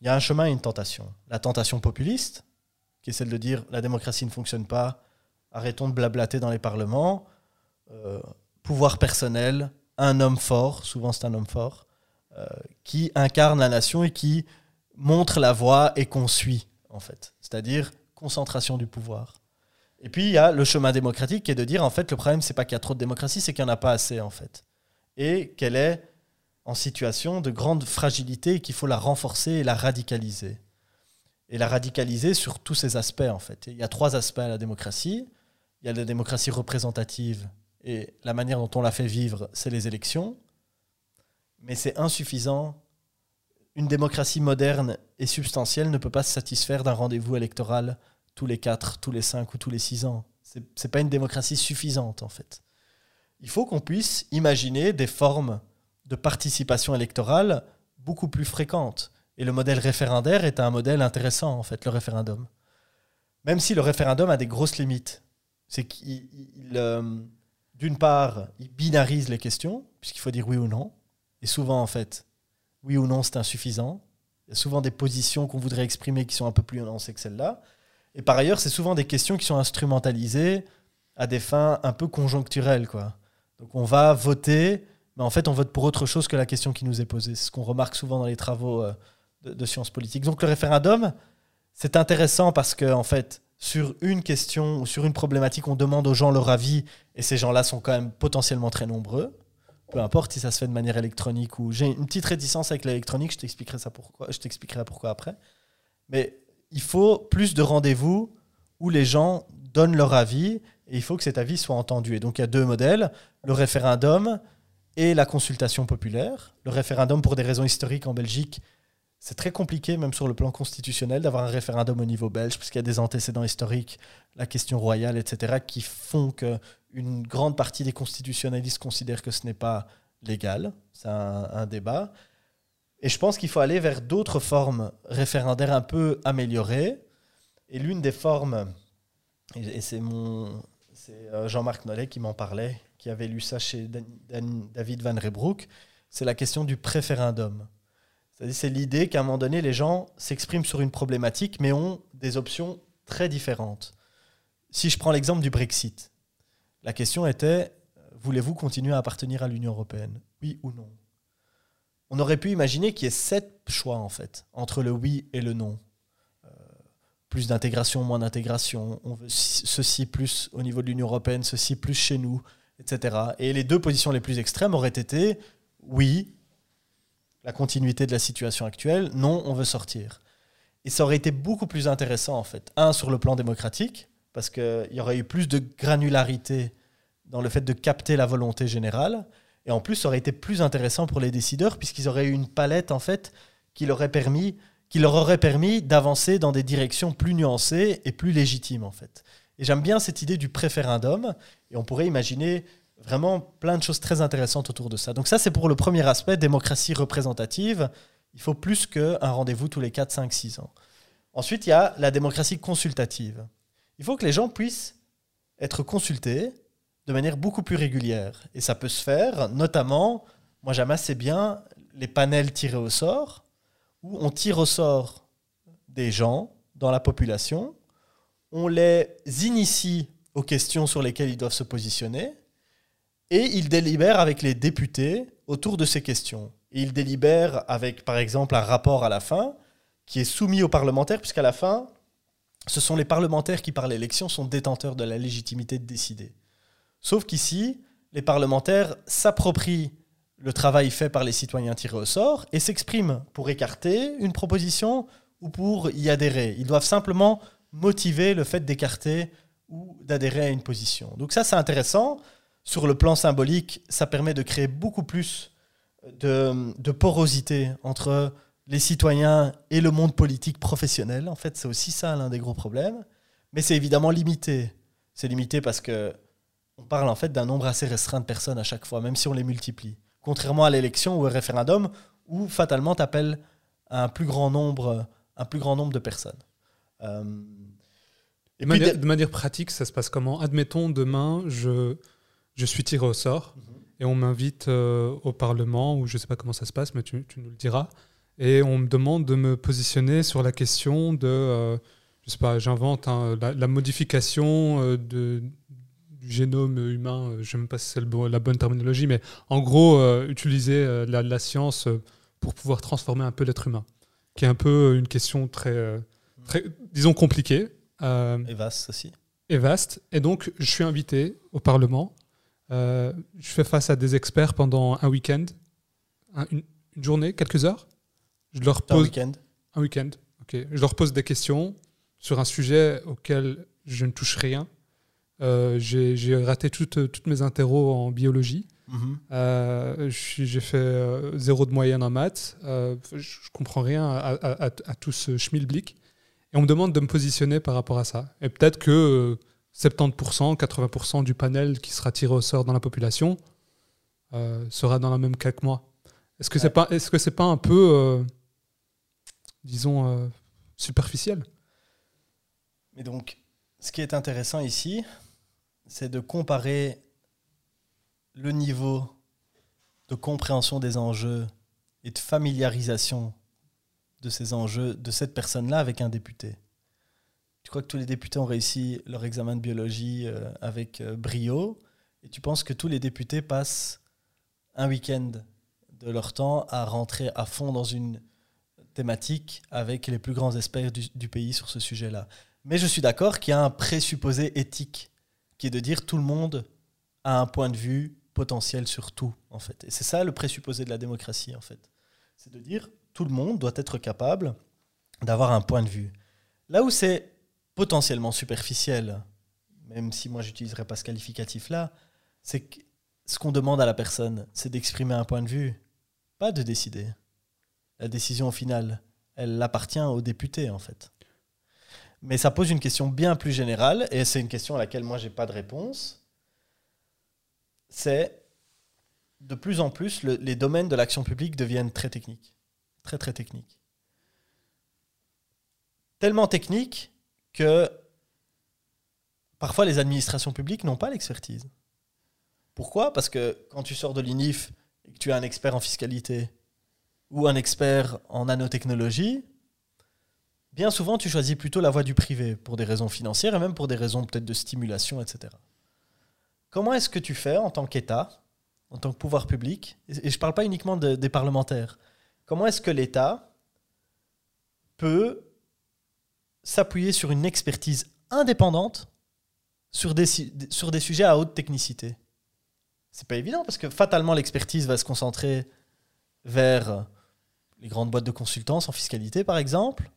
il y a un chemin et une tentation. La tentation populiste, qui est celle de dire la démocratie ne fonctionne pas, arrêtons de blablater dans les parlements, euh, pouvoir personnel, un homme fort, souvent c'est un homme fort, euh, qui incarne la nation et qui montre la voie et qu'on suit, en fait. C'est-à-dire concentration du pouvoir. Et puis il y a le chemin démocratique qui est de dire, en fait, le problème, c'est pas qu'il y a trop de démocratie, c'est qu'il n'y en a pas assez, en fait. Et qu'elle est en situation de grande fragilité et qu'il faut la renforcer et la radicaliser. Et la radicaliser sur tous ses aspects, en fait. il y a trois aspects à la démocratie il y a la démocratie représentative et la manière dont on la fait vivre, c'est les élections. Mais c'est insuffisant. Une démocratie moderne et substantielle ne peut pas se satisfaire d'un rendez-vous électoral tous les 4, tous les 5 ou tous les 6 ans. Ce n'est pas une démocratie suffisante, en fait. Il faut qu'on puisse imaginer des formes de participation électorale beaucoup plus fréquentes. Et le modèle référendaire est un modèle intéressant, en fait, le référendum. Même si le référendum a des grosses limites. C'est qu'il, euh, d'une part, il binarise les questions, puisqu'il faut dire oui ou non. Et souvent, en fait, oui ou non, c'est insuffisant. Il y a souvent des positions qu'on voudrait exprimer qui sont un peu plus nuancées que celles-là. Et par ailleurs, c'est souvent des questions qui sont instrumentalisées à des fins un peu conjoncturelles. Quoi. Donc on va voter, mais en fait on vote pour autre chose que la question qui nous est posée. C'est ce qu'on remarque souvent dans les travaux euh, de, de sciences politiques. Donc le référendum, c'est intéressant parce que en fait, sur une question ou sur une problématique, on demande aux gens leur avis, et ces gens-là sont quand même potentiellement très nombreux. Peu importe si ça se fait de manière électronique ou j'ai une petite réticence avec l'électronique, je t'expliquerai pourquoi, je t'expliquerai pourquoi après. Mais il faut plus de rendez-vous où les gens donnent leur avis et il faut que cet avis soit entendu. Et donc il y a deux modèles, le référendum et la consultation populaire. Le référendum, pour des raisons historiques en Belgique, c'est très compliqué, même sur le plan constitutionnel, d'avoir un référendum au niveau belge, parce qu'il y a des antécédents historiques, la question royale, etc., qui font qu'une grande partie des constitutionnalistes considèrent que ce n'est pas légal. C'est un, un débat. Et je pense qu'il faut aller vers d'autres formes référendaires un peu améliorées. Et l'une des formes, et, c'est mon, c'est euh, Jean-Marc Nollet qui m'en parlait, qui avait lu ça chez David Van Rebroek, c'est la question du préférendum. C'est-à-dire, c'est l'idée qu'à un moment donné, les gens s'expriment sur une problématique, mais ont des options très différentes. Si je prends l'exemple du Brexit, la question était voulez-vous continuer à appartenir à l'Union européenne? Oui ou non? On aurait pu imaginer qu'il y ait sept choix, en fait, entre le oui et le non. Euh, plus d'intégration, moins d'intégration, on veut ci- ceci plus au niveau de l'Union européenne, ceci plus chez nous, etc. Et les deux positions les plus extrêmes auraient été oui, la continuité de la situation actuelle, non, on veut sortir. Et ça aurait été beaucoup plus intéressant, en fait. Un, sur le plan démocratique, parce qu'il y aurait eu plus de granularité dans le fait de capter la volonté générale. Et en plus, ça aurait été plus intéressant pour les décideurs, puisqu'ils auraient eu une palette, en fait, qui leur, aurait permis, d'avancer dans des directions plus nuancées et plus légitimes, en fait. Et j'aime bien cette idée du préférendum, et on pourrait imaginer vraiment plein de choses très intéressantes autour de ça. Donc ça, c'est pour le premier aspect, démocratie représentative. Il faut plus qu'un rendez-vous tous les 4, 5, 6 ans. Ensuite, il y a la démocratie consultative. Il faut que les gens puissent être consultés de manière beaucoup plus régulière. Et ça peut se faire, notamment, moi j'aime assez bien les panels tirés au sort, où on tire au sort des gens dans la population, on les initie aux questions sur lesquelles ils doivent se positionner, et ils délibèrent avec les députés autour de ces questions. Et ils délibèrent avec, par exemple, un rapport à la fin qui est soumis aux parlementaires, puisqu'à la fin, ce sont les parlementaires qui, par l'élection, sont détenteurs de la légitimité de décider. Sauf qu'ici, les parlementaires s'approprient le travail fait par les citoyens tirés au sort et s'expriment pour écarter une proposition ou pour y adhérer. Ils doivent simplement motiver le fait d'écarter ou d'adhérer à une position. Donc ça, c'est intéressant. Sur le plan symbolique, ça permet de créer beaucoup plus de, porosité entre les citoyens et le monde politique professionnel. En fait, c'est aussi ça l'un des gros problèmes. Mais c'est évidemment limité. C'est limité parce que on parle en fait d'un nombre assez restreint de personnes à chaque fois, même si on les multiplie. Contrairement à l'élection ou au référendum, où fatalement tu appelles un plus grand nombre, un plus grand nombre de personnes. Euh, De et manière, de- de manière pratique, ça se passe comment? Admettons, demain, je, je suis tiré au sort et on m'invite euh, au Parlement, ou je ne sais pas comment ça se passe, mais tu, tu nous le diras. Et on me demande de me positionner sur la question de, euh, je sais pas, j'invente hein, la, la modification euh, de, du génome humain, euh, je ne sais même pas si c'est la bonne terminologie, mais en gros, euh, utiliser euh, la, la science pour pouvoir transformer un peu l'être humain, qui est un peu une question très, très disons, compliquée. Et Vasse aussi. est vaste. Et donc, je suis invité au Parlement. Je fais face à des experts pendant un week-end, un- une, une journée, quelques heures. Je leur C'est un pose week-end? un week-end. Ok. Je leur pose des questions sur un sujet auquel je ne touche rien. Euh, J'ai raté toutes, toutes mes interros en biologie. Mhm. Euh, J'ai fait euh, zéro de moyenne en maths. Euh, je, comprends rien à, à- à- à tout ce schmilblick. Et on me demande de me positionner par rapport à ça. Et peut-être que euh, 70%, 80% du panel qui sera tiré au sort dans la population sera dans la même cas que moi. Est-ce que c'est pas, est-ce que c'est pas un peu, disons, superficiel? Mais donc, ce qui est intéressant ici, c'est de comparer le niveau de compréhension des enjeux et de familiarisation de ces enjeux de cette personne-là avec un député. tu crois que tous les députés ont réussi leur examen de biologie euh, avec euh, brio, et tu penses que tous les députés passent un week-end de leur temps à rentrer à fond dans une thématique avec les plus grands experts du, du pays sur ce sujet-là. Mais je suis d'accord qu'il y a un présupposé éthique qui est de dire tout le monde a un point de vue potentiel sur tout, en fait. Et c'est ça le présupposé de la démocratie, en fait. C'est de dire tout le monde doit être capable d'avoir un point de vue. Là où c'est potentiellement superficiel, même si moi j'utiliserais pas ce qualificatif-là, c'est que ce qu'on demande à la personne, c'est d'exprimer un point de vue, pas de décider. La décision au final, elle appartient aux députés en fait. Mais ça pose une question bien plus générale, et c'est une question à laquelle moi j'ai pas de réponse. C'est de plus en plus le- les domaines de l'action publique deviennent très techniques, très très techniques. Tellement techniques que parfois les administrations publiques n'ont pas l'expertise. Pourquoi? Parce que quand tu sors de l'INIF et que tu es un expert en fiscalité ou un expert en nanotechnologie, bien souvent tu choisis plutôt la voie du privé pour des raisons financières et même pour des raisons peut-être de stimulation, etc. Comment est-ce que tu fais en tant qu'État, en tant que pouvoir public, et je ne parle pas uniquement de- des parlementaires, comment est-ce que l'État peut s'appuyer sur une expertise indépendante sur des, si- sur des sujets à haute technicité? C'est pas évident parce que fatalement l'expertise va se concentrer vers les grandes boîtes de consultance en fiscalité par exemple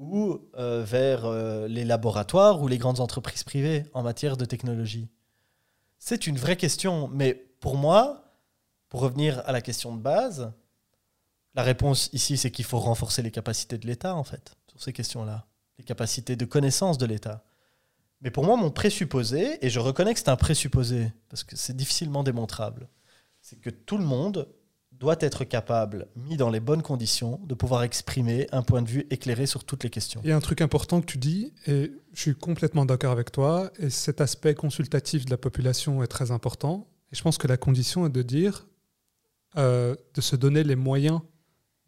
ou euh, vers euh, les laboratoires ou les grandes entreprises privées en matière de technologie? C'est une vraie question, mais pour moi, pour revenir à la question de base, la réponse ici c'est qu'il faut renforcer les capacités de l'État en fait sur ces questions-là les capacités de connaissance de l'État. Mais pour moi, mon présupposé, et je reconnais que c'est un présupposé, parce que c'est difficilement démontrable, c'est que tout le monde doit être capable, mis dans les bonnes conditions, de pouvoir exprimer un point de vue éclairé sur toutes les questions. Il y a un truc important que tu dis, et je suis complètement d'accord avec toi, et cet aspect consultatif de la population est très important. Et je pense que la condition est de dire, euh, de se donner les moyens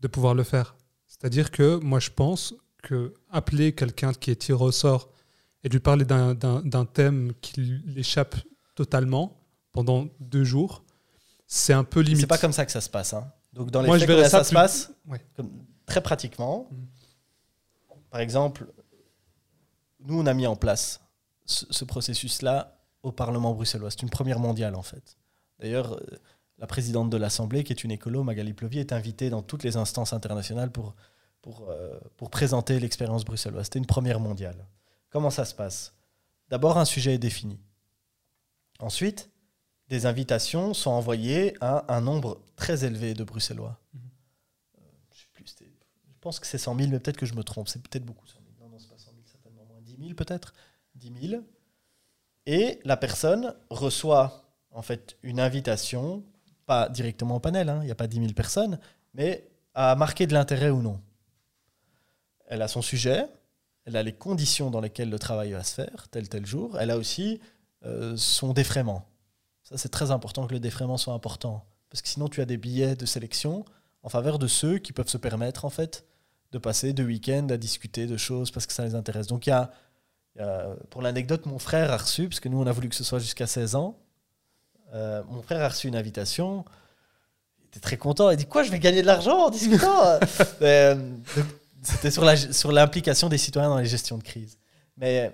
de pouvoir le faire. C'est-à-dire que moi, je pense que appeler quelqu'un qui est tiré au sort et lui parler d'un- thème qui l'échappe totalement pendant deux jours, c'est un peu limite. C'est pas comme ça que ça se passe. hein. Donc dans les Moi, je faits, verrais comment ça ça, se passe, Ouais. comme- très pratiquement. Mhm. Par exemple, nous, on a mis en place ce, ce processus-là au Parlement bruxellois. C'est une première mondiale, en fait. D'ailleurs, euh, la présidente de l'Assemblée, qui est une écolo, Magali Plovier, est invitée dans toutes les instances internationales pour, pour, euh, pour présenter l'expérience bruxelloise. C'était une première mondiale. Comment ça se passe? D'abord, un sujet est défini. Ensuite, des invitations sont envoyées à un nombre très élevé de Bruxellois. Mhm. Euh, je, sais plus, je pense que c'est 100 000, mais peut-être que je me trompe. C'est peut-être beaucoup 100 000. Non, non, c'est pas 100 000, certainement moins. 10 000 peut-être 10 000. Et la personne reçoit en fait une invitation, pas directement au panel, hein, il n'y a pas 10 000 personnes, mais à marquer de l'intérêt ou non. Elle a son sujet, elle a les conditions dans lesquelles le travail va se faire, tel tel jour. Elle a aussi euh, son défraiement. Ça, c'est très important que le défraiement soit important. Parce que sinon, tu as des billets de sélection en faveur de ceux qui peuvent se permettre, en fait, de passer deux week-ends à discuter de choses parce que ça les intéresse. Donc, il y a, il y a- pour l'anecdote, mon frère a reçu, parce que nous, on a voulu que ce soit jusqu'à 16 ans, euh, mon frère a reçu une invitation. Il était très content. Il dit Quoi, je vais gagner de l'argent en discutant Euh, C'était sur la- sur l'implication des citoyens dans les gestions de crise. Mais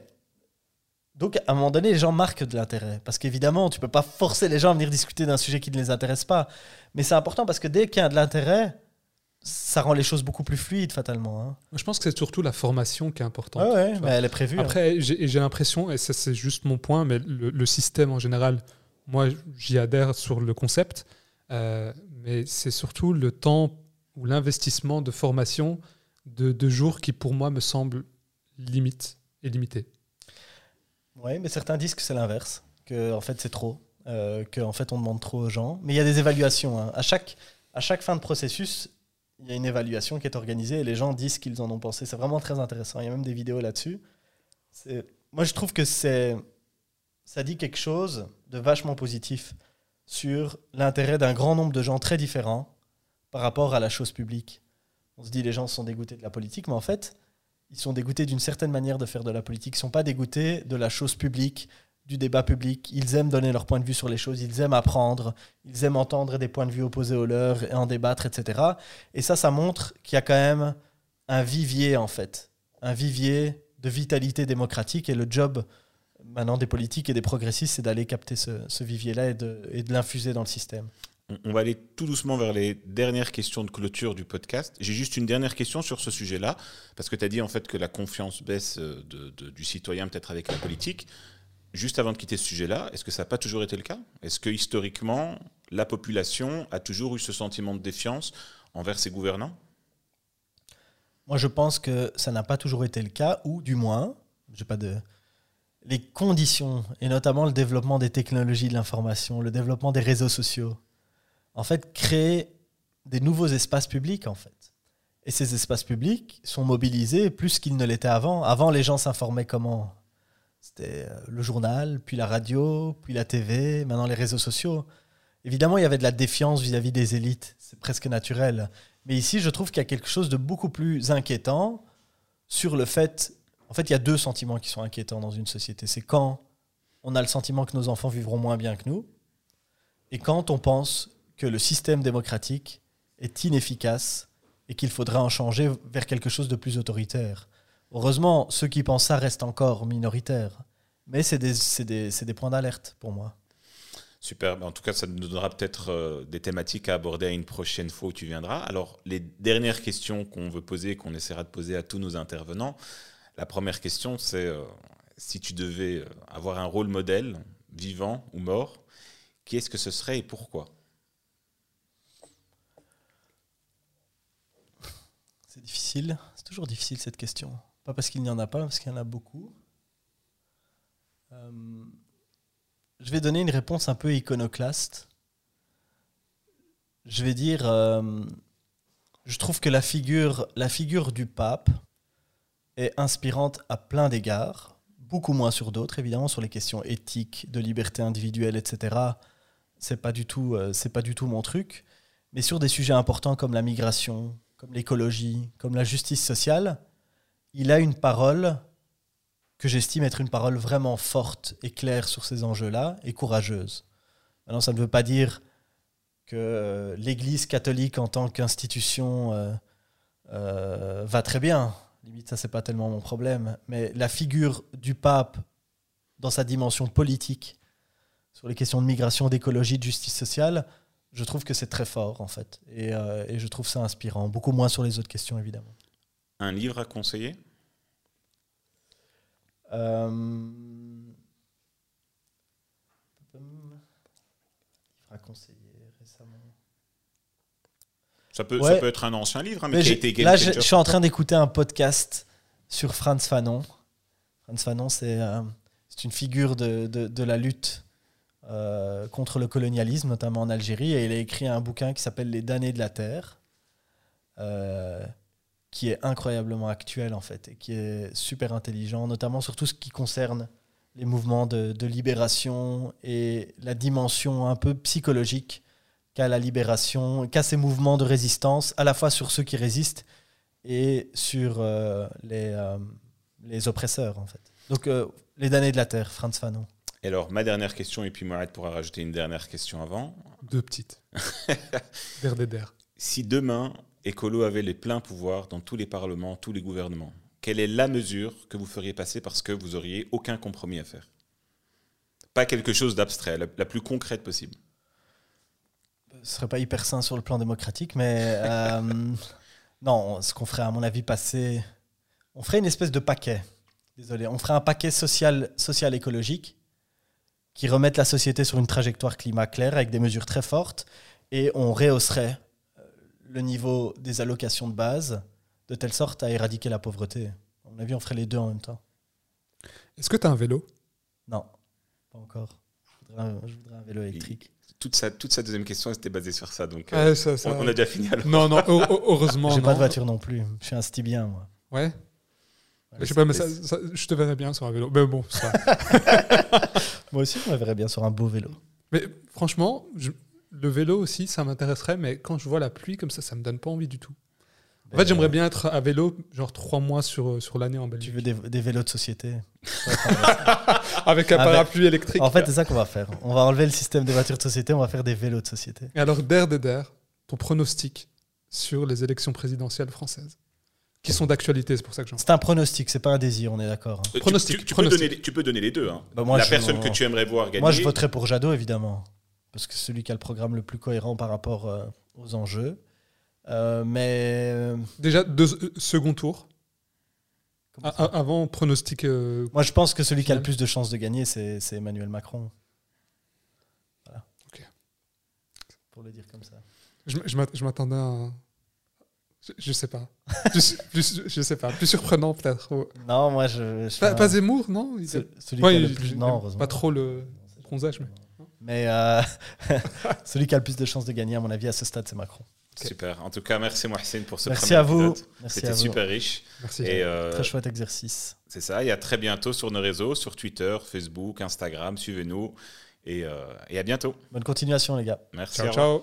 donc, à un moment donné, les gens marquent de l'intérêt. Parce qu'évidemment, tu peux pas forcer les gens à venir discuter d'un sujet qui ne les intéresse pas. Mais c'est important parce que dès qu'il y a de l'intérêt, ça rend les choses beaucoup plus fluides, fatalement. hein. Je pense que c'est surtout la formation qui est importante. Ouais, ouais, mais elle est prévue. hein. Après, j'ai l'impression, et ça c'est juste mon point, mais le, le système en général, moi j'y adhère sur le concept, euh, mais c'est surtout le temps ou l'investissement de formation de, de jours qui pour moi me semble limite et limité. Oui, mais certains disent que c'est l'inverse, que en fait c'est trop, euh, que en fait on demande trop aux gens. Mais il y a des évaluations. hein. À, chaque, à chaque fin de processus, il y a une évaluation qui est organisée et les gens disent ce qu'ils en ont pensé. C'est vraiment très intéressant. Il y a même des vidéos là-dessus. Moi, je trouve que c'est ça dit quelque chose de vachement positif sur l'intérêt d'un grand nombre de gens très différents par rapport à la chose publique. On se dit les gens sont dégoûtés de la politique, mais en fait, ils sont dégoûtés d'une certaine manière de faire de la politique. Ils ne sont pas dégoûtés de la chose publique, du débat public. Ils aiment donner leur point de vue sur les choses, ils aiment apprendre, ils aiment entendre des points de vue opposés aux leurs et en débattre, etc. Et ça, ça montre qu'il y a quand même un vivier, en fait. Un vivier de vitalité démocratique. Et le job maintenant des politiques et des progressistes, c'est d'aller capter ce, vivier-là et de, l'infuser dans le système. On va aller tout doucement vers les dernières questions de clôture du podcast. J'ai juste une dernière question sur ce sujet-là, parce que tu as dit en fait que la confiance baisse euh, du citoyen peut-être avec la politique. Juste avant de quitter ce sujet-là, est-ce que ça n'a pas toujours été le cas? Est-ce que historiquement, la population a toujours eu ce sentiment de défiance envers ses gouvernants? Moi, je pense que ça n'a pas toujours été le cas, ou du moins, j'ai pas de les conditions, et notamment le développement des technologies de l'information, le développement des réseaux sociaux, en fait, créer des nouveaux espaces publics, en fait. Et ces espaces publics sont mobilisés plus qu'ils ne l'étaient avant. Avant, les gens s'informaient comment C'était euh, le journal, puis la radio, puis la TV, maintenant les réseaux sociaux. Évidemment, il y avait de la défiance vis-à-vis des élites, c'est presque naturel. Mais ici, je trouve qu'il y a quelque chose de beaucoup plus inquiétant sur le fait... En fait, il y a deux sentiments qui sont inquiétants dans une société. C'est quand on a le sentiment que nos enfants vivront moins bien que nous, et quand on pense que le système démocratique est inefficace et qu'il faudrait en changer vers quelque chose de plus autoritaire. Heureusement, ceux qui pensent ça restent encore minoritaires. Mais c'est des, points d'alerte pour moi. Super. Ben, en tout cas, ça nous donnera peut-être euh, des thématiques à aborder à une prochaine fois où tu viendras. Alors, les dernières questions qu'on veut poser, qu'on essaiera de poser à tous nos intervenants. La première question, c'est euh, si tu devais euh, avoir un rôle modèle, vivant ou mort, qui est-ce que ce serait et pourquoi? C'est difficile. C'est toujours difficile cette question. Pas parce qu'il n'y en a pas, parce qu'il y en a beaucoup. Euh, je vais donner une réponse un peu iconoclaste. Je vais dire, euh, je trouve que la figure, du pape est inspirante à plein d'égards, beaucoup moins sur d'autres, évidemment, sur les questions éthiques, de liberté individuelle, etc. C'est pas euh, c'est pas du tout mon truc. Mais sur des sujets importants comme la migration, comme l'écologie, comme la justice sociale, il a une parole que j'estime être une parole vraiment forte et claire sur ces enjeux-là et courageuse. Maintenant, ça ne veut pas dire que euh, l'Église catholique en tant qu'institution euh, euh, va très bien. Limite, ça, c'est pas tellement mon problème. Mais la figure du pape dans sa dimension politique, sur les questions de migration, d'écologie, de justice sociale, je trouve que c'est très fort, en fait. Euh, et, je trouve ça inspirant. Beaucoup moins sur les autres questions, évidemment. Un livre à conseiller? Euh... Livre à conseiller récemment. Ça peut, ça peut être un ancien livre, hein, mais, qui a été Là, je, suis en train d'écouter un podcast sur Franz Fanon. Franz Fanon, c'est euh, une figure de, de, de la lutte euh, contre le colonialisme, notamment en Algérie, et il a écrit un bouquin qui s'appelle Les damnés de la terre, euh, qui est incroyablement actuel en fait, et qui est super intelligent, notamment sur tout ce qui concerne les mouvements de, libération et la dimension un peu psychologique qu'a la libération, qu'a ces mouvements de résistance, à la fois sur ceux qui résistent et sur euh, les, les oppresseurs en fait. Donc les damnés de la terre, Franz Fanon. Et alors, ma dernière question, et puis Mourad pourra rajouter une dernière question avant. Deux petites. Vers des Si demain, Écolo avait les pleins pouvoirs dans tous les parlements, tous les gouvernements, quelle est la mesure que vous feriez passer parce que vous auriez aucun compromis à faire? Pas quelque chose d'abstrait, la, plus concrète possible. Ce serait pas hyper sain sur le plan démocratique, mais euh, non, ce qu'on ferait à mon avis passer, on ferait une espèce de paquet. Désolé, on ferait un paquet social, social écologique qui remettent la société sur une trajectoire climat claire avec des mesures très fortes et on rehausserait euh, le niveau des allocations de base de telle sorte à éradiquer la pauvreté. À mon avis, on ferait les deux en même temps. Est-ce que tu as un vélo? Non, pas encore. Je voudrais un, vélo électrique. toute sa, toute sa deuxième question était basée sur ça, donc euh, On, a déjà fini. Alors. Non, non, heureusement. J'ai pas de voiture non plus. Je suis un stibien, moi. Ouais? Je sais pas, mais je te verrais bien sur un vélo. Mais bon, ça. Moi aussi, je me verrais bien sur un beau vélo. Mais franchement, le vélo aussi, ça m'intéresserait, mais quand je vois la pluie comme ça, ça me donne pas envie du tout. En fait, j'aimerais bien être à vélo, genre trois mois sur, sur l'année en Belgique. Tu veux des, des vélos de société? Avec un parapluie électrique. En fait, c'est ça qu'on va faire. On va enlever le système des voitures de société, on va faire des vélos de société. Et alors, Der de Der, ton pronostic sur les élections présidentielles françaises, qui sont d'actualité, c'est pour ça que j'en C'est un pronostic, c'est pas un désir, on est d'accord. hein. Tu- Pronostic, Tu, tu pronostic. Peux donner, tu peux donner les deux. hein. Bah, moi, la je- personne que tu aimerais voir gagner. Moi, je voterai pour Jadot, évidemment. Parce que c'est celui qui a le programme le plus cohérent par rapport euh, aux enjeux. Euh, mais. euh, Déjà, deux, euh, second tour. A- a- avant, pronostic. euh, Moi, je pense que celui qui a le plus de chances de gagner, c'est Emmanuel Macron. Voilà. Ok. Pour le dire comme ça. je m'attendais à. un- Je, sais pas. plus, plus- je sais pas. Plus surprenant, peut-être. Non, moi, je. je Pas, Zemmour, non? Il- ce- celui Ouais, qui a le plus. Non, heureusement. Pas trop le bronzage, mais. Mais euh, celui qui a le plus de chances de gagner, à mon avis, à ce stade, c'est Macron. Super. En tout cas, merci Mohsin pour ce Merci premier à vous. épisode. Merci C'était à vous. super riche. Merci. Et euh, Très chouette exercice. c'est ça. Et à très bientôt sur nos réseaux, sur Twitter, Facebook, Instagram. Suivez-nous. Et, euh, et à bientôt. Bonne continuation, les gars. Merci. ciao,